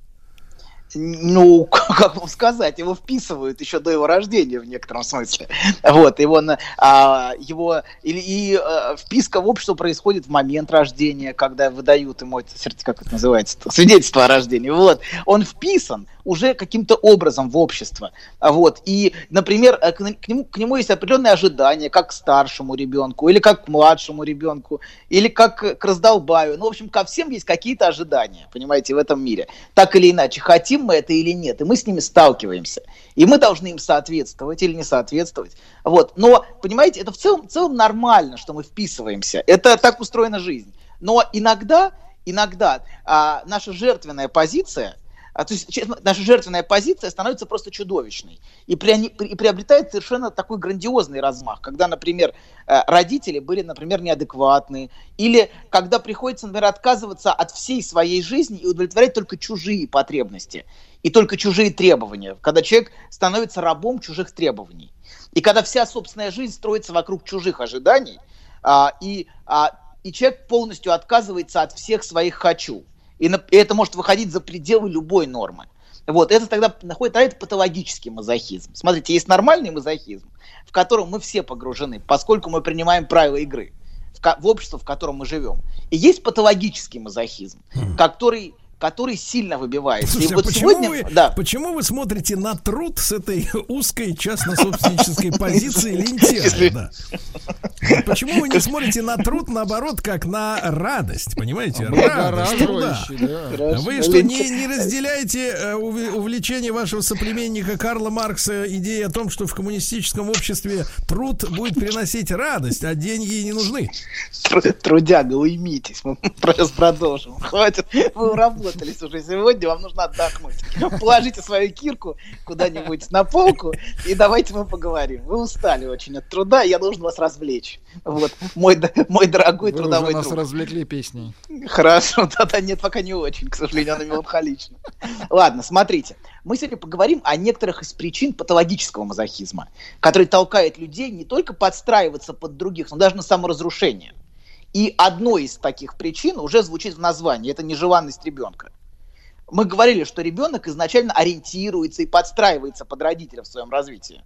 Ну, *laughs* как вам сказать, его вписывают еще до его рождения в некотором смысле. *laughs* Вот, его, а, его или и э, вписка в общество происходит в момент рождения, когда выдают ему это как это называется, свидетельство о рождении. Вот, он вписан уже каким-то образом в общество. А Вот, и, например, э, к, к нему, к нему есть определенные ожидания, как к старшему ребенку, или как к младшему ребенку, или как к раздолбаю. Ну, в общем, ко всем есть какие-то ожидания, понимаете, в этом мире. Так или иначе, хотим мы это или нет, и мы с ними сталкиваемся. И мы должны им соответствовать или не соответствовать. Вот. Но, понимаете, это в целом, в целом нормально, что мы вписываемся. Это так устроена жизнь. Но иногда, иногда а, наша жертвенная позиция, то есть честно, наша жертвенная позиция становится просто чудовищной и, при- и приобретает совершенно такой грандиозный размах, когда, например, э, родители были, например, неадекватны, или когда приходится, например, отказываться от всей своей жизни и удовлетворять только чужие потребности и только чужие требования, когда человек становится рабом чужих требований. И когда вся собственная жизнь строится вокруг чужих ожиданий, а, и, а, и человек полностью отказывается от всех своих «хочу». И, на- и это может выходить за пределы любой нормы. Вот, это тогда находит, тогда это патологический мазохизм. Смотрите, есть нормальный мазохизм, в котором мы все погружены, поскольку мы принимаем правила игры в, в общество, в котором мы живем. И есть патологический мазохизм, который который сильно выбивается. Слушайте, и а вот почему, сегодня, вы, да, почему вы смотрите на труд с этой узкой частно-собственнической позиции лентяя? Почему вы не смотрите на труд, наоборот, как на радость, понимаете? Радость труда. Хорошо. Вы что, не, не разделяете э, ув- увлечение вашего соплеменника Карла Маркса идеей о том, что в коммунистическом обществе труд будет приносить радость, а деньги не нужны? Тру- Трудяга, уймитесь, мы *laughs* продолжим. Хватит, вы уработались уже сегодня, вам нужно отдохнуть. *laughs* Положите свою кирку куда-нибудь на полку, и давайте мы поговорим. Вы устали очень от труда, я должен вас развлечь. Вот, мой, мой дорогой Вы уже трудовой нас друг. развлекли песней. Хорошо, *laughs* да-да, нет, пока не очень, к сожалению, она меланхолична. Ладно, смотрите. Мы сегодня поговорим о некоторых из причин патологического мазохизма, который толкает людей не только подстраиваться под других, но даже на саморазрушение. И одной из таких причин уже звучит в названии. Это нежеланность ребенка. Мы говорили, что ребенок изначально ориентируется и подстраивается под родителя в своем развитии.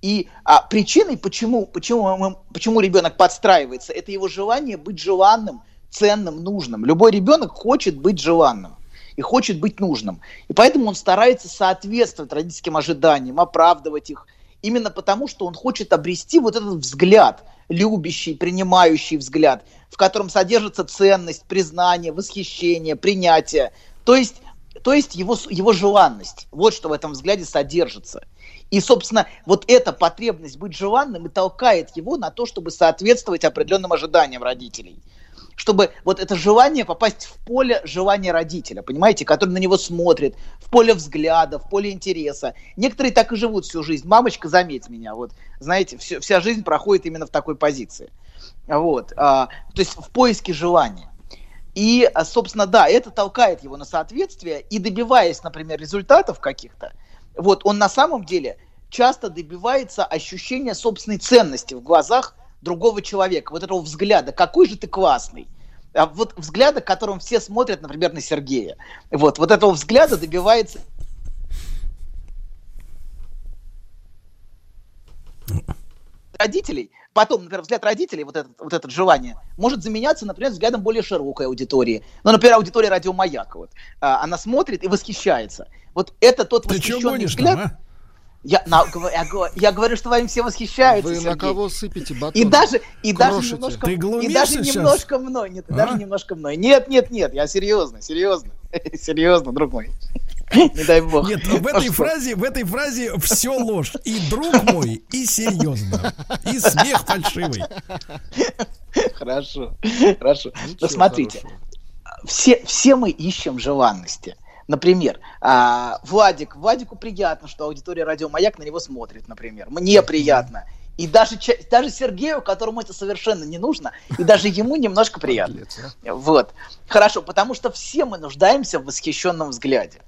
И а, причиной, почему, почему, почему ребенок подстраивается, это его желание быть желанным, ценным, нужным. Любой ребенок хочет быть желанным и хочет быть нужным. И поэтому он старается соответствовать родительским ожиданиям, оправдывать их. Именно потому, что он хочет обрести вот этот взгляд, любящий, принимающий взгляд, в котором содержится ценность, признание, восхищение, принятие. То есть, то есть его, его желанность. Вот что в этом взгляде содержится. И, собственно, вот эта потребность быть желанным и толкает его на то, чтобы соответствовать определенным ожиданиям родителей. Чтобы вот это желание попасть в поле желания родителя, понимаете, который на него смотрит, в поле взгляда, в поле интереса. Некоторые так и живут всю жизнь. Мамочка, заметь меня, вот, знаете, всё- вся жизнь проходит именно в такой позиции. Вот, а, то есть в поиске желания. И, а, собственно, да, это толкает его на соответствие, и добиваясь, например, результатов каких-то, вот он на самом деле часто добивается ощущения собственной ценности в глазах другого человека, вот этого взгляда, какой же ты классный. А вот взгляда, которым все смотрят, например, на Сергея. Вот, вот этого взгляда добивается родителей, потом, например, взгляд родителей, вот, этот, вот это желание, может заменяться, например, взглядом более широкой аудитории. Ну, например, аудитория радио Маяка. Вот. А, она смотрит и восхищается. Вот это тот Ты восхищенный взгляд. там, а? Я, на- я говорю- я говорю, что вами все восхищаются. Вы на Сергей. кого сыпете батон? И даже, и даже немножко, Ты и даже сейчас? немножко мной, нет, и А? даже немножко мной. Нет, нет, нет, я серьезно, серьезно, *laughs* серьезно, друг мой. Не дай бог. Нет, в этой Что? фразе, в этой фразе все ложь. И друг мой, и серьезно. И смех фальшивый. Хорошо, хорошо. Ничего Но смотрите, хорошего. все, все мы ищем желанности. Например, а, Владик, Владику приятно, что аудитория радио Маяк на него смотрит, например. Мне приятно. И даже, даже Сергею, которому это совершенно не нужно, и даже ему немножко приятно. Вот. Хорошо, потому что все мы нуждаемся в восхищенном взгляде.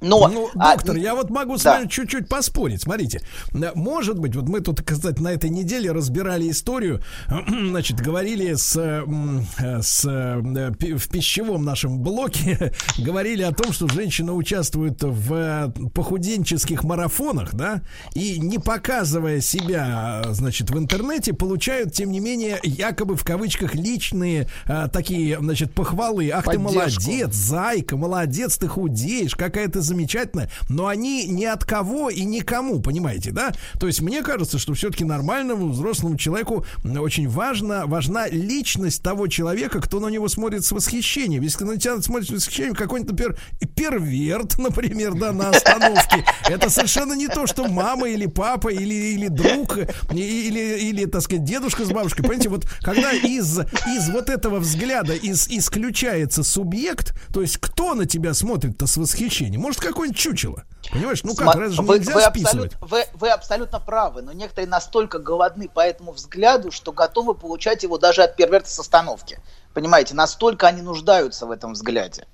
Но, Ну, а, доктор, я вот могу с да. вами чуть-чуть поспорить. Смотрите, э, может быть, вот мы тут, кстати, на этой неделе разбирали историю, *clears throat* значит, говорили с, э, с э, в пищевом нашем блоке, *laughs* говорили о том, что женщины участвуют в похуденческих марафонах, да, и не показывая себя, значит, в интернете, получают, тем не менее, якобы в кавычках личные такие, значит, похвалы. Ах ты Поддержку. молодец, зайка, молодец, ты худеешь, какая ты замечательная. Но они ни от кого и никому, понимаете, да? То есть мне кажется, что все-таки нормальному взрослому человеку очень важно, важна личность того человека, кто на него смотрит с восхищением. Если на тебя смотрит с восхищением какой-нибудь, например, перверт, *laughs* например, да, на остановке, это совершенно не то, что мама или папа или, или друг или, или, так сказать, дедушка с бабушкой. Понимаете, вот когда из, из вот этого взгляда из, исключается субъект, то есть кто на тебя смотрит-то с восхищением? Может, какое-нибудь чучело? Понимаешь, ну как, Сма- же вы, нельзя вы списывать? абсолютно, вы, вы абсолютно правы, но некоторые настолько голодны по этому взгляду, что готовы получать его даже от перверта с остановки. Понимаете, настолько они нуждаются в этом взгляде.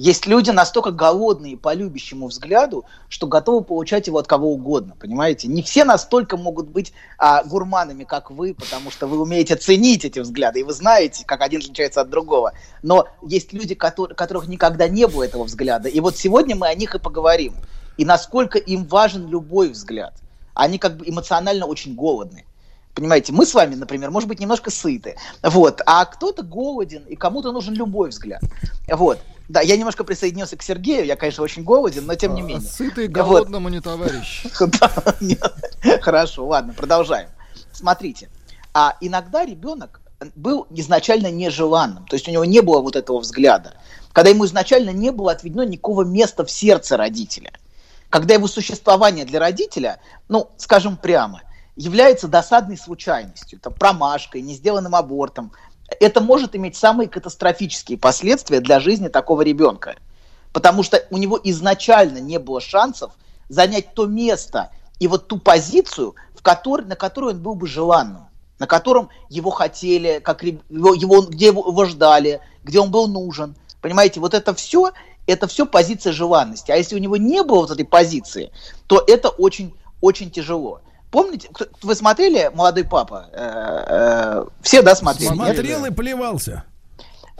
Есть люди настолько голодные по любящему взгляду, что готовы получать его от кого угодно, понимаете? Не все настолько могут быть а, гурманами, как вы, потому что вы умеете ценить эти взгляды, и вы знаете, как один отличается от другого. Но есть люди, которые, которых никогда не было этого взгляда. И вот сегодня мы о них и поговорим. И насколько им важен любой взгляд. Они как бы эмоционально очень голодны. Понимаете, мы с вами, например, может быть, немножко сыты. Вот. А кто-то голоден, и кому-то нужен любой взгляд. Вот. Да, я немножко присоединился к Сергею, я, конечно, очень голоден, но тем не А, менее. Сытый Вот. голодному не товарищ. *laughs* Хорошо, ладно, продолжаем. Смотрите, а иногда ребенок был изначально нежеланным, то есть у него не было вот этого взгляда, когда ему изначально не было отведено никакого места в сердце родителя, когда его существование для родителя, ну, скажем прямо, является досадной случайностью, это промашкой, не сделанным абортом, это может иметь самые катастрофические последствия для жизни такого ребенка потому что у него изначально не было шансов занять то место и вот ту позицию, в которой, на которой он был бы желанным, на котором его хотели, как его, где его ждали, где он был нужен. Понимаете, вот это все, это все позиция желанности. А если у него не было вот этой позиции, то это очень, очень тяжело. Помните, кто- вы смотрели «Молодой папа»? Э, э, Все, да, смотрели? нет? Смотрел и плевался.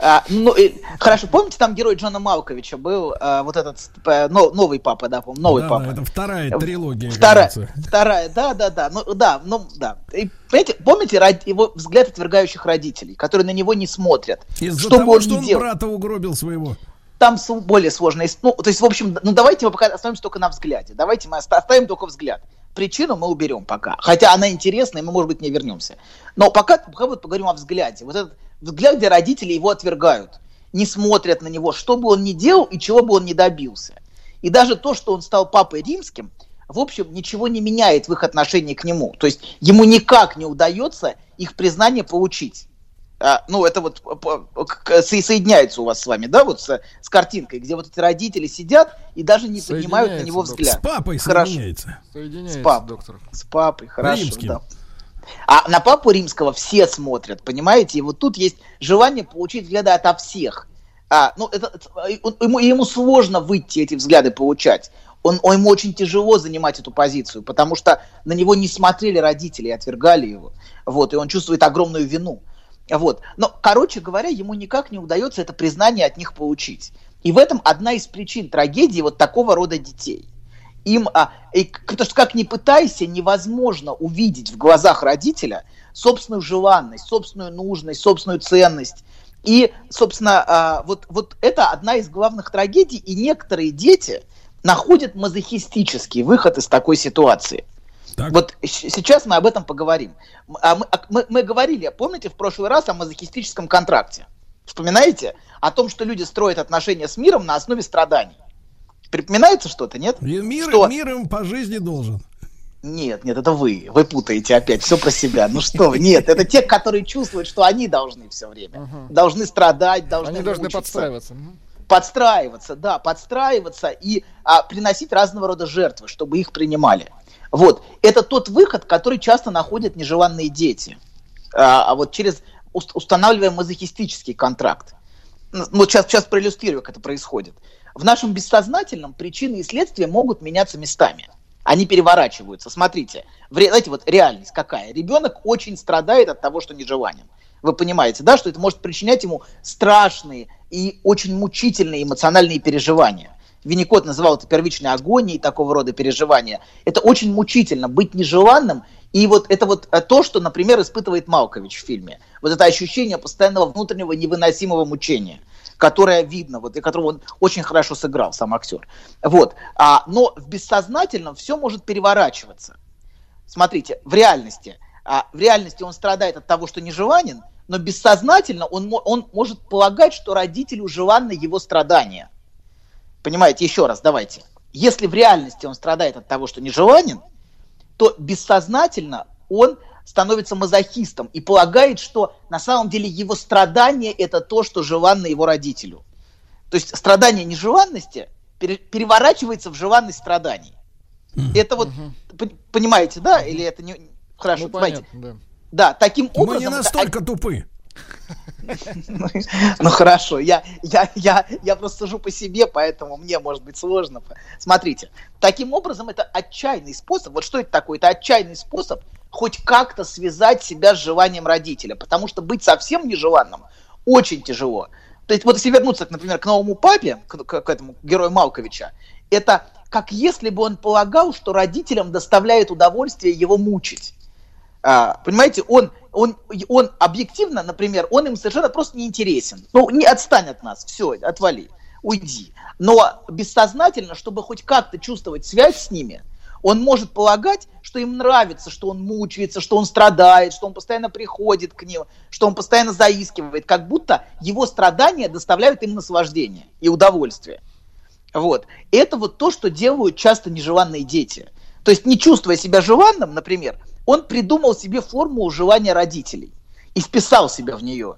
А, ну, и- хорошо, помните, там герой Джона Малковича был а, вот этот э, но- новый папа, да, по новый Да, папа. да, это вторая трилогия. Вторая, кажется. вторая, да, да, да, ну да, ну да. И, понимаете, помните род- его взгляд отвергающих родителей, которые на него не смотрят, Из-за что того, он что он делал. брата угробил своего. Там более сложная, ну, то есть, в общем, ну давайте мы пока остановимся только на взгляде, давайте мы оста- оставим только взгляд. Причину мы уберем пока, хотя она интересная, и мы, может быть, не вернемся. Но пока, пока вот поговорим о взгляде. Вот этот взгляд, где родители его отвергают, не смотрят на него, что бы он ни делал и чего бы он ни добился. И даже то, что он стал папой римским, в общем, ничего не меняет в их отношении к нему. То есть ему никак не удается их признание получить. А, ну, это вот соединяется у вас с вами, да, вот с, с картинкой, где вот эти родители сидят и даже не поднимают на него Соединяется, взгляд. С папой Хорошо. соединяется. Соединяется, С пап- доктор. С папой, хорошо, Римским. да. А на папу римского все смотрят, понимаете? И вот тут есть желание получить взгляды ото всех. А, ну, это, ему, ему сложно выйти эти взгляды получать. Он, он- ему очень тяжело занимать эту позицию, потому что на него не смотрели родители и отвергали его. Вот, и он чувствует огромную вину. Вот. Но, короче говоря, ему никак не удается это признание от них получить. И в этом одна из причин трагедии вот такого рода детей им, а, и потому что как ни пытайся, невозможно увидеть в глазах родителя собственную желанность, собственную нужность, собственную ценность. И, собственно, а, вот, вот это одна из главных трагедий, и некоторые дети находят мазохистический выход из такой ситуации. Вот щ- сейчас мы об этом поговорим. А мы, а мы- мы говорили, помните, в прошлый раз о мазохистическом контракте? Вспоминаете? О том, что люди строят отношения с миром на основе страданий. Припоминается что-то, нет? Мир, Что? мир им по жизни должен. Нет, нет, это вы. Вы путаете опять все про себя. Ну что вы, нет, это те, которые чувствуют, что они должны все время. Должны страдать, должны Они должны мучиться. подстраиваться. Подстраиваться, да, подстраиваться и а, приносить разного рода жертвы, чтобы их принимали. Вот. Это тот выход, который часто находят нежеланные дети. А, а вот через уст- устанавливая мазохистический контракт. Ну, сейчас, сейчас проиллюстрирую, как это происходит. В нашем бессознательном причины и следствия могут меняться местами. Они переворачиваются. Смотрите, знаете, вот реальность какая? Ребенок очень страдает от того, что нежеланен. Вы понимаете, да, что это может причинять ему страшные и очень мучительные эмоциональные переживания. Винникот называл это первичной агонией, такого рода переживания. Это очень мучительно, быть нежеланным. И вот это вот э, то, что, например, испытывает Малкович в фильме. Вот это ощущение постоянного внутреннего невыносимого мучения, которое видно, вот, и которого он очень хорошо сыграл, сам актер. Вот. А, но в бессознательном все может переворачиваться. Смотрите, в реальности. А, в реальности он страдает от того, что нежеланен, но бессознательно он, он может полагать, что родителю желанны его страдания. Понимаете, еще раз, давайте. Если в реальности он страдает от того, что нежеланен, то бессознательно он становится мазохистом и полагает, что на самом деле его страдание это то, что желанно его родителю. То есть страдание нежеланности пере- переворачивается в желанность страданий. Это вот, п- понимаете, да? Или это не... Хорошо, Ну, понимаете? понятно, да. Да, таким Мы образом... не это настолько тупы. Ну хорошо, я, я, я, я просто сужу по себе, поэтому мне может быть сложно. Смотрите, таким образом это отчаянный способ. Вот что это такое? Это отчаянный способ хоть как-то связать себя с желанием родителя, потому что быть совсем нежеланным очень тяжело. То есть вот если вернуться, например, к новому папе, к, этому герою Малковича, это как если бы он полагал, что родителям доставляет удовольствие его мучить. А, понимаете, он, он, он объективно, например, он им совершенно просто не интересен. Ну, не отстань от нас, все, отвали. уйди. Но бессознательно, чтобы хоть как-то чувствовать связь с ними, он может полагать, что им нравится, что он мучается, что он страдает, что он постоянно приходит к ним, что он постоянно заискивает, как будто его страдания доставляют им наслаждение и удовольствие. Вот. Это вот то, что делают часто нежеланные дети. То есть, не чувствуя себя желанным, например, он придумал себе формулу желания родителей и вписал себя в нее.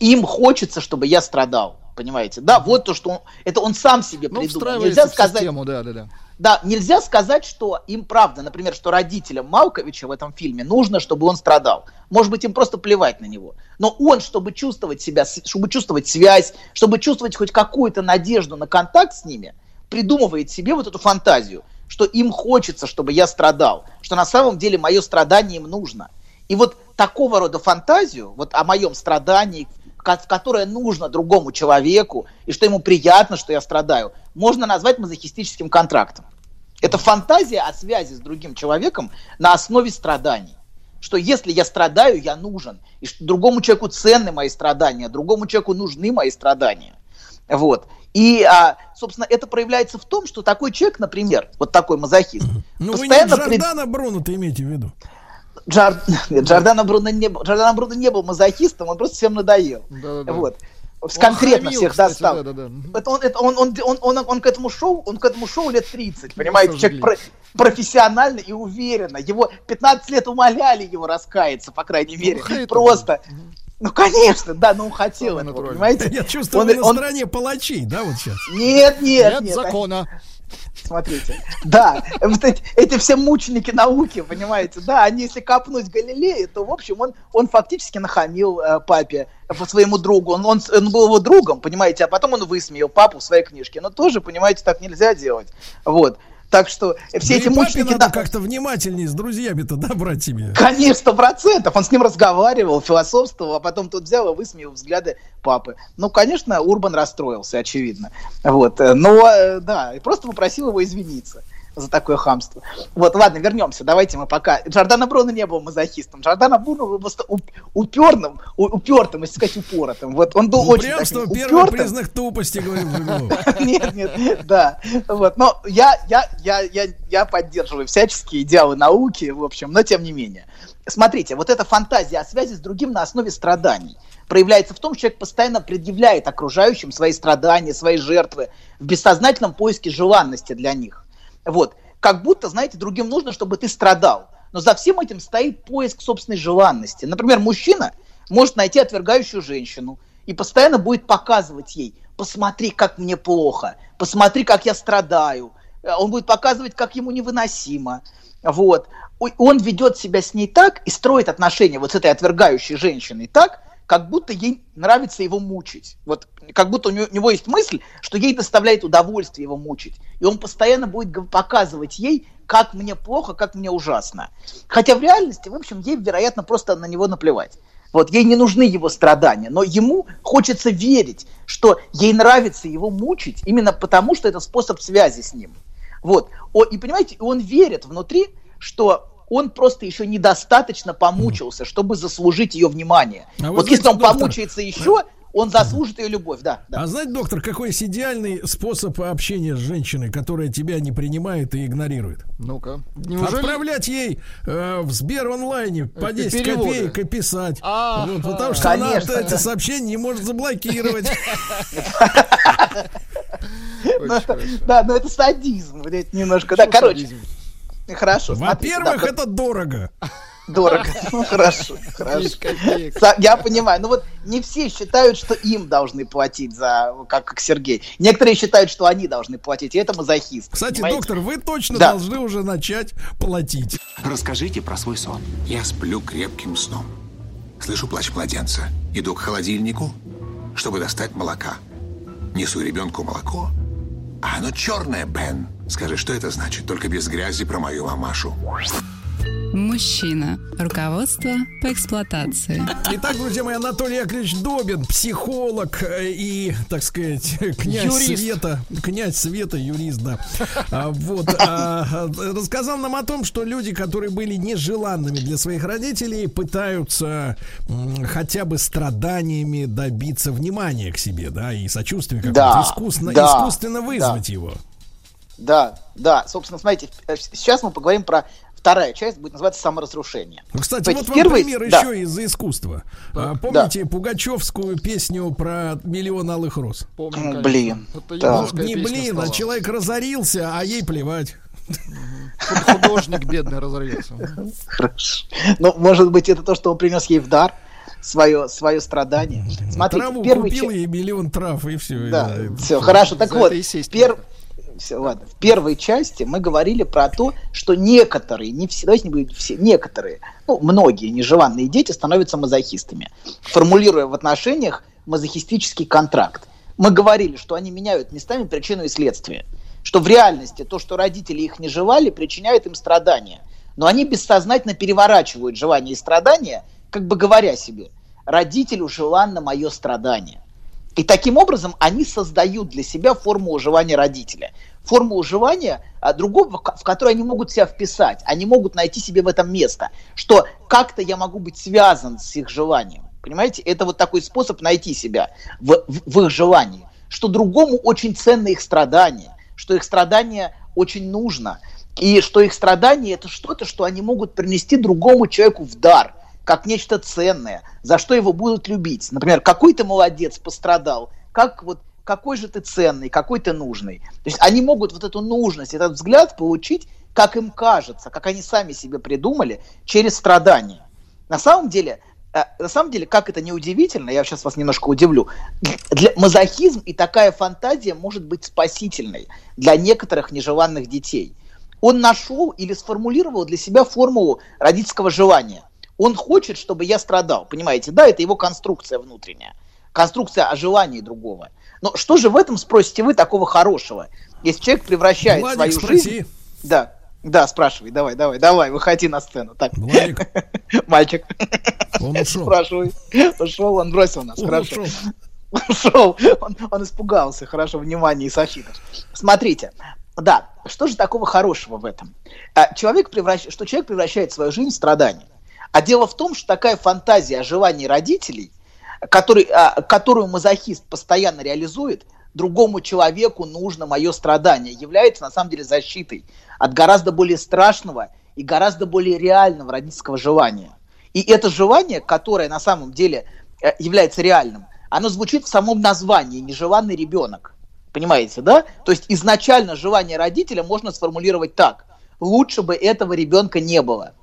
Им хочется, чтобы я страдал. Понимаете? Да, вот то, что он, это он сам себе Ну, придумал. Нельзя сказать, систему, да, да, да. да, нельзя сказать, что им правда, например, что родителям Малковича в этом фильме нужно, чтобы он страдал. Может быть, им просто плевать на него. Но он, чтобы чувствовать себя, чтобы чувствовать связь, чтобы чувствовать хоть какую-то надежду на контакт с ними, придумывает себе вот эту фантазию, что им хочется, чтобы я страдал, что на самом деле мое страдание им нужно. И вот такого рода фантазию, вот о моем страдании, которое нужно другому человеку, и что ему приятно, что я страдаю, можно назвать мазохистическим контрактом. Это фантазия о связи с другим человеком на основе страданий. Что если я страдаю, я нужен. И что другому человеку ценны мои страдания, другому человеку нужны мои страдания. Вот. И, а, собственно, это проявляется в том, что такой человек, например, вот такой мазохист, Ну, вы не постоянно Джордана Бруно-то имеете в виду? Джор... *laughs* Нет, Джордано Бруно не был, Джордано Бруно не был мазохистом, он просто всем надоел. Да-да-да. Вот. Он Конкретно хамил, всех кстати, достал. да-да-да. Это он, это он, он, он, он, он к этому шоу, он к этому шоу лет 30, понимаете, к человек про- профессионально и уверенно. Его 15 лет умоляли его раскаяться, по крайней мере. хейтер Просто. Ну, конечно, да, но он хотел этого, понимаете? Я чувствую, Он- вы на он- стороне палачей, да, вот сейчас? Нет, нет, Нет нет. закона. Смотрите, да, вот эти, эти все мученики науки, понимаете, да, они если копнуть Галилея, то, в общем, он, он фактически нахамил э, папе, э, по своему другу, он, он, он был его другом, понимаете, а потом он высмеял папу в своей книжке, но тоже, понимаете, так нельзя делать, вот, так что все Да эти мученики... да, как-то внимательнее с друзьями-то, да, брать себе? Конечно, сто процентов. Он с ним разговаривал, философствовал, а потом тут взял и высмеял взгляды папы. Ну, конечно, Урбан расстроился, очевидно. Вот. э, Но, э, да, и просто попросил его извиниться за такое хамство. Вот, ладно, вернемся. Давайте мы пока... Джордано Бруно не был мазохистом. Джордано Бруно был просто уп- уперным, у- упертым, если сказать, упоротым. Вот, он был очень Упрямство таким первый упертым. признак тупости, Жиглов. *laughs* Нет, нет, да. Вот. Но я, я, я, я, я поддерживаю всяческие идеалы науки, в общем, но тем не менее. Смотрите, вот эта фантазия о связи с другим на основе страданий проявляется в том, что человек постоянно предъявляет окружающим свои страдания, свои жертвы в бессознательном поиске желанности для них. Вот. Как будто, знаете, другим нужно, чтобы ты страдал. Но за всем этим стоит поиск собственной желанности. Например, мужчина может найти отвергающую женщину и постоянно будет показывать ей, посмотри, как мне плохо, посмотри, как я страдаю. Э, Он будет показывать, как ему невыносимо. Вот. Он ведет себя с ней так и строит отношения вот с этой отвергающей женщиной так, как будто ей нравится его мучить. Вот как будто у него, есть мысль, что ей доставляет удовольствие его мучить. И он постоянно будет показывать ей, как мне плохо, как мне ужасно. Хотя в реальности, в общем, ей, вероятно, просто на него наплевать. Вот, ей не нужны его страдания, но ему хочется верить, что ей нравится его мучить именно потому, что это способ связи с ним. Вот. О, и понимаете, он верит внутри, что он просто еще недостаточно помучился, чтобы заслужить ее внимание. А вот знаете, если он доктор, помучается еще, он заслужит ее любовь, да. да. А знаете, доктор, какой есть идеальный способ общения с женщиной, которая тебя не принимает и игнорирует? Ну-ка. Неужели- Отправлять ей э, в Сбер онлайне по Э, 10 переводы. копеек и писать. А, Вот, а. потому что Конечно, она эти да. сообщения не может заблокировать. Ну, это- Да, но это садизм, блядь, немножко. Да, короче. Хорошо, Во-первых, это дорого. Дорого. Ну, *laughs* *laughs* хорошо, хорошо. 10 копеек. Са- Я понимаю. Ну вот не все считают, что им должны платить за, как, как Сергей. Некоторые считают, что они должны платить, и это мазохист. Кстати, понимаете? доктор, вы точно Да. должны уже начать платить. Расскажите про свой сон. Я сплю крепким сном. Слышу плач младенца. Иду к холодильнику, чтобы достать молока. Несу ребенку молоко. А оно черное, Бен. Скажи, что это значит? Только без грязи про мою мамашу. Мужчина. Руководство по эксплуатации. Итак, друзья мои, Анатолий Яковлевич Добин, психолог э, и, так сказать, *laughs* князь Юрист. Света, князь Света, юрист, да. А, Вот, а, рассказал нам о том, что люди, которые были нежеланными для своих родителей, пытаются м, хотя бы страданиями добиться внимания к себе, да, и сочувствия как Да, искусственно, да, искусственно вызвать его. Да, да. Собственно, смотрите, э, сейчас мы поговорим про вторая часть, будет называться саморазрушение. Ну, Кстати, Смотрите, вот вам первый- пример да. еще из искусства. А, Помните Пугачевскую песню про миллион алых роз? Помню, блин, Это да. Не блин, а стала. человек разорился, а ей плевать. Художник бедный разорился. Хорошо. Ну, может быть, это то, что он принес ей в дар, свое, свое страдание. Смотрите, Траву первый купил ча- ей миллион трав и все. Да, все, хорошо. Так вот, и пер- всё, ладно. в первой части мы говорили про то, что некоторые, не все, давайте не будем все, некоторые, ну, многие нежеланные дети становятся мазохистами, формулируя в отношениях мазохистический контракт. Мы говорили, что они меняют местами причину и следствие. Что в реальности то, что родители их не жевали, причиняет им страдания. Но они бессознательно переворачивают желание и страдания, как бы говоря себе, родителю желанно мое страдание. И таким образом они создают для себя форму уживания родителя. Форму уживания а, другого, в ко- в которой они могут себя вписать. Они могут найти себе в этом место. Что как-то я могу быть связан с их желанием. Понимаете? Это вот такой способ найти себя в, в- в их желании. Что другому очень ценно их страдания. Что их страдание очень нужно. И что их страдание это что-то, что они могут принести другому человеку в дар как нечто ценное, за что его будут любить. Например, какой ты молодец, пострадал, как вот какой же ты ценный, какой ты нужный. То есть они могут вот эту нужность, этот взгляд получить, как им кажется, как они сами себе придумали, через страдания. На самом деле, э, на самом деле, как это не удивительно, я сейчас вас немножко удивлю, для мазохизм и такая фантазия может быть спасительной для некоторых нежеланных детей. Он нашел или сформулировал для себя формулу родительского желания. Он хочет, чтобы я страдал, понимаете? Да, это его конструкция внутренняя, конструкция о желании другого. Но что же в этом, спросите вы, такого хорошего? Если человек превращает Владик, свою спроси. жизнь... Да, да, спрашивай, давай, давай, давай, выходи на сцену. Так, Владик, *laughs* мальчик, он ушел. спрашивай. Ушел, он бросил нас, Он хорошо. ушел. *laughs* Ушел, он, он испугался, хорошо, внимание софитов. Смотрите, да, что же такого хорошего в этом? А, Человек превращ... Что человек превращает свою жизнь в страдание. А дело в том, что такая фантазия о желании родителей, который, а, которую мазохист постоянно реализует, другому человеку нужно мое страдание, является на самом деле защитой от гораздо более страшного и гораздо более реального родительского желания. И это желание, которое на самом деле э, является реальным, оно звучит в самом названии «нежеланный ребенок». Понимаете, да? То есть изначально желание родителя можно сформулировать так. Лучше бы этого ребенка не было.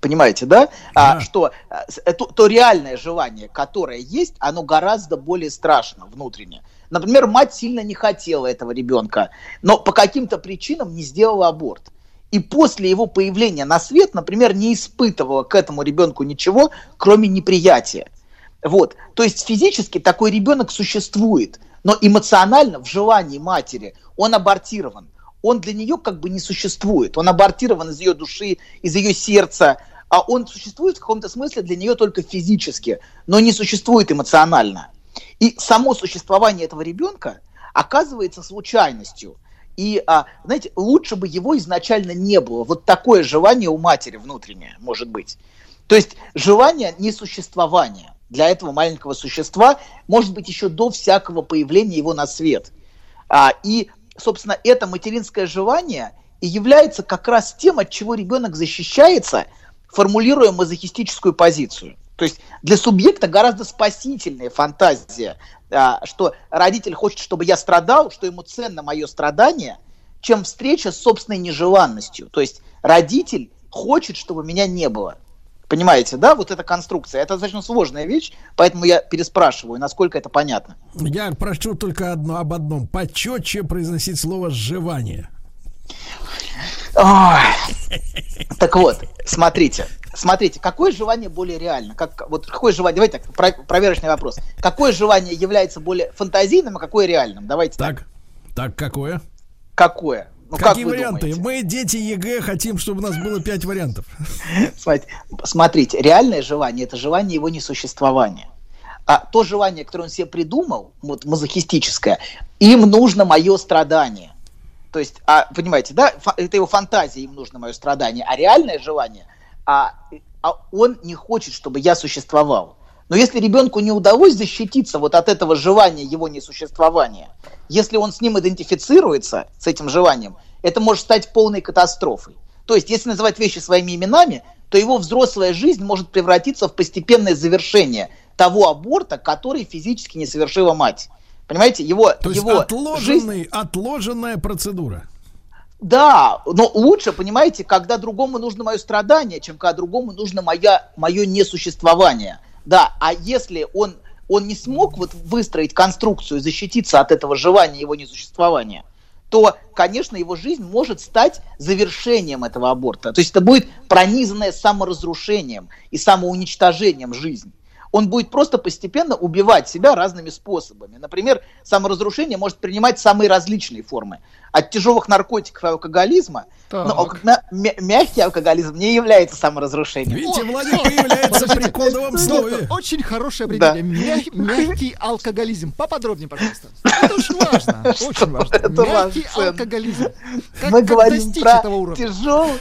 Понимаете, да? А, что а, с- э, то, то реальное желание, которое есть, оно гораздо более страшно внутренне. Например, мать сильно не хотела этого ребенка, но по каким-то причинам не сделала аборт. И после его появления на свет, например, не испытывала к этому ребенку ничего, кроме неприятия. Вот. То есть физически такой ребенок существует, но эмоционально в желании матери он абортирован. Он для нее как бы не существует. Он абортирован из ее души, из ее сердца, а он существует в каком-то смысле для нее только физически, но не существует эмоционально. И само существование этого ребенка оказывается случайностью. И, а, знаете, лучше бы его изначально не было. Вот такое желание у матери внутреннее, может быть. То есть желание несуществования для этого маленького существа может быть еще до всякого появления его на свет. А, и, собственно, это материнское желание и является как раз тем, от чего ребенок защищается, формулируя мазохистическую позицию. То есть для субъекта гораздо спасительная фантазия, а, что родитель хочет, чтобы я страдал, что ему ценно мое страдание, чем встреча с собственной нежеланностью. То есть родитель хочет, чтобы меня не было. Понимаете, да, вот эта конструкция. Это достаточно сложная вещь, поэтому я переспрашиваю, насколько это понятно. Я прошу только одно, об одном. Почетче произносить слово «сживание». Так вот, смотрите, смотрите, какое желание более реально? Как, вот какое желание, давайте так, про- проверочный вопрос. Какое желание является более фантазийным, а какое реальным? Давайте так. Так, так какое? Какое? Ну, как Какие вы варианты? думаете? Мы, дети ЕГЭ, хотим, чтобы у нас было пять вариантов. Смотрите, смотрите, реальное желание это желание его несуществования. А то желание, которое он себе придумал, вот мазохистическое, им нужно мое страдание. То есть, а, понимаете, да, это его фантазия, им нужно мое страдание, а реальное желание, а, а он не хочет, чтобы я существовал. Но если ребенку не удалось защититься вот от этого желания его несуществования, если он с ним идентифицируется, с этим желанием, это может стать полной катастрофой. То есть, если называть вещи своими именами, то его взрослая жизнь может превратиться в постепенное завершение того аборта, который физически не совершила мать. Понимаете, его, То есть его жизнь... отложенный, отложенная процедура. Да, но лучше, понимаете, когда другому нужно мое страдание, чем когда другому нужно моя, мое несуществование. Да, а если он, он не смог вот выстроить конструкцию, защититься от этого желания его несуществования, то, конечно, его жизнь может стать завершением этого аборта. То есть это будет пронизанная саморазрушением и самоуничтожением жизнь. Он будет просто постепенно убивать себя разными способами. Например, саморазрушение может принимать самые различные формы. От тяжелых наркотиков и алкоголизма, Так. но алк- мя- мягкий алкоголизм не является саморазрушением. Видите, Владик появляется при кодовом слове. Доктор, очень хорошее определение. Мяг- мягкий алкоголизм. Поподробнее, пожалуйста. Это *laughs* очень важно. Очень важно. Мягкий алкоголизм. Мы говорим достичь про этого уровня? тяжелый.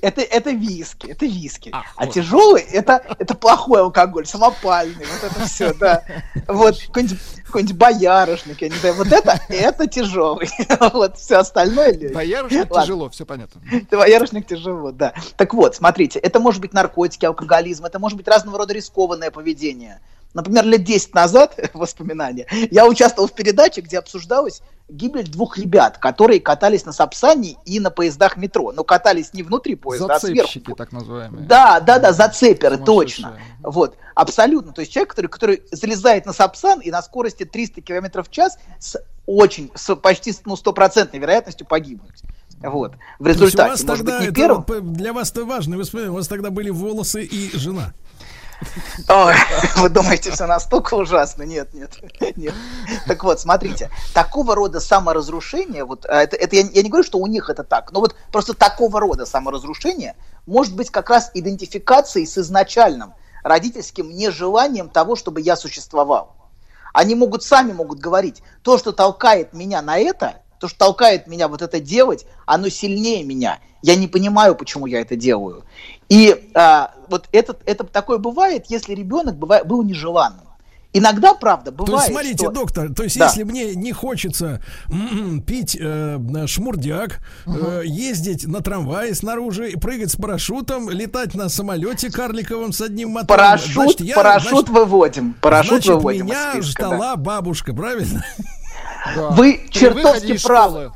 Это, это виски, это виски. А, вот. тяжелый это, это плохой алкоголь, самопальный, вот это все, да. Вот какой-нибудь, какой-нибудь боярышник, я не знаю, вот это, это тяжелый. *laughs* Вот, все остальное легкое. Боярышник Ладно. тяжело, все понятно. Боярышник тяжело, да. Так вот, смотрите, это может быть наркотики, алкоголизм, это может быть разного рода рискованное поведение. Например, лет 10 назад, *laughs* воспоминания, я участвовал в передаче, где обсуждалась гибель двух ребят, которые катались на Сапсане и на поездах метро. Но катались не внутри поезда, а сверху. Зацепщики, так называемые. Да, да, да, зацеперы, точно. Вот, абсолютно. То есть человек, который, который залезает на Сапсан и на скорости 300 км в час с очень, с почти ну, стопроцентной вероятностью погибнуть. Вот. В результате, может быть, не первым. для вас это важное воспоминание, у вас тогда были волосы и жена. Ой, *laughs* вы думаете, все настолько ужасно? Нет, нет, *laughs* нет. Так вот, смотрите, такого рода саморазрушение, вот а, это, это я, я не говорю, что у них это так, но вот просто такого рода саморазрушение может быть как раз идентификацией с изначальным родительским нежеланием того, чтобы я существовал. Они могут сами могут говорить, то, что толкает меня на это, то, что толкает меня вот это делать, оно сильнее меня. Я не понимаю, почему я это делаю. И а, вот это, это такое бывает, если ребенок бывает, был нежеланным. Иногда, правда, бывает. То есть, смотрите, что- доктор, то есть, Да. если мне не хочется м, пить э, шмурдяк, э, ездить на трамвае снаружи, прыгать с парашютом, летать на самолете карликовом с одним мотором, Парашют, значит, я- парашют значит, выводим. Парашют значит, выводим. меня да. ждала бабушка, правильно? *laughs* Вы При чертовски правы.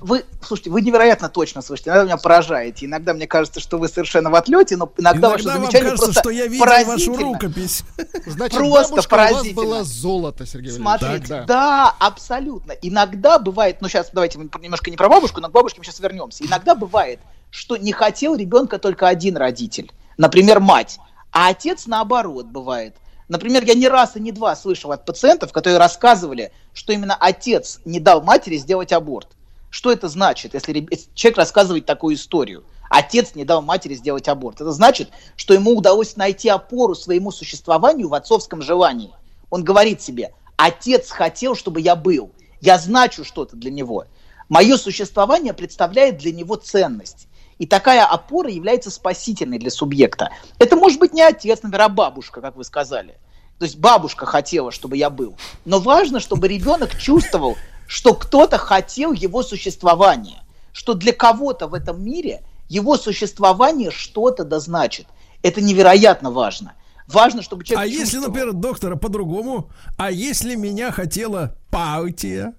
Вы, слушайте, вы невероятно точно слышите. Иногда меня поражаете. Иногда мне кажется, что вы совершенно в отлете, но иногда, ваше Иногда вам замечание кажется, просто что я видел вашу поразительно. рукопись. Значит, Просто бабушка у вас поразительно. была золото, Сергей Смотрите, Валерьевич. да. Так, абсолютно. Иногда бывает, ну сейчас давайте мы немножко не про бабушку, но к бабушке мы сейчас вернемся. Иногда бывает, что не хотел ребенка только один родитель, например, мать, а отец наоборот бывает. Например, я не раз и не два слышал от пациентов, которые рассказывали, что именно отец не дал матери сделать аборт. Что это значит, если человек рассказывает такую историю? Отец не дал матери сделать аборт. Это значит, что ему удалось найти опору своему существованию в отцовском желании. Он говорит себе, отец хотел, чтобы я был. Я значу что-то для него. Мое существование представляет для него ценность. И такая опора является спасительной для субъекта. Это может быть не отец, например, а бабушка, как вы сказали. То есть бабушка хотела, чтобы я был. Но важно, чтобы ребенок чувствовал, что кто-то хотел его существования. Что для кого-то в этом мире его существование что-то да значит. Это невероятно важно. Важно, чтобы человек А если, чувствовал. например, доктора по-другому, а если меня хотела партия?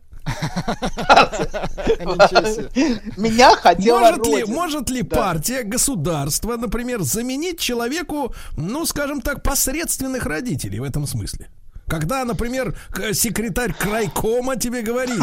Меня хотела может ли, может ли партия, государство, например, заменить человеку, ну, скажем так, посредственных родителей в этом смысле? Когда, например, секретарь крайкома тебе говорит,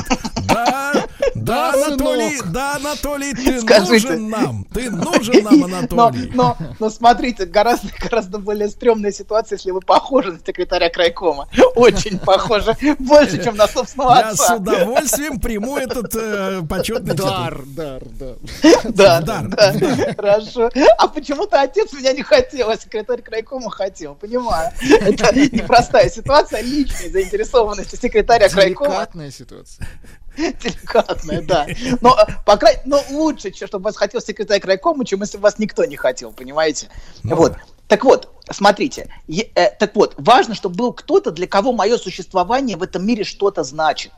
да, *laughs* да, Анатолий, да, Анатолий, ты *laughs* Скажите. нужен нам, ты *laughs* нужен нам, Но, Анатолий. но, но смотрите, гораздо, гораздо более стрёмная ситуация, если вы похожи на секретаря крайкома. Очень похожи. Больше, чем на собственного Я с отца. удовольствием приму этот э, почетный. Дар, дар, дар. Да, Дар, да, хорошо. А почему-то отец меня не хотел, а секретарь крайкома хотел, понимаю. Это непростая ситуация личной заинтересованности секретаря крайкома. Деликатная ситуация. *laughs* Деликатная, да. Но, э, по крайней но лучше, чтобы вас хотел секретарь крайкома, чем если вас никто не хотел, понимаете? Ну вот. Так вот, смотрите, е- э, так вот, важно, чтобы был кто-то, для кого мое существование в этом мире что-то значит.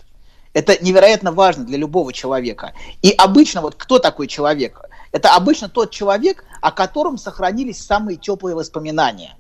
Это невероятно важно для любого человека. И обычно вот кто такой человек? Это обычно тот человек, о котором сохранились самые теплые воспоминания.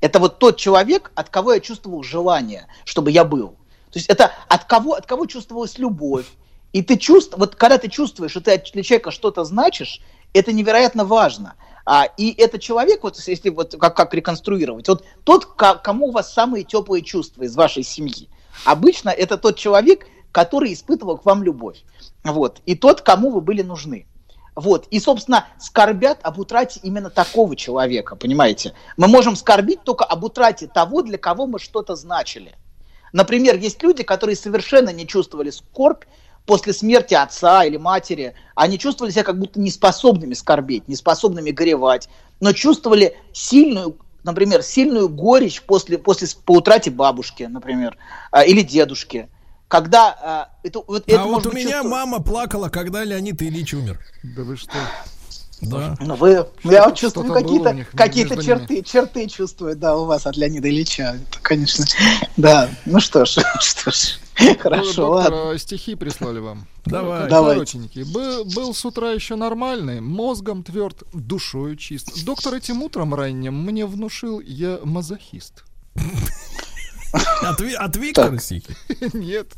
Это вот тот человек, от кого я чувствовал желание, чтобы я был. То есть это от кого, от кого чувствовалась любовь. И ты чувствуешь, вот когда ты чувствуешь, что ты для человека что-то значишь, это невероятно важно. А, и этот человек, вот если вот как, как реконструировать, вот тот, ко- кому у вас самые теплые чувства из вашей семьи, обычно это тот человек, который испытывал к вам любовь. Вот. И тот, кому вы были нужны. Вот. И, собственно, скорбят об утрате именно такого человека, понимаете? Мы можем скорбить только об утрате того, для кого мы что-то значили. Например, есть люди, которые совершенно не чувствовали скорбь после смерти отца или матери. Они чувствовали себя как будто неспособными скорбеть, неспособными горевать, но чувствовали сильную, например, сильную горечь после, после, по утрате бабушки, например, а, или дедушки. Когда а, это, вот это а вот может у меня чувство- мама плакала, когда Леонид Ильич умер. Да вы что? Да. Ну, вы, я вот чувствую какие-то какие черты, черты чувствую, да, у вас от Леонида Ильича. Это, конечно, да. Ну что ж, *laughs* что ж, хорошо, Ну, ладно. доктор, а, стихи прислали вам. Давай. Как Давайте. Коротенькие. Бы- был с утра еще нормальный, мозгом тверд, душою чист. Доктор этим утром ранним мне внушил, я мазохист. От, от Виктора стихи? Нет.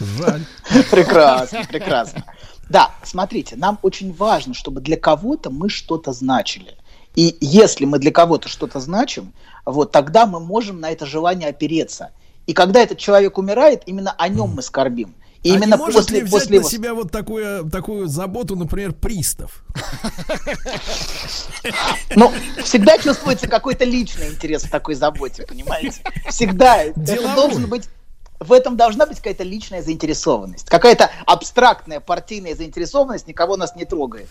Жаль. Прекрасно, прекрасно. Да, смотрите, нам очень важно, чтобы для кого-то мы что-то значили. И если мы для кого-то что-то значим, вот тогда мы можем на это желание опереться. И когда этот человек умирает, именно о нем мы скорбим. И а именно не может после, ли взять после на себя вот такую, такую заботу, например, пристав? *laughs* Ну, всегда чувствуется какой-то личный интерес в такой заботе, понимаете? Всегда. Это Деловой. должен быть в этом должна быть какая-то личная заинтересованность. Какая-то абстрактная партийная заинтересованность никого нас не трогает.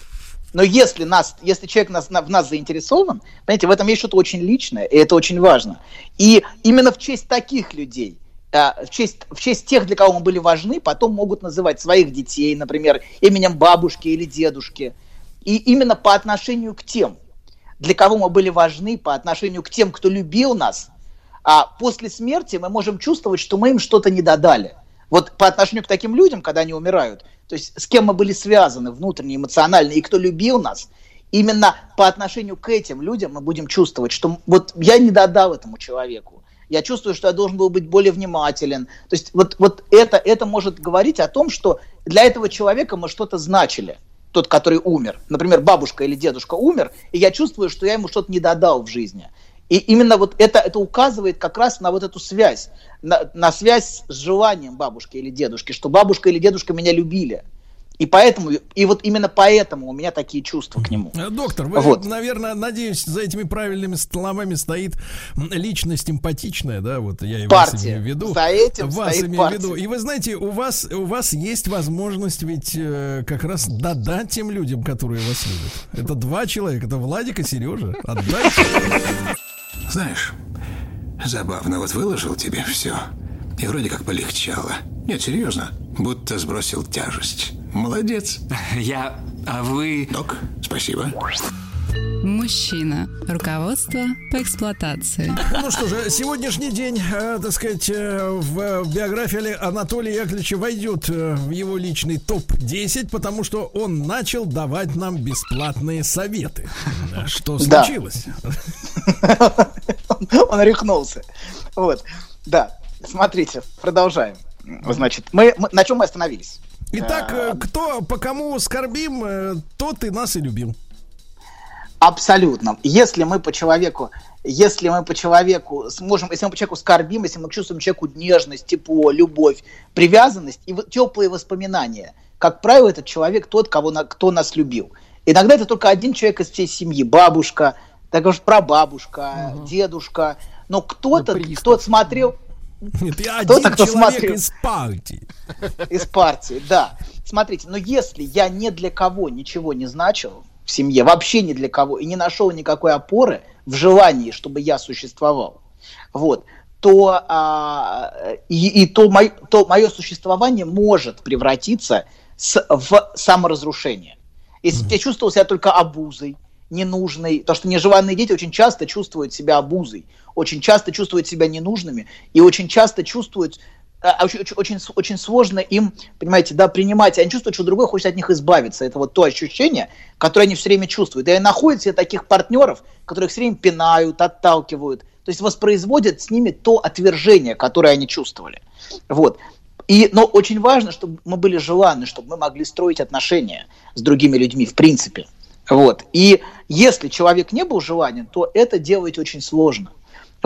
Но если, нас, если человек нас, на- в нас заинтересован, понимаете, в этом есть что-то очень личное, и это очень важно. И именно в честь таких людей, в честь, в честь тех, для кого мы были важны, потом могут называть своих детей, например, именем бабушки или дедушки. И именно по отношению к тем, для кого мы были важны, по отношению к тем, кто любил нас, а после смерти мы можем чувствовать, что мы им что-то не додали. Вот по отношению к таким людям, когда они умирают, то есть с кем мы были связаны внутренне, эмоционально, и кто любил нас, именно по отношению к этим людям мы будем чувствовать, что вот я не додал этому человеку. Я чувствую, что я должен был быть более внимателен. То есть вот, вот это, это может говорить о том, что для этого человека мы что-то значили. Тот, который умер. Например, бабушка или дедушка умер, и я чувствую, что я ему что-то не додал в жизни. И именно вот это, это указывает как раз на вот эту связь, на, на связь с желанием бабушки или дедушки, что бабушка или дедушка меня любили. И поэтому, и вот именно поэтому у меня такие чувства к нему. Э, Доктор, вы, Вот. наверное, надеюсь, за этими правильными словами стоит личность эмпатичная, да, вот я и Партия. вас имею в виду. За этим вас стоит имею в виду. И вы знаете, у вас, у вас есть возможность ведь э, как раз додать тем людям, которые вас любят. Это два человека, это Владик и Сережа. Отдайте. Знаешь, забавно, вот выложил тебе все. И вроде как полегчало. Нет, серьезно, будто сбросил тяжесть. Молодец. *laughs* Я... А вы... Док, спасибо. Мужчина. Руководство по эксплуатации. Ну что же, сегодняшний день, э, так сказать, э, в биографии Али- Анатолия Яковлевича войдет э, в его личный топ-10, потому что он начал давать нам бесплатные советы. Э, Что Да. случилось? *laughs* Он рехнулся. Вот. Да, смотрите, продолжаем. Значит, мы, мы- на чем мы остановились? Итак, э, кто по кому скорбим, э, тот и нас и любил. Абсолютно. Если мы по человеку, если мы по человеку сможем, если мы по человеку скорбим, если мы чувствуем человеку нежность, тепло, любовь, привязанность и теплые воспоминания, как правило, этот человек тот, кого на, кто нас любил. Иногда это только один человек из всей семьи, бабушка, так уж прабабушка, дедушка, но кто-то, кто смотрел, Нет, я Кто-то, кто смотрел. из партии. из партии, да. Смотрите, но если я ни для кого ничего не значил в семье, вообще ни для кого, и не нашел никакой опоры в желании, чтобы я существовал, вот, то, а, и, и то, мое, то мое существование может превратиться с- в саморазрушение. Если бы я чувствовал себя только обузой, ненужной, потому что нежеланные дети очень часто чувствуют себя обузой, очень часто чувствуют себя ненужными и очень часто чувствуют а, очень, очень, очень, очень сложно им, понимаете, да, принимать. Они чувствуют, что другой хочет от них избавиться. Это вот то ощущение, которое они все время чувствуют. И они находят себе таких партнеров, которых все время пинают, отталкивают. То есть воспроизводят с ними то отвержение, которое они чувствовали. Вот. И, но очень важно, чтобы мы были желанны, чтобы мы могли строить отношения с другими людьми, в принципе. Вот. И если человек не был желанен, то это делать очень сложно.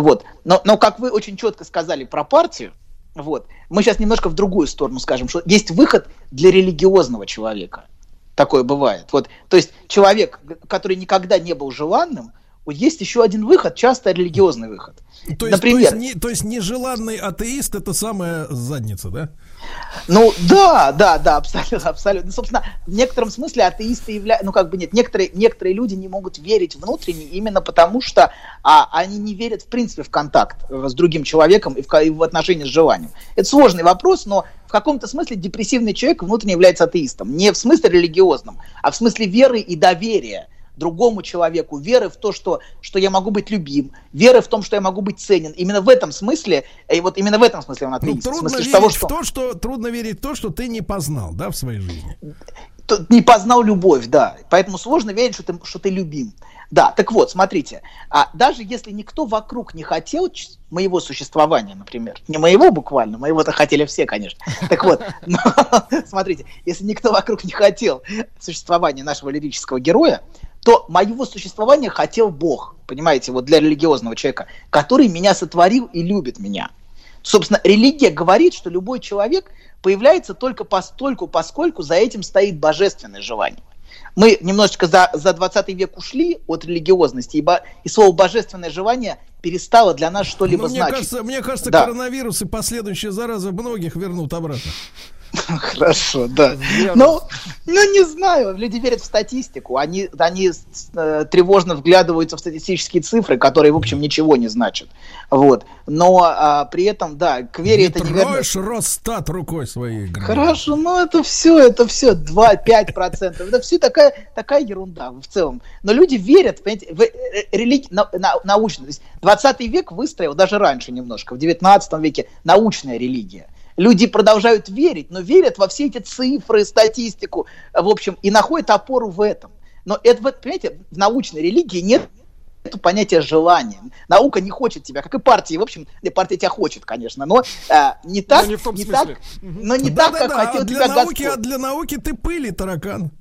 Вот. Но, но как вы очень четко сказали про партию, вот, мы сейчас немножко в другую сторону скажем, что есть выход для религиозного человека. Такое бывает. Вот, то есть человек, который никогда не был желанным, вот есть еще один выход, часто религиозный выход. То есть, Например, то, есть, не- то есть нежеланный атеист это самая задница, да? Ну да, да, да, абсолютно, абсолютно. Ну, Собственно, в некотором смысле атеисты являются, ну как бы нет, некоторые, некоторые люди не могут верить внутренне именно потому, что а, они не верят в принципе в контакт э, с другим человеком и в, и в отношении с желанием. Это сложный вопрос, но в каком-то смысле депрессивный человек внутренне является атеистом. Не в смысле религиозном, а в смысле веры и доверия другому человеку, веры в то, что, что я могу быть любим, веры в том, что я могу быть ценен. Именно в этом смысле, и вот именно в этом смысле он Ну, атеист. в трудно смысле верить того, в что... то, что трудно верить в то, что ты не познал, да, в своей жизни. не познал любовь, да. Поэтому сложно верить, что ты, что ты любим. Да, так вот, смотрите, а даже если никто вокруг не хотел моего существования, например, не моего буквально, моего-то хотели все, конечно. Так вот, *laughs* но, смотрите, если никто вокруг не хотел существования нашего лирического героя, то моего существования хотел Бог, понимаете, вот для религиозного человека, который меня сотворил и любит меня. Собственно, религия говорит, что любой человек появляется только постольку, поскольку за этим стоит божественное желание. Мы немножечко за, за 20 век ушли от религиозности, ибо и слово божественное желание перестало для нас что-либо Ну, мне значить. кажется, мне кажется, Да. коронавирус и последующая зараза многих вернут обратно. *laughs* Хорошо, да. Ну, ну, не знаю, люди верят в статистику, они, они э, тревожно вглядываются в статистические цифры, которые, в общем, ничего не значат. Вот. Но а, при этом, да, к вере Не это не вернет. троешь Росстат рукой своей. гражданин. Хорошо, ну это все, это все 2-5 процентов. Это все такая, такая ерунда в целом. Но люди верят, понимаете, в э, религи... на- на- научно. То есть 20 век выстроил, даже раньше немножко, в 19 веке, научная религия. Люди продолжают верить, но верят во все эти цифры, статистику, в общем, и находят опору в этом. Но это, вот, понимаете, в научной религии нет нету понятия желания. Наука не хочет тебя, как и партии. В общем, партия тебя хочет, конечно, но э, не так, не в том так, смысле. но не Да, так, да, как да, хотел а для тебя науки, Господь. а для науки ты пыль и таракан.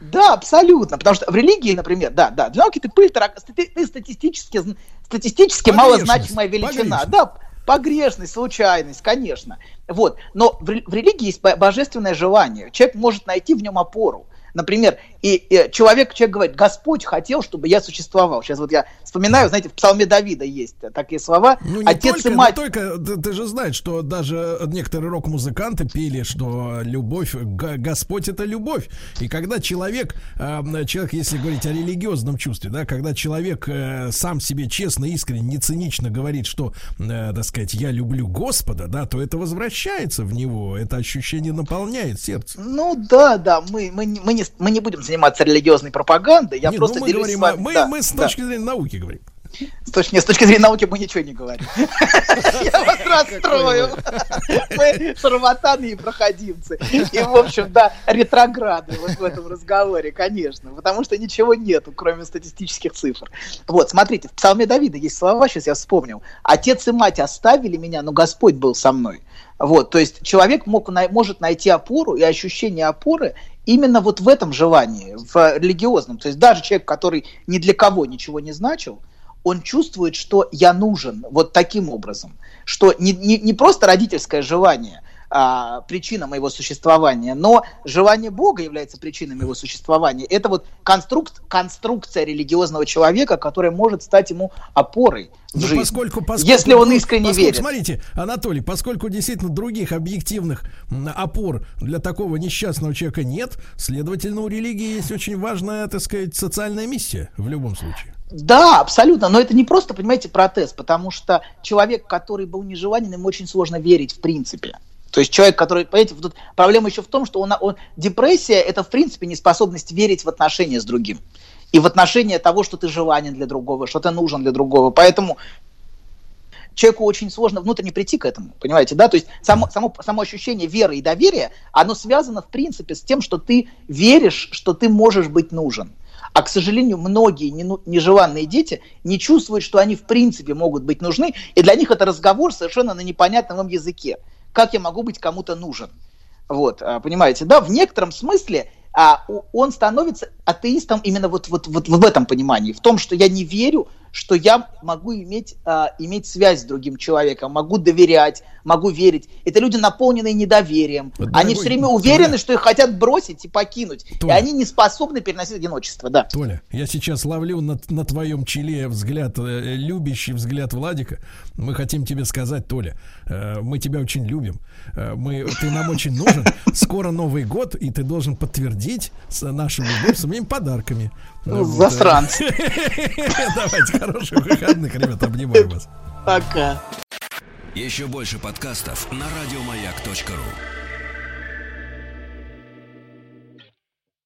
Да, абсолютно. Потому что в религии, например, да, да, для науки ты пыль, тарак- стати- ты статистически, статистически малозначимая величина. погрешность. Да, погрешность, случайность, конечно. Вот. Но в, в религии есть бо- божественное желание. Человек может найти в нем опору. Например, и, и человек, человек говорит, Господь хотел, чтобы я существовал. Сейчас вот я вспоминаю, знаете, в Псалме Давида есть такие слова. Ну, не Отец только, и не мать. только, ты, ты же знаешь, что даже некоторые рок-музыканты пели, что любовь, Господь это любовь. И когда человек, э, человек, если говорить о религиозном чувстве, да, когда человек э, сам себе честно, искренне, не цинично говорит, что, э, так сказать, я люблю Господа, да, то это возвращается в него, это ощущение наполняет сердце. Ну да, да, мы, мы, не- мы, не, мы не будем заниматься религиозной пропагандой. Я Не, ну, просто мы делюсь говорим, с вами. мы, Да, мы с да. точки зрения науки говорим. С точки, нет, с точки зрения науки мы ничего не говорим. Я вас расстрою. Мы шарматаны и проходимцы. И, в общем, да, ретрограды вот в этом разговоре, конечно. Потому что ничего нету, кроме статистических цифр. Вот, смотрите, в Псалме Давида есть слова, сейчас я вспомнил. Отец и мать оставили меня, но Господь был со мной. Вот, то есть человек мог, может найти опору и ощущение опоры именно вот в этом желании, в религиозном. То есть даже человек, который ни для кого ничего не значил, он чувствует, что я нужен вот таким образом, что не, не, не просто родительское желание а, причина моего существования, но желание Бога является причиной моего существования. Это вот конструкт, конструкция религиозного человека, которая может стать ему опорой в Ну, жизни, поскольку, поскольку, если он искренне поскольку, верит. Смотрите, Анатолий, поскольку действительно других объективных опор для такого несчастного человека нет, следовательно, у религии есть очень важная, так сказать, социальная миссия в любом случае. Да, абсолютно, но это не просто, понимаете, протест, потому что человек, который был нежеланен, ему очень сложно верить в принципе. То есть человек, который, понимаете, тут проблема еще в том, что он, он, депрессия – это, в принципе, неспособность верить в отношения с другим. И в отношения того, что ты желанен для другого, что ты нужен для другого. Поэтому человеку очень сложно внутренне прийти к этому, понимаете, да? То есть само, само, само ощущение веры и доверия, оно связано, в принципе, с тем, что ты веришь, что ты можешь быть нужен. А, к сожалению, многие нену- нежеланные дети не чувствуют, что они в принципе могут быть нужны, и для них это разговор совершенно на непонятном им языке. Как я могу быть кому-то нужен? Вот, а, понимаете, да, в некотором смысле а, он становится атеистом именно вот, вот, вот в этом понимании, в том, что я не верю, что я могу иметь, а, иметь связь с другим человеком, могу доверять, могу верить. Это люди, наполненные недоверием. Вот, они дорогой все время Толя. уверены, что их хотят бросить и покинуть. Толя. И они не способны переносить одиночество, да. Толя, я сейчас ловлю на, на твоем челе взгляд, э, любящий взгляд Владика. Мы хотим тебе сказать, Толя, э, мы тебя очень любим. Э, мы, ты нам очень нужен. Скоро Новый год, и ты должен подтвердить с нашу любовь своими подарками. Ну, Вот, э, засранцы. *laughs* Давайте, хороших выходных, ребята, обнимаю вас. Пока. Еще больше подкастов на радиомаяк.ру.